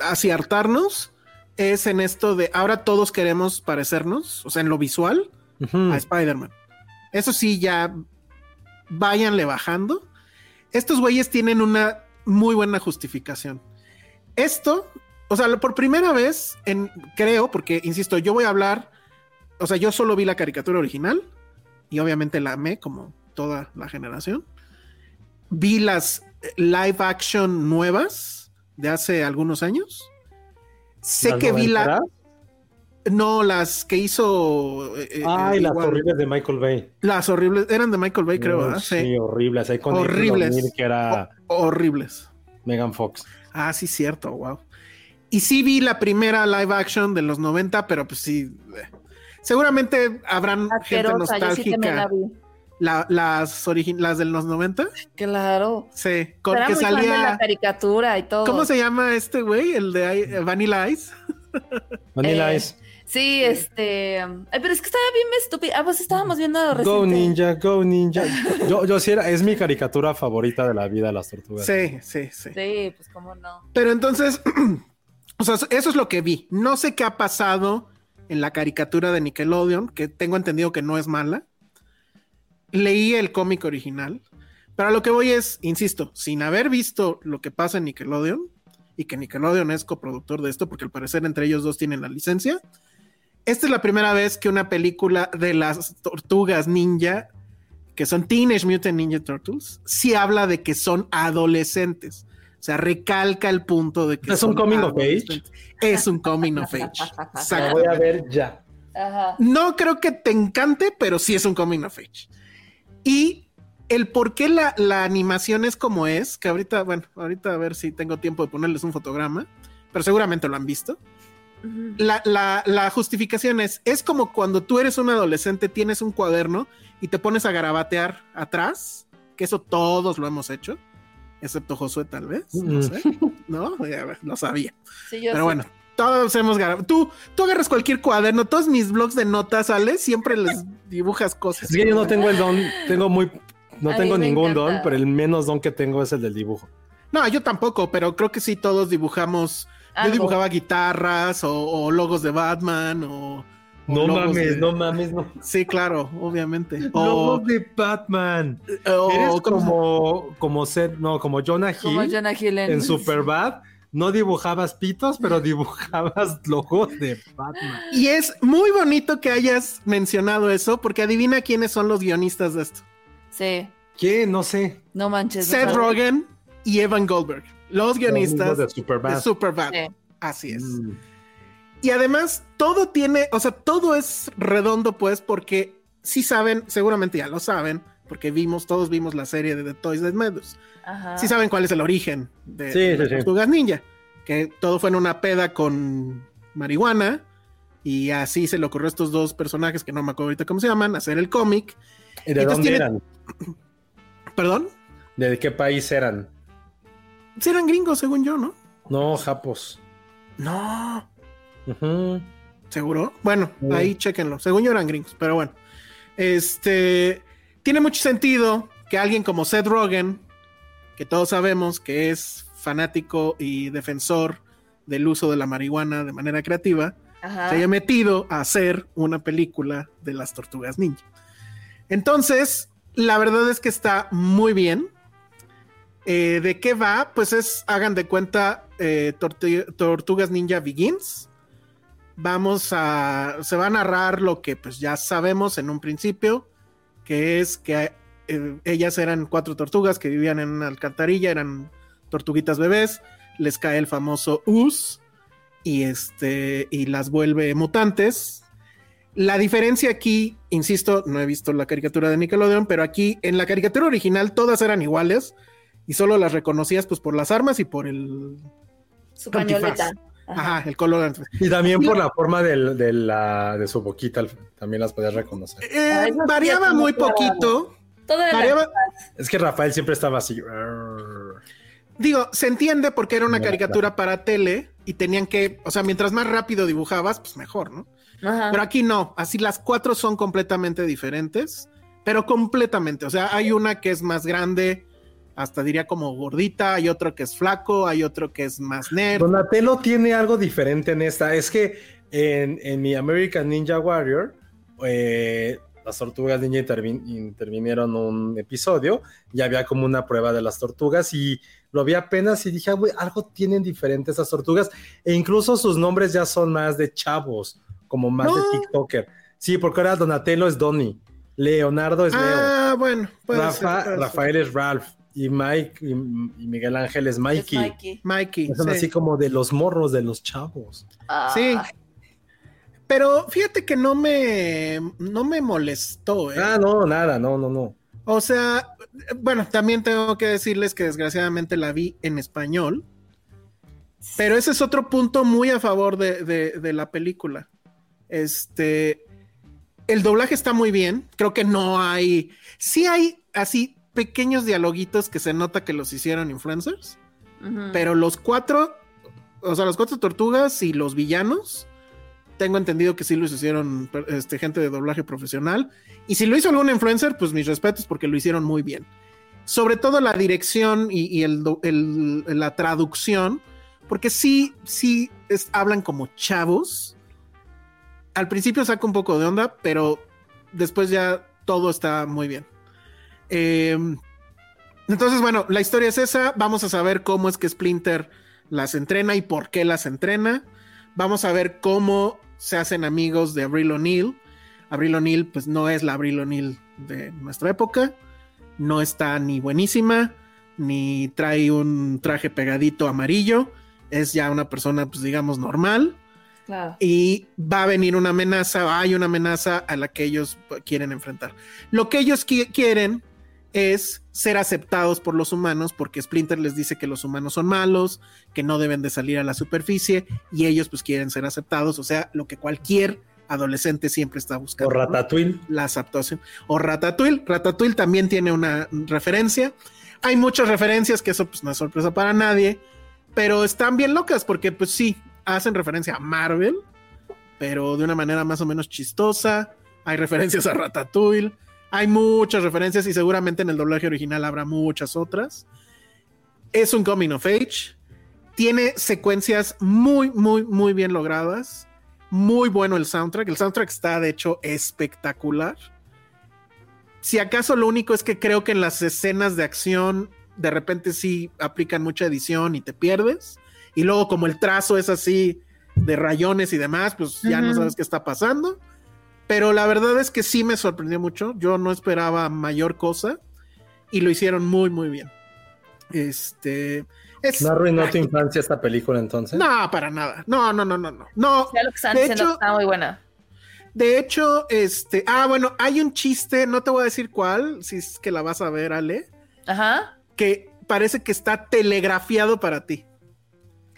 aciertarnos es en esto de ahora todos queremos parecernos, o sea, en lo visual, a Spider-Man. Eso sí, ya váyanle bajando. Estos güeyes tienen una muy buena justificación. Esto, o sea, por primera vez, en, creo, porque, insisto, yo voy a hablar, o sea, yo solo vi la caricatura original y obviamente la amé como toda la generación. Vi las eh, live action nuevas de hace algunos años. Sé ¿Las que vi la... No, las que hizo... eh, eh, Ay, las igual. horribles de Michael Bay. Las horribles, eran de Michael Bay, creo, ¿verdad? Sí, Sí. horribles. Ahí con Horribles. Que era Horribles. Megan Fox. Ah, sí, cierto, wow. Y sí vi la primera live action de los 90, pero pues sí. eh, Seguramente habrán gente Asquerosa, yo sí la nostálgica. vi. La- las, origi- las de los 90. Claro. Sí, con Era que muy fan de la salía. caricatura y todo. ¿Cómo se llama este güey? El de I- Vanilla Ice. Vanilla Eh, Ice. Sí, este. ay, pero es que estaba bien estúpido. Ah, pues estábamos viendo Go reciente- Ninja, Go Ninja. Yo, yo sí era, es mi caricatura favorita de la vida de las tortugas. Sí, sí, sí. Sí, pues cómo no. Pero entonces, o sea, eso es lo que vi. No sé qué ha pasado en la caricatura de Nickelodeon, que tengo entendido que no es mala. Leí el cómic original, pero a lo que voy es, insisto, sin haber visto lo que pasa en Nickelodeon, y que Nickelodeon es coproductor de esto, porque al parecer entre ellos dos tienen la licencia. Esta es la primera vez que una película de las tortugas ninja, que son Teenage Mutant Ninja Turtles, sí habla de que son adolescentes. O sea, recalca el punto de que ¿Es un coming of age? Es un coming of age. La voy a ver ya. Ajá. No creo que te encante, pero sí es un coming of age. Y el por qué la, la animación es como es, que ahorita, bueno, ahorita a ver si tengo tiempo de ponerles un fotograma, pero seguramente lo han visto. La, la- la justificación es, es como cuando tú eres un adolescente, tienes un cuaderno y te pones a garabatear atrás, que eso todos lo hemos hecho, excepto Josué tal vez, no Mm. sé, ¿no? Ya, Lo sabía. Sí, yo Pero bueno, todos hemos grabado. Tú, tú agarras cualquier cuaderno, todos mis blogs de notas, Ale, siempre les dibujas cosas. Es que yo no tengo el don, tengo muy, no A tengo ningún encanta. don, pero el menos don que tengo es el del dibujo. No, yo tampoco, pero creo que sí todos dibujamos. Yo dibujaba guitarras o, o logos de Batman o. o No mames, de- no mames, no. Sí, claro, obviamente. O, Logos de Batman. o- Eres ¿cómo se- como, como ser, no, como Jonah Hill Como Jonah Hill en, en Superbad. No dibujabas pitos, pero dibujabas logos de Batman. Y es muy bonito que hayas mencionado eso, porque adivina quiénes son los guionistas de esto: Sí, ¿Qué? No sé. no manches. Seth. Rogen y Evan Goldberg, los guionistas de de Superbad. Sí. Así es. Mm. Y además, todo tiene, o sea, todo es redondo, pues, porque sí saben, seguramente ya lo saben, porque vimos, todos vimos la serie de The Toys That Us. Ajá. Sí saben cuál es el origen de, Sí, de sí, las sí. tortugas ninja, que todo fue en una peda con marihuana, y así se le ocurrió a estos dos personajes, que no me acuerdo ahorita cómo se llaman, hacer el cómic. ¿Y de Entonces dónde tiene- eran? ¿Perdón? ¿De qué país eran? Sí eran gringos, según yo, ¿no? No, japos. No. ¿Seguro? Bueno, ahí chéquenlo. Según yo eran gringos, pero bueno. Este tiene mucho sentido que alguien como Seth Rogen, que todos sabemos que es fanático y defensor del uso de la marihuana de manera creativa, Ajá. se haya metido a hacer una película de las tortugas ninja. Entonces, la verdad es que está muy bien. Eh, ¿De qué va? Pues es, hagan de cuenta, eh, Tortu- Tortugas Ninja Begins. Vamos a, se va a narrar lo que pues ya sabemos en un principio, que es que eh, ellas eran cuatro tortugas que vivían en una alcantarilla, eran tortuguitas bebés, les cae el famoso Us y este y las vuelve mutantes. La diferencia aquí, insisto, no he visto la caricatura de Nickelodeon, pero aquí en la caricatura original todas eran iguales y solo las reconocías pues por las armas y por el Su antifaz. pañoleta. ajá, el color antifaz. Y también por la forma del- de, la, de su boquita, también las podías reconocer. Eh, variaba muy poquito. Todo era Variaba, Es que Rafael siempre estaba así. digo, se entiende porque era una No, caricatura para tele y tenían que, o sea, mientras más rápido dibujabas, pues mejor, ¿no? Ajá. Pero aquí no, así las cuatro son completamente diferentes, pero completamente. O sea, hay una que es más grande, hasta diría como gordita, hay otro que es flaco, hay otro que es más nerd. Donatello tiene algo diferente en esta. Es que en, en mi American Ninja Warrior, eh, las tortugas ninja intervin- intervinieron un episodio y había como una prueba de las tortugas y lo vi apenas y dije, "Ah, güey, algo tienen diferente esas tortugas e incluso sus nombres ya son más de chavos, como más No. de TikToker. Sí, porque ahora Donatello es Donnie, Leonardo es Leo, Ah, bueno, Rafa-. Rafael es Ralph y Mike y, y Miguel Ángel es Es Mikey. Mikey. Mikey. Son sí. así como de los morros de los chavos. Ah, Sí. Pero fíjate que no me, no me molestó, ¿eh? Ah, no, nada, no, no, no. O sea, bueno, también tengo que decirles que desgraciadamente la vi en español. Pero ese es otro punto muy a favor de, de- de la película. Este, el doblaje está muy bien. Creo que no hay. Sí hay así pequeños dialoguitos que se nota que los hicieron influencers. Pero los cuatro, o sea, las cuatro tortugas y los villanos, tengo entendido que sí los hicieron este, gente de doblaje profesional. Y si lo hizo algún influencer, pues mis respetos porque lo hicieron muy bien. Sobre todo la dirección y, y el do- el- la traducción, porque sí, sí es- hablan como chavos. Al principio saca un poco de onda, pero después ya todo está muy bien. Em, entonces, bueno, la historia es esa. Vamos a saber cómo es que Splinter las entrena y por qué las entrena. Vamos a ver cómo se hacen amigos de Avril O'Neill. Avril O'Neill, pues no es la Avril O'Neill de nuestra época. No está ni buenísima, ni trae un traje pegadito amarillo. Es ya una persona, pues digamos, normal Claro. y va a venir una amenaza, hay una amenaza a la que ellos quieren enfrentar. Lo que ellos qui- quieren es ser aceptados por los humanos porque Splinter les dice que los humanos son malos, que no deben de salir a la superficie y ellos pues quieren ser aceptados, o sea, lo que cualquier adolescente siempre está buscando. O ¿no? Ratatouille. la aceptación. O Ratatouille. Ratatouille también tiene una referencia. Hay muchas referencias que eso pues no es sorpresa para nadie, pero están bien locas porque pues sí, hacen referencia a Marvel, pero de una manera más o menos chistosa. Hay referencias a Ratatouille. Hay muchas referencias y seguramente en el doblaje original habrá muchas otras. Es un coming of age. Tiene secuencias muy, muy, muy bien logradas. Muy bueno el soundtrack. El soundtrack está, de hecho, espectacular. Si acaso lo único es que creo que en las escenas de acción, de repente sí aplican mucha edición y te pierdes. Y luego, como el trazo es así de rayones y demás, pues ya no sabes qué está pasando. Pero la verdad es que sí me sorprendió mucho. Yo no esperaba mayor cosa y lo hicieron muy, muy bien. Este. Es, ¿No arruinó tu infancia esta película entonces? no, para nada. No, no, no, no, no. No, Ya lo que están de hecho- está muy buena. de hecho, este. Ah, bueno, hay un chiste, no te voy a decir cuál, si es que la vas a ver, Ale, Ajá. que parece que está telegrafiado para ti.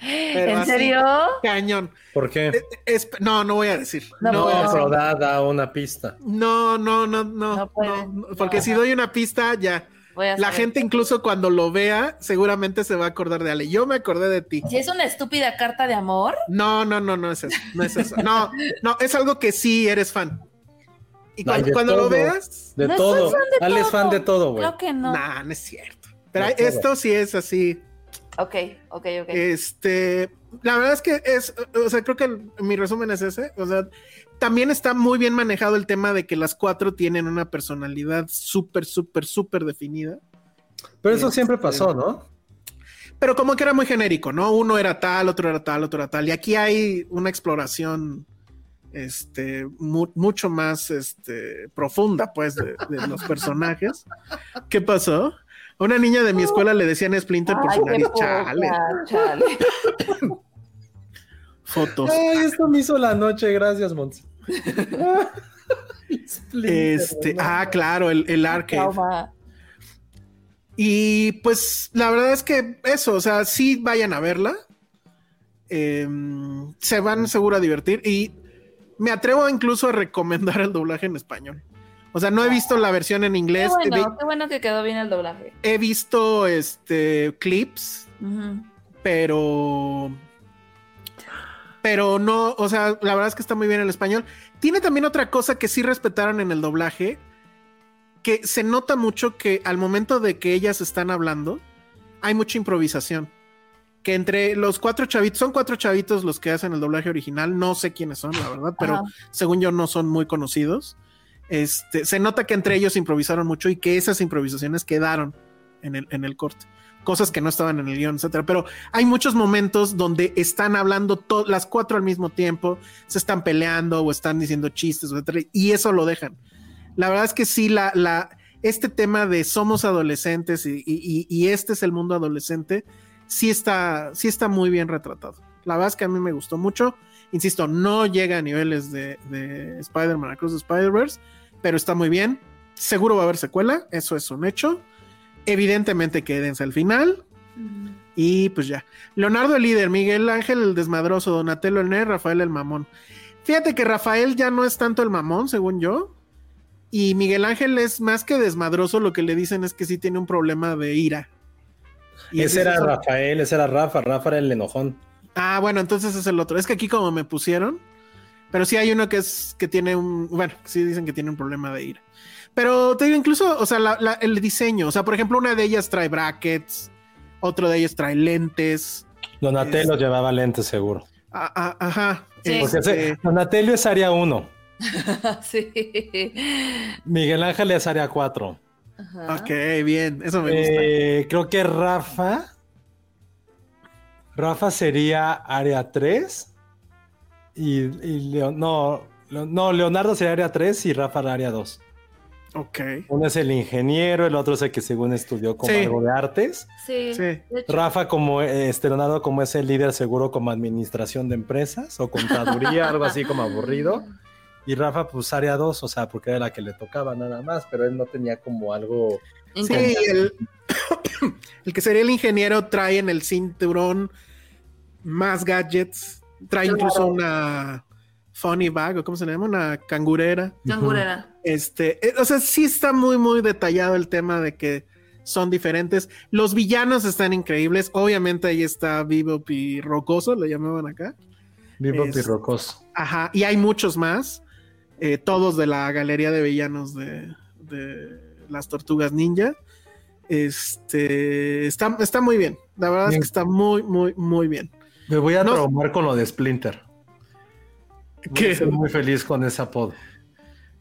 Pero ¿En así, serio? Cañón. ¿Por qué? Eh, es- no, no voy a decir. No, No, pero da, da una pista. no, no, no, no, No puede. no, porque No. si doy una pista, ya. A La gente incluso cuando lo vea, seguramente se va a acordar de Ale. Yo me acordé de ti. Si es una estúpida carta de amor, No, no, no, no es eso. No es eso. No, no, es algo que sí eres fan. Y cuando, de cuando lo todo. veas, De No todo. soy fan de Ale es fan todo. de todo, güey. creo que no. nah, no es cierto. Pero todo. esto sí es así. Ok, ok, ok. Este, la verdad es que es, o sea, creo que el- mi resumen es ese. O sea, también está muy bien manejado el tema de que las cuatro tienen una personalidad súper, súper, súper definida. Pero eso siempre Este, pasó, ¿no? Pero como que era muy genérico, ¿no? Uno era tal, otro era tal, otro era tal. Y aquí hay una exploración este, mu- mucho más este, profunda, pues, de, de los personajes. ¿Qué pasó? A una niña de mi escuela le decían Splinter por Ay, su nariz. poca, Chale. chale. Fotos. Ay, esto me hizo la noche, gracias, Monts. Este, ah, claro, el, el arcade. Trauma. Y pues la verdad es que eso, o sea, sí vayan a verla. Eh, se van seguro a divertir y me atrevo incluso a recomendar el doblaje en español. O sea, no he visto la versión en inglés, bueno, qué bueno que quedó bien el doblaje. he visto este clips, pero pero no, o sea, la verdad es que está muy bien el español. Tiene también otra cosa que sí respetaron en el doblaje, que se nota mucho que al momento de que ellas están hablando, hay mucha improvisación. Que entre los cuatro chavitos, son cuatro chavitos los que hacen el doblaje original, no sé quiénes son, la verdad, pero Ajá. según yo no son muy conocidos. Este, se nota que entre ellos improvisaron mucho y que esas improvisaciones quedaron en el, en el corte. Cosas que no estaban en el guion, etcétera. Pero hay muchos momentos donde están hablando las cuatro al mismo tiempo, se están peleando o están diciendo chistes, etcétera, y eso lo dejan. La verdad es que sí, la, la, este tema de somos adolescentes y este es el mundo adolescente, sí está, sí está muy bien retratado. La verdad es que a mí me gustó mucho. Insisto, no llega a niveles de, de Spider-Man Across the Spider-Verse, pero está muy bien. Seguro va a haber secuela, eso es un hecho. Evidentemente quédense al final. Y pues ya. Leonardo el líder, Miguel Ángel el desmadroso, Donatello el nerd, Rafael el mamón. Fíjate que Rafael ya no es tanto el mamón, según yo. Y Miguel Ángel es más que desmadroso, lo que le dicen es que sí tiene un problema de ira. Y ese era eso- Rafael, ese era Rafa, Rafa era el enojón. Ah, bueno, entonces es el otro. Es que aquí como me pusieron, pero sí hay uno que es que tiene un, bueno, sí dicen que tiene un problema de ira. Pero te digo, incluso, o sea, la- la- el diseño, o sea, por ejemplo, una de ellas trae brackets, otro de ellos trae lentes. Donatello llevaba lentes seguro. Ah, ah, ajá. Sí. Porque Este, ese- Donatello es área 1, sí. Miguel Ángel es área 4. Ajá. ok, bien, eso me gusta. Eh, creo que Rafa. Rafa sería área 3. Y, y Leo- no, Leo- no, Leonardo sería área 3 y Rafa área 2. Ok. Uno es el ingeniero, el otro es el que según estudió como Sí. algo de artes. Sí. Rafa como este Leonardo como es el líder seguro como administración de empresas o contaduría, algo así como aburrido. Y Rafa pues área 2, o sea, porque era la que le tocaba nada más, pero él no tenía como algo... Sí, el que sería el ingeniero trae en el cinturón más gadgets. Trae Claro. incluso una funny bag, o cómo se le llama, una cangurera. Cangurera. Este, eh, o sea, sí está muy, muy detallado el tema de que son diferentes. Los villanos están increíbles. Obviamente ahí está Bebop y Rocoso, lo llamaban acá. Vivo Es- pirrocoso. Ajá, y hay muchos más. eh, todos de la galería de villanos de, de las tortugas ninja. Este está, está muy bien. La verdad Bien. es que está muy, muy, muy bien. Me voy a No- traumar con lo de Splinter. A ser muy feliz con ese apodo.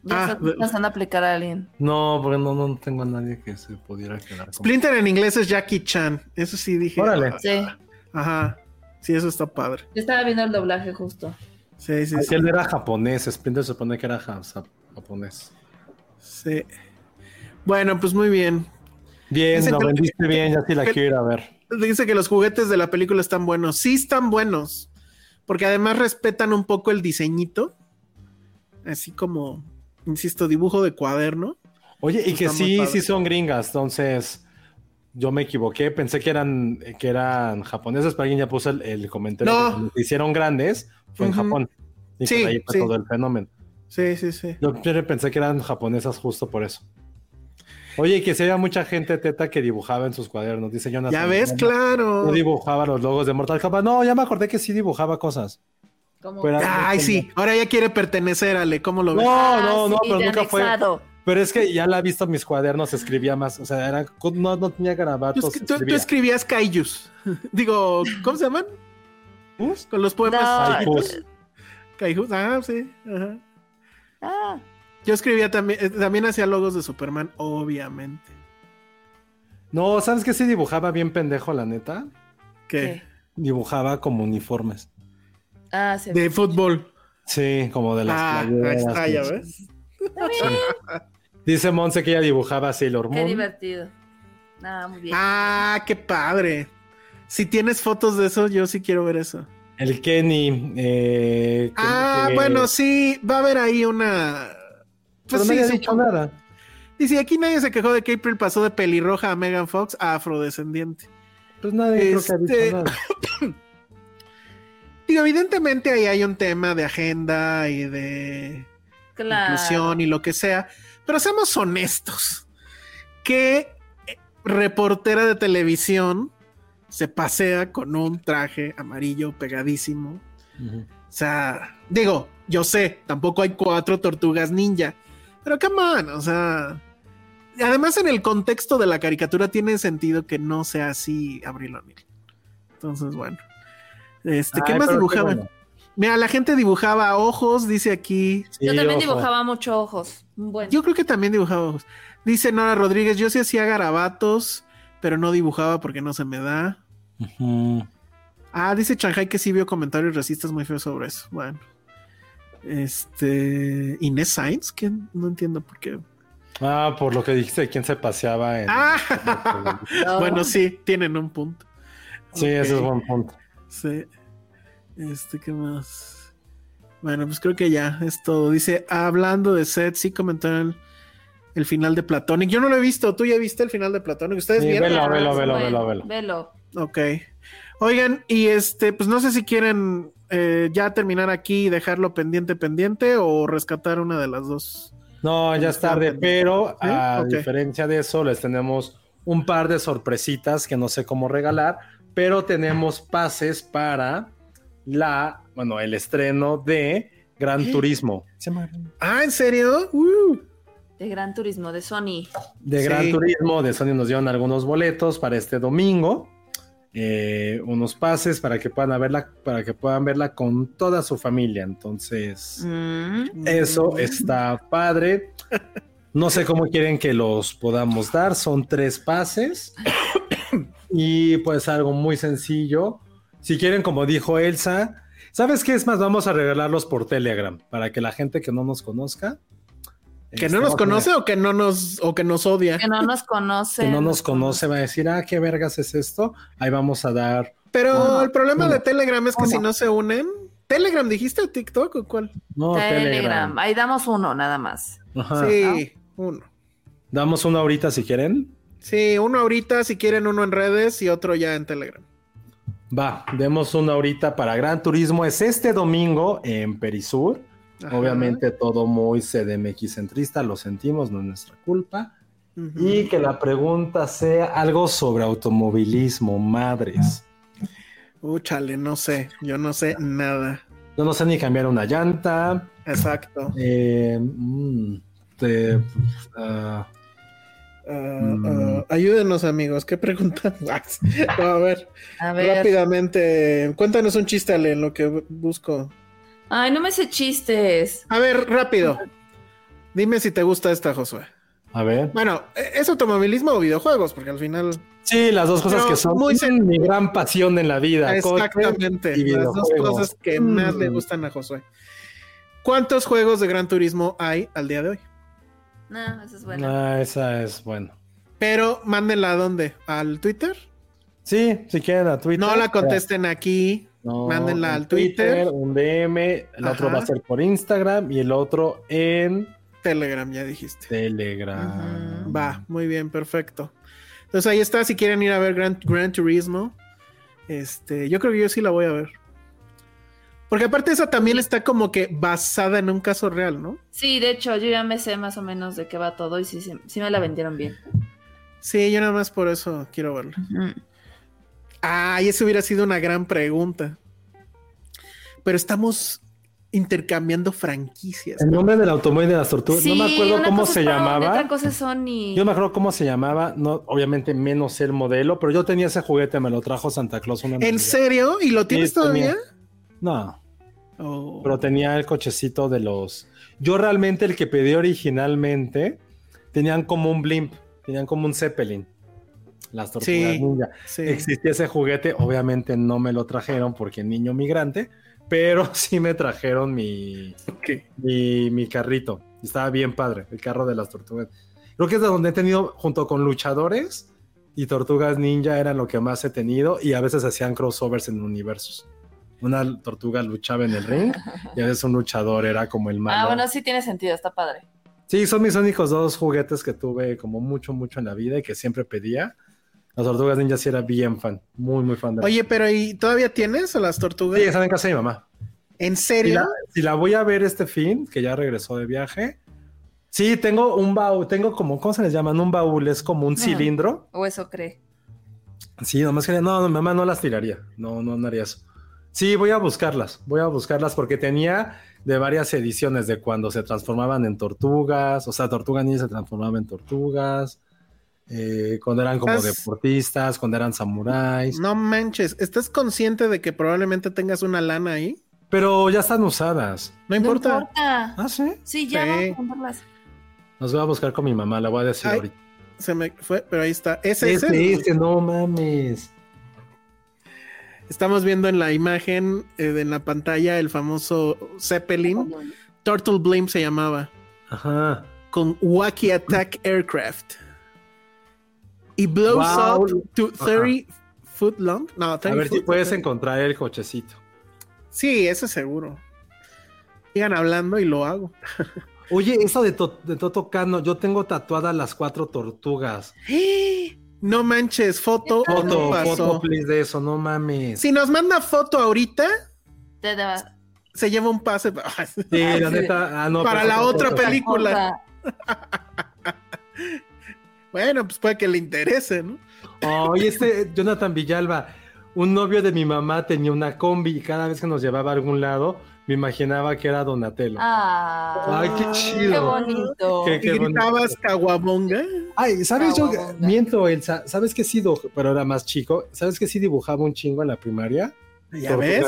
Ya Ah, pensando aplicar a alguien. No, porque no, no tengo a nadie que se pudiera quedar. Splinter en inglés es Jackie Chan. Eso sí dije. Órale. Sí. Ajá. Sí, eso está padre. Yo estaba viendo el doblaje justo. Sí, sí, sí. Aquel era japonés, Splinter se supone que era japonés. sí. Bueno, pues muy bien. Bien, lo vendiste bien, ya sí la que- quiero ir a ver. Dice que los juguetes de la película están buenos. Sí están buenos. Porque además respetan un poco el diseñito. Así como, insisto, dibujo de cuaderno. Oye, y que sí, sí son gringas, entonces yo me equivoqué, pensé que eran, que eran japoneses, pero alguien ya puso el, el comentario No. que hicieron grandes fue en. Japón. Y Sí, ahí fue sí. todo el fenómeno. Sí, sí, sí. Yo siempre pensé que eran japonesas justo por eso. Oye, y que se había mucha gente teta que dibujaba en sus cuadernos, dice Jonathan. Ya ves, claro. No dibujaba los logos de Mortal Kombat. No, ya me acordé que sí dibujaba cosas. Pero- Ay, sí. Ahora ya quiere pertenecer, Ale. ¿Cómo lo ves? No, Ah, no, no, sí, pero nunca fue. Pero es que ya la he visto en mis cuadernos, escribía más. O sea, era, no, no tenía garabatos. es que tú- tú escribía. escribías kaijus. Digo, ¿cómo se llaman? ¿Us? Con los poemas. No. Kaijus. Ah, sí. Ajá. Ah, Yo escribía también, eh, también hacía logos de Superman, obviamente. No, ¿sabes qué? Sí dibujaba bien pendejo, la neta. ¿Qué? ¿qué? Dibujaba como uniformes. Ah, sí. De fútbol. Sí, como de las Ah, ahí playeras, está, ya sí. ves. Dice Monse que ella dibujaba Sailor Qué Moon. divertido. Ah, muy bien. Ah, qué padre. Si tienes fotos de eso, yo sí quiero ver eso. El Kenny. Eh, Ah, que- bueno, sí, va a haber ahí una. Pero Pues no sí, había sí. dicho nada. Dice, aquí nadie se quejó de que April pasó de pelirroja a Megan Fox a afrodescendiente. Pues nadie creo que ha dicho Este- nada. Digo, evidentemente ahí hay un tema de agenda y de claro. inclusión y lo que sea, pero seamos honestos. ¿Qué eh, reportera de televisión se pasea con un traje amarillo pegadísimo? O sea, digo, yo sé, tampoco hay cuatro tortugas ninja, pero come on, o sea. Además, en el contexto de la caricatura tiene sentido que no sea así Abril O'Neil. Entonces, bueno. Este, ¿Qué Ay, más qué dibujaban? bueno. Mira, la gente dibujaba ojos, dice aquí. Yo también ojo. dibujaba mucho ojos. Bueno. Yo creo que también dibujaba ojos. Dice Nora Rodríguez, yo sí hacía garabatos, pero no dibujaba porque no se me da. Ah, dice Shanghai que sí vio comentarios racistas muy feos sobre eso. Bueno. Este. Inés Sainz, que no entiendo por qué. Ah, por lo que dijiste, quién se paseaba en. Ah, No. bueno, sí, tienen un punto. Sí, ese es buen punto. Sí. Este, ¿qué más? Bueno, pues creo que ya es todo. Dice, hablando de set, sí comentaron el, el final de Platonic. Yo no lo he visto. ¿Tú ya viste el final de Platonic? ¿Ustedes Sí, vieron? velo, velo, velo, velo, velo. Velo. Ok. Oigan, y este, pues no sé si quieren eh, ya terminar aquí y dejarlo pendiente, pendiente o rescatar una de las dos. No, ya es tarde, pero ¿Sí? a diferencia de eso, les tenemos un par de sorpresitas que no sé cómo regalar, pero tenemos pases para la, bueno, el estreno de Gran Turismo. Ah, ¿en serio? Uh, De Gran Turismo, de Sony. De Sí. Gran Turismo, de Sony nos dieron algunos boletos para este domingo. Eh, unos pases para que puedan verla, para que puedan verla con toda su familia. Entonces, Mm. Eso está padre. No sé cómo quieren que los podamos dar. Son tres pases. Y pues algo muy sencillo. Si quieren, como dijo Elsa, ¿sabes qué es más? Vamos a regalarlos por Telegram para que la gente que no nos conozca. ¿Que este, no nos tener- conoce o que no nos, o que nos odia? Que no nos conoce. Que no nos conoce, va a decir, ah, qué vergas es esto. Ahí vamos a dar. Pero el problema de Telegram es que si no se unen. ¿Telegram dijiste o TikTok o cuál? No, Telegram. Telegram. Ahí damos uno, nada más. Ajá. Sí, uno. Damos uno ahorita si quieren. Sí, uno ahorita, si quieren uno en redes y otro ya en Telegram. Va, demos uno ahorita para Gran Turismo. Es este domingo en Perisur. Ajá. Obviamente todo muy CDMX centrista, lo sentimos, no es nuestra culpa. Y que la pregunta sea algo sobre automovilismo, madres. Uh, chale, no sé, yo no sé nada. Yo no sé ni cambiar una llanta. Exacto. eh, mm, te- ah, Ah, Mm. ah, ayúdenos, amigos, ¿qué preguntan? No, a ver, A ver. rápidamente, cuéntanos un chiste, Ale, en lo que bu- busco. Ay, no me sé chistes. A ver, rápido. Dime si te gusta esta, Josué. a ver. Bueno, ¿es automovilismo o videojuegos? Porque al final. Sí, las dos cosas Pero que son muy sen- mi gran pasión en la vida. Exactamente. y Las dos cosas que más le Mm. gustan a Josué. ¿Cuántos juegos de Gran Turismo hay al día de hoy? No, eso es bueno. Ah, esa es bueno. Pero mándenla a dónde? ¿Al Twitter? Sí, si quieren a Twitter. No la contesten aquí. No, Mándenla en al Twitter. Un DM, el otro va a ser por Instagram y el otro en Telegram, ya dijiste. Telegram. Va, muy bien, perfecto. Entonces ahí está, si quieren ir a ver Gran, Gran Turismo. Este, yo creo que yo sí la voy a ver. Porque aparte esa también está como que basada en un caso real, ¿no? Sí, de hecho, yo ya me sé más o menos de qué va todo y sí, sí, sí me la vendieron bien. Sí, yo nada más por eso quiero verla. Ujú. Ah, y eso hubiera sido una gran pregunta. Pero estamos intercambiando franquicias. El nombre del automóvil de las tortugas, no me Sí, acuerdo una cómo cosa se llamaba. Otra cosa es Sony. Yo me acuerdo cómo se llamaba, no, obviamente menos el modelo, pero yo tenía ese juguete, me lo trajo Santa Claus una ¿En serio? ¿Y lo tienes Sí, tenía. todavía? No, Oh. pero tenía el cochecito de los. Yo realmente el que pedí originalmente tenían como un blimp, tenían como un Zeppelin. Las tortugas Sí, ninja. sí. Existía ese juguete, obviamente no me lo trajeron porque niño migrante, pero sí me trajeron mi, mi, mi carrito. Estaba bien padre, el carro de las tortugas. Creo que es de donde he tenido, junto con luchadores y tortugas ninja, eran lo que más he tenido y a veces hacían crossovers en universos. Una tortuga luchaba en el ring y a veces un luchador era como el malo. Ah, bueno, sí tiene sentido, está padre. Sí, son mis únicos dos juguetes que tuve como mucho, mucho en la vida y que siempre pedía. Las tortugas ninja sí era bien fan, muy, muy fan de Oye, pero ¿y todavía tienes a las tortugas? Sí, están en casa de mi mamá. ¿En Si serio? la, si la voy a ver este fin, que ya regresó de viaje. Sí, tengo un baúl, tengo como, ¿cómo se les llaman? Un baúl, es como un Ajá. cilindro. O eso cree. Sí, nomás que no, no, mi mamá no las tiraría. No, no, no haría eso. Sí, voy a buscarlas, voy a buscarlas porque tenía de varias ediciones de cuando se transformaban en tortugas, o sea, Tortuga Ninja se transformaba en tortugas, eh, cuando eran como ¿Estás- deportistas, cuando eran samuráis, No manches, ¿estás consciente de que probablemente tengas una lana ahí? pero ya están usadas. No importa. No importa. Ah, sí. Sí, ya Sí. vamos a comprarlas. Las voy a buscar con mi mamá, la voy a decir Ay, ahorita. Se me fue, pero ahí está. Ese es Este, el- este, no mames. Estamos viendo en la imagen, eh, en la pantalla, el famoso Zeppelin. Turtle Blimp se llamaba. Ajá. Con Wacky Attack Aircraft. Y blows Wow. up to 30 foot long. No, 30 A ver si puedes encontrar el cochecito. Sí, eso seguro. Sigan hablando y lo hago. Oye, eso de, To- de Toto Cano, yo tengo tatuadas las cuatro tortugas. No manches, foto no Foto, pasó. foto, please, de eso, no mames. Si nos manda foto ahorita, Te da- se lleva un pase pa- Sí, la neta. ah, no, para la otra foto. película. Bueno, pues puede que le interese, ¿no? Oye, este Jonathan Villalba, un novio de mi mamá tenía una combi y cada vez que nos llevaba a algún lado, me imaginaba que era Donatello. Ah, Ay, qué chido. Qué bonito. Qué- Y qué gritabas caguabonga. Ay, ¿sabes yo? Miento, Elsa. ¿Sabes que sí? Pero era más chico. ¿Sabes que sí dibujaba un chingo en la primaria? Ya ves.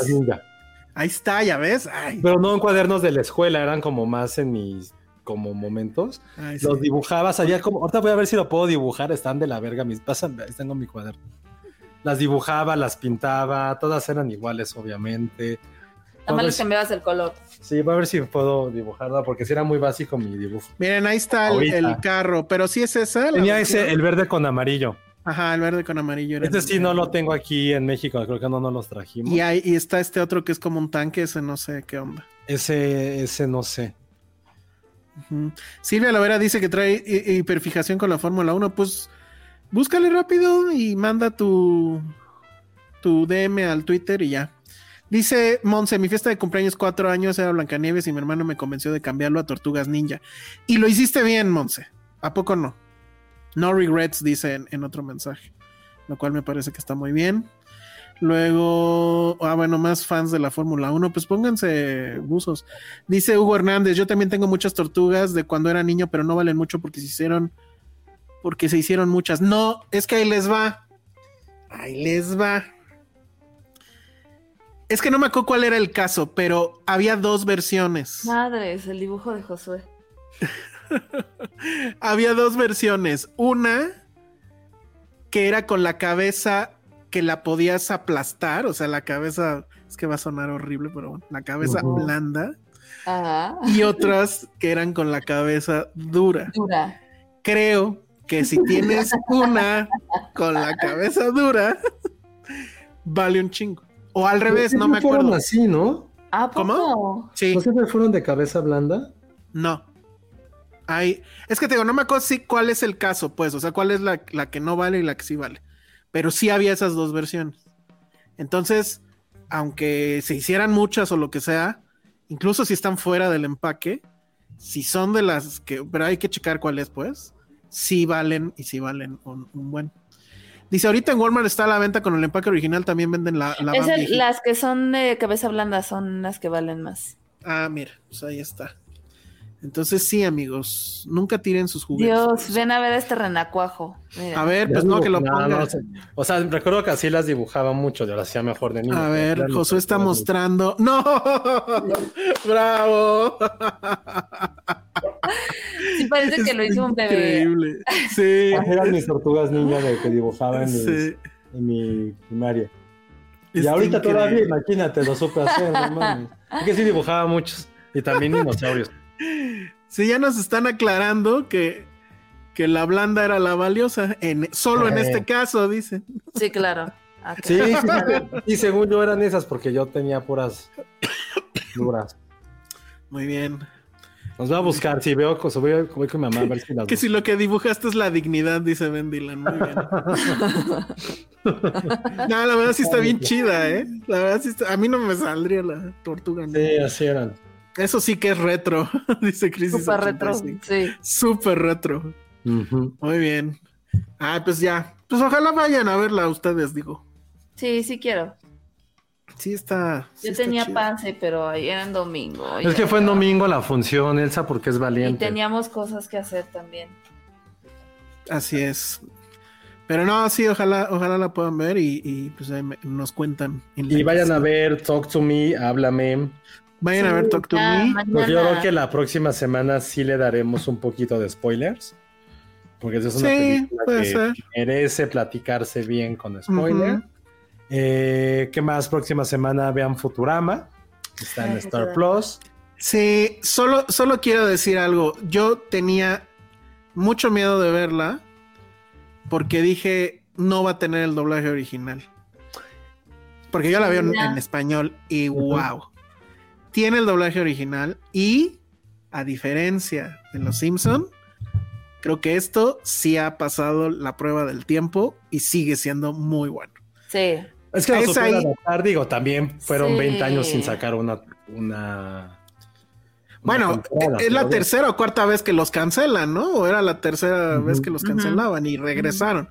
Ahí está, ya ves. Ay, Pero no en cuadernos de la escuela, eran como más en mis como momentos. ay, sí. Los dibujaba, sabía como. Ahorita voy a ver si lo puedo dibujar. Están de la verga mis. Ahí tengo mi cuaderno. Las dibujaba, las pintaba, todas eran iguales, obviamente. Nada más Voy a le ver si- cambiabas el color. Sí, voy a ver si puedo dibujarla, porque sí era muy básico mi dibujo. Miren, ahí está el, carro, pero sí es esa. Tenía versión. ese, el verde con amarillo. Ajá, el verde con amarillo. era Este sí no lo tengo aquí en México, creo que no nos los trajimos. Y, hay, y está este otro que es como un tanque, ese no sé qué onda. Ese, ese no sé. Silvia Lavera dice que trae hi- hiperfijación con la Fórmula 1. Pues búscale rápido y manda tu, tu DM al Twitter y ya. Dice Monse, mi fiesta de cumpleaños cuatro años era Blancanieves y mi hermano me convenció de cambiarlo a Tortugas Ninja. Y lo hiciste bien, Monse. ¿A poco no? No regrets, dice en otro mensaje. Lo cual me parece que está muy bien. Luego, ah, bueno, más fans de la Fórmula 1, pues pónganse buzos. Dice Hugo Hernández, yo también tengo muchas tortugas de cuando era niño, pero no valen mucho porque se hicieron, porque se hicieron muchas. No, es que ahí les va. Ahí les va. Es que no me acuerdo cuál era el caso, pero había dos versiones. Madres, el dibujo de Josué. Había dos versiones. Una que era con la cabeza que la podías aplastar, o sea, la cabeza, es que va a sonar horrible, pero bueno, la cabeza blanda. Ajá. Y otras que eran con la cabeza dura. Dura. Creo que si tienes una con la cabeza dura, vale un chingo. O al revés, no me fueron acuerdo. así, ¿no? ¿A poco? ¿Cómo? Sí, ¿No siempre fueron de cabeza blanda? no. Hay, es que te digo, no me acuerdo si cuál es el caso, pues, o sea, cuál es la, la que no vale y la que sí vale. Pero sí había esas dos versiones. Entonces, aunque se hicieran muchas o lo que sea, incluso si están fuera del empaque, si son de las que, pero hay que checar cuál es, pues, sí valen y sí valen un, un buen. Dice, ahorita en Walmart está a la venta con el empaque original, también venden la, la Es el- las que son de cabeza blanda son las que valen más. Ah, mira, pues ahí está. Entonces sí, amigos, nunca tiren sus juguetes. Dios, ven a ver este renacuajo. Mira. A ver, pues no, que lo dibujo- ponga. no sé. O sea, recuerdo que así las dibujaba mucho, yo las hacía mejor de niño. A ver, Josué está mostrando. ¡No! ¡Bravo! Sí parece que lo hizo un bebé. Increíble. Sí. Eran mis tortugas ninja de que dibujaba en, mis- Sí. en mi primaria. Y ahorita increíble. todavía, imagínate, lo supe hacer, no mames. Es que sí dibujaba muchos. Y también dinosaurios. Sí, ya nos están aclarando que, que la blanda era la valiosa. En, solo en Eh. este caso, dicen. Sí, claro. Ah, Sí, sí, sí. Y según yo eran esas, porque yo tenía puras duras. Muy bien. Nos voy a buscar, si veo, pues, voy, voy con mi mamá a ver si las Que si lo que dibujaste es la dignidad, dice Ben Dylan. Muy bien. no, la verdad sí está bien chida, ¿eh? La verdad sí está... A mí no me saldría la tortuga. ¿no? Sí, así eran. Eso sí que es retro, dice Crisis. Super retro. 85. Sí. Súper retro. Muy bien. Ah, pues ya. Pues ojalá vayan a verla ustedes, digo. Sí, sí quiero. Sí está. sí Yo está tenía chida. pase, pero ayer era en domingo. Es que fue en domingo la función, Elsa, porque es Y valiente. teníamos cosas que hacer también. Así es. Pero no, sí, ojalá, ojalá la puedan ver y, y, pues ahí me- nos cuentan. en Y vayan a ver Talk to Me, háblame. Vayan a ver Talk to Me. Porque yo creo que la próxima semana sí le daremos un poquito de spoilers. Porque esa es una Sí, película puede que ser. merece platicarse bien con spoiler. Eh, ¿Qué más? Próxima semana vean Futurama. Está en Star. Plus. Sí, solo, solo quiero decir algo. Yo tenía mucho miedo de verla porque dije no va a tener el doblaje original. Porque yo la veo en, español y wow. Tiene el doblaje original y a diferencia de Los Simpson Creo que esto sí ha pasado la prueba del tiempo y sigue siendo muy bueno. Sí. Es que Es ahí- adaptar, digo, también fueron Sí. 20 años sin sacar una. una Bueno, es la tercera o cuarta vez que los cancelan, ¿no? O era la tercera vez que los cancelaban y regresaron.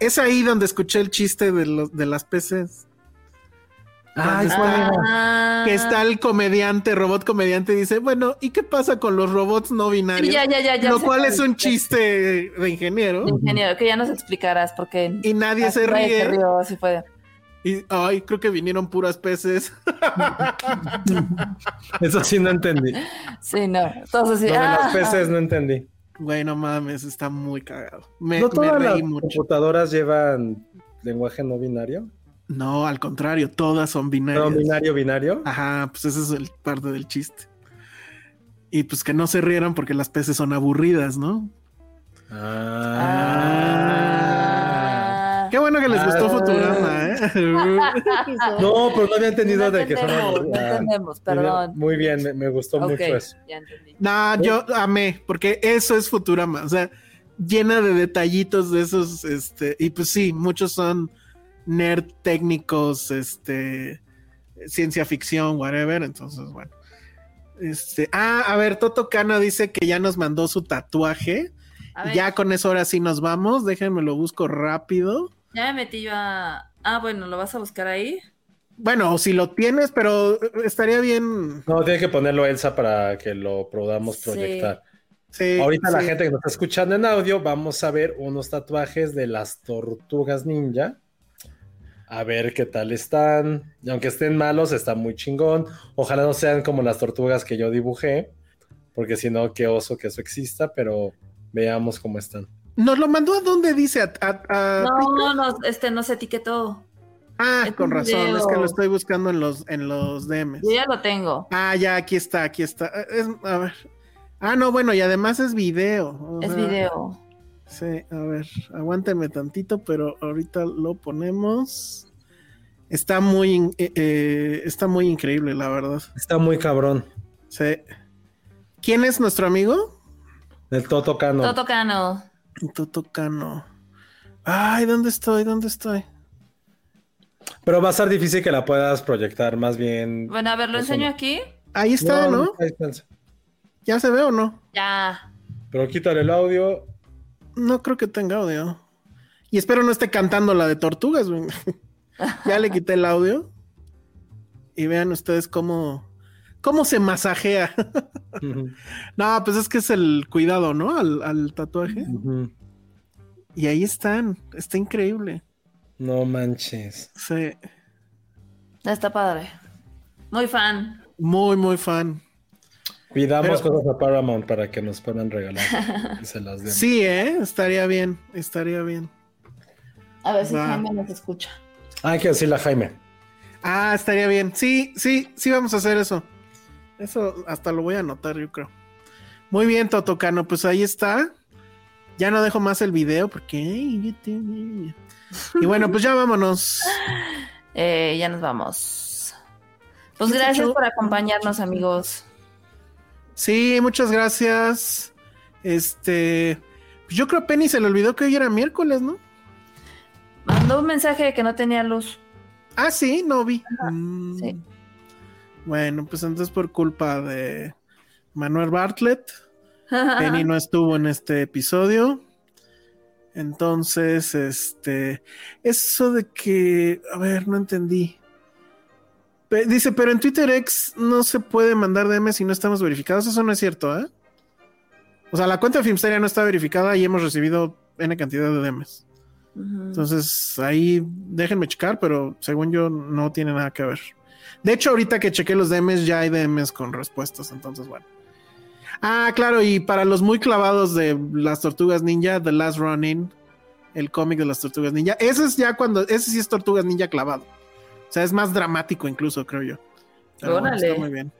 Es ahí donde escuché el chiste de, los, de las peces. Ah. Que está el comediante, robot comediante, y dice, bueno, ¿y qué pasa con los robots no binarios? Sí, ya, ya, ya, ya Lo cual es un chiste de ingeniero. Ingeniero, que ya nos explicarás porque Y nadie se Nadie ríe. rió, sí fue. Y, ay, creo que vinieron puras peces. Eso sí no entendí. Sí, no. Lo de ah, las peces no entendí. Güey, no mames, está muy cagado. Me, ¿No me todas las reí mucho. computadoras llevan lenguaje no binario? No, al contrario, todas son binarias. ¿No binario, binario? Ajá, pues ese es el parte del chiste. Y pues que no se rieran porque las peces son aburridas, ¿no? Ah. ah. Qué bueno que les gustó Ah. Futurama, ¿eh? No, pero no había entendido No de que son entendemos, no aburridas. entendemos, perdón. Muy bien, me, me gustó mucho eso. ya entendí. no, yo amé, porque eso es Futurama, o sea, llena de detallitos de esos, este, y pues sí, muchos son nerd técnicos, este, ciencia ficción, whatever, entonces, bueno. Este, ah, a ver, Toto Cano dice que ya nos mandó su tatuaje. Ya con eso ahora sí nos vamos. Déjenme lo busco rápido. ya me metí yo a. Ah, bueno, ¿lo vas a buscar ahí? Bueno, si lo tienes, pero estaría bien. No, tiene que ponerlo Elsa para que lo podamos proyectar. Sí, Ahorita la gente que nos está escuchando en audio, vamos a ver unos tatuajes de las tortugas ninja. A ver qué tal están. Y aunque estén malos, está muy chingón. Ojalá no sean como las tortugas que yo dibujé, porque si no, qué oso que eso exista, pero veamos cómo están. Nos lo mandó a dónde dice. A, a- a- No, no, este no se etiquetó. Ah, es con razón. video. Es que lo estoy buscando en los, en los DMs. Yo ya lo tengo. Ah, ya, aquí está, aquí está. Eh, Es, a ver. Ah, no, bueno, y además es video. Es sea, video. Sí, a ver, aguánteme tantito, pero ahorita lo ponemos. Está muy, eh, eh, está muy increíble, la verdad. Está muy cabrón. Sí. ¿Quién es nuestro amigo? El Toto Cano. Toto Cano. Toto Cano. Ay, ¿dónde estoy? ¿Dónde estoy? Pero va a ser difícil que la puedas proyectar, más bien. Bueno, a ver, lo enseño no. aquí. Ahí está, ¿no? ahí está. ¿Ya se ve o no? Ya. Pero quítale el audio. No creo que tenga audio. Y espero no esté cantando la de tortugas. güey. ya le quité el audio. Y vean ustedes cómo, cómo se masajea. No, pues es que es el cuidado, ¿no? Al, al tatuaje. Y ahí están. Está increíble. No manches. Sí. Está padre. Muy fan. Muy, muy fan. Pidamos Pero- cosas a Paramount para que nos puedan regalar y se las den. Sí, ¿eh? Estaría bien. Estaría bien. A ver si Va. Jaime nos escucha. Ah, hay que decirle a Jaime. Ah, estaría bien. Sí, sí, sí, vamos a hacer eso. Eso hasta lo voy a anotar, yo creo. Muy bien, Totocano, pues ahí está. Ya no dejo más el video porque. Y bueno, pues ya vámonos. Eh, ya nos vamos. Pues ¿Qué se gracias por acompañarnos, amigos. Sí, muchas gracias. Este. Pues yo creo Penny se le olvidó que hoy era miércoles, ¿no? Mandó un mensaje de que no tenía luz. Ah, sí, no vi. Mm. sí. Bueno, pues entonces por culpa de Manuel Bartlett. Penny no estuvo en este episodio. Entonces, este, eso de que, a ver, no entendí. Dice, pero en Twitter X no se puede mandar DM si no estamos verificados. Eso no es cierto, ¿eh? O sea, la cuenta de Filmsteria no está verificada y hemos recibido N cantidad de DMs. Entonces, ahí déjenme checar, pero según yo no tiene nada que ver. De hecho, ahorita que chequé los DMs, ya hay DMs con respuestas, entonces bueno. Ah, claro, y para los muy clavados de las tortugas ninja, The Last Running, el cómic de las tortugas ninja, ese es ya cuando, ese sí es tortugas ninja clavado. O sea, es más dramático incluso, creo yo. Pero bueno, está muy bien.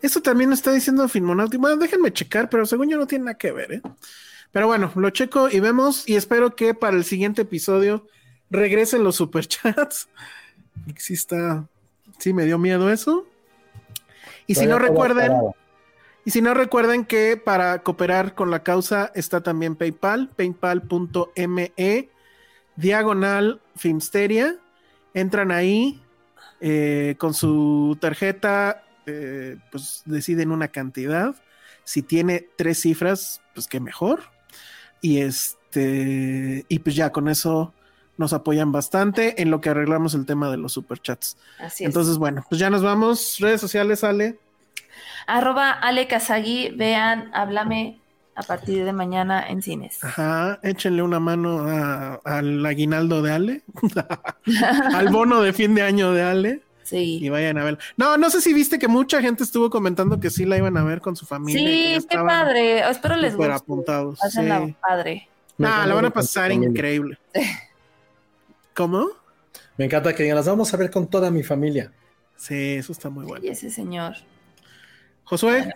Eso también está diciendo Filmonauti. Bueno, déjenme checar, pero según yo no tiene nada que ver, ¿eh? Pero bueno, lo checo y vemos y espero que para el siguiente episodio regresen los superchats. Porque sí está, sí me dio miedo eso. Y si no recuerden. Y si no recuerden que para cooperar con la causa está también PayPal, paypal.me, diagonal Filmsteria. Entran ahí eh, con su tarjeta, eh, pues deciden una cantidad. Si tiene tres cifras, pues qué mejor. Y este, y pues ya con eso nos apoyan bastante en lo que arreglamos el tema de los superchats. Así es. Entonces, bueno, pues ya nos vamos. Redes sociales, Ale. Arroba Ale Kazagi, vean, háblame a partir de mañana en cines. Ajá, échenle una mano a- al aguinaldo de Ale, al bono de fin de año de Ale y Sí. vayan a ver. No, no sé si viste que mucha gente estuvo comentando que sí la iban a ver con su familia. Sí, qué padre. Espero les súper guste. apuntados. Pásenla sí. padre. Ah, la van a ver con tu pasar familia. increíble. ¿Cómo? Me encanta que digan, las vamos a ver con toda mi familia. Sí, eso está muy bueno. Y ese señor. Josué,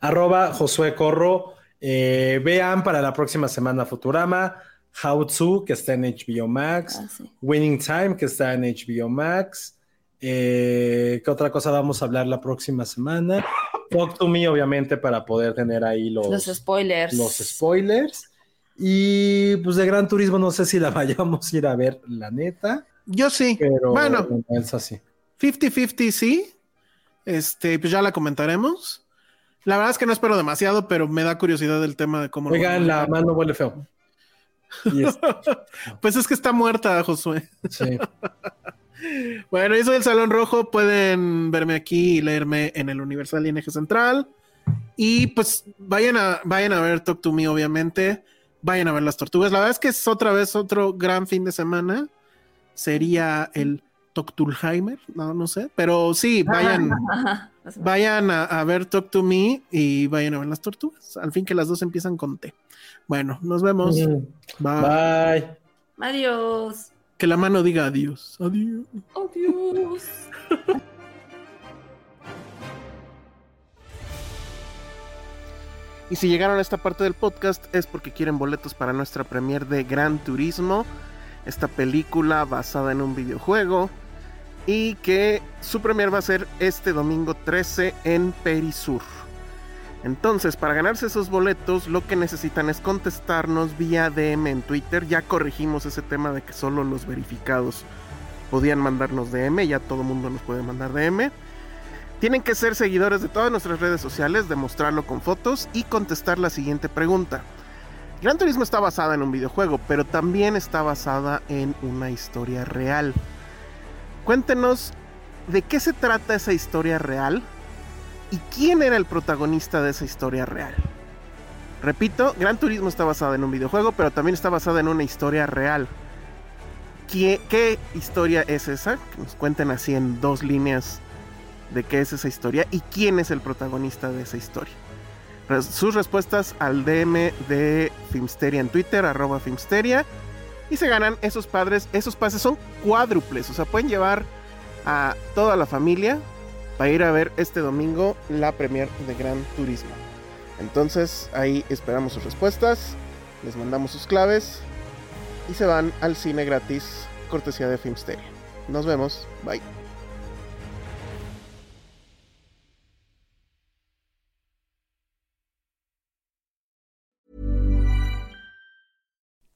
Arroba Josué Corro. Eh, vean para la próxima semana Futurama, How To, que está en HBO Max, Ah, sí. Winning Time, que está en HBO Max. Eh, ¿Qué otra cosa vamos a hablar la próxima semana? Talk to Me, obviamente, para poder tener ahí los, Los spoilers. los spoilers. Y pues de Gran Turismo, no sé si la vayamos a ir a ver, la neta, yo sí. pero Bueno, es así. 50-50 sí. Este, pues ya la comentaremos. La verdad es que no espero demasiado, pero me da curiosidad el tema de cómo. lo Oigan, la mano huele feo. Pues es que está muerta, Josué. sí. Bueno, yo soy el Salón Rojo. Pueden verme aquí y leerme en el Universal y en Eje Central. Y pues vayan a, vayan a ver Talk to Me, obviamente. Vayan a ver las tortugas. La verdad es que es otra vez otro gran fin de semana. Sería el Toctulheimer, no, no sé. Pero sí, vayan, Ajá. vayan a, a ver Talk to Me y vayan a ver las tortugas. Al fin que las dos empiezan con T. Bueno, nos vemos. Bye. Bye. Adiós. Que la mano diga adiós. Adiós. Adiós. Y si llegaron a esta parte del podcast es porque quieren boletos para nuestra premier de Gran Turismo, esta película basada en un videojuego y que su premier va a ser este domingo 13 en Perisur. Entonces, para ganarse esos boletos, lo que necesitan es contestarnos vía DM en Twitter. Ya corregimos ese tema de que solo los verificados podían mandarnos DM, ya todo el mundo nos puede mandar DM. Tienen que ser seguidores de todas nuestras redes sociales, demostrarlo con fotos y contestar la siguiente pregunta. Gran Turismo está basada en un videojuego, pero también está basada en una historia real. Cuéntenos de qué se trata esa historia real y quién era el protagonista de esa historia real. Repito, Gran Turismo está basada en un videojuego, pero también está basada en una historia real. ¿Qué, historia es esa? Que nos cuenten así en dos líneas de qué es esa historia y quién es el protagonista de esa historia. Sus respuestas al DM de Filmsteria en Twitter, arroba Filmsteria, y se ganan esos padres, esos pases son cuádruples, o sea, pueden llevar a toda la familia para ir a ver este domingo la premier de Gran Turismo. Entonces ahí esperamos sus respuestas, les mandamos sus claves y se van al cine gratis, cortesía de Filmsteria. Nos vemos, bye.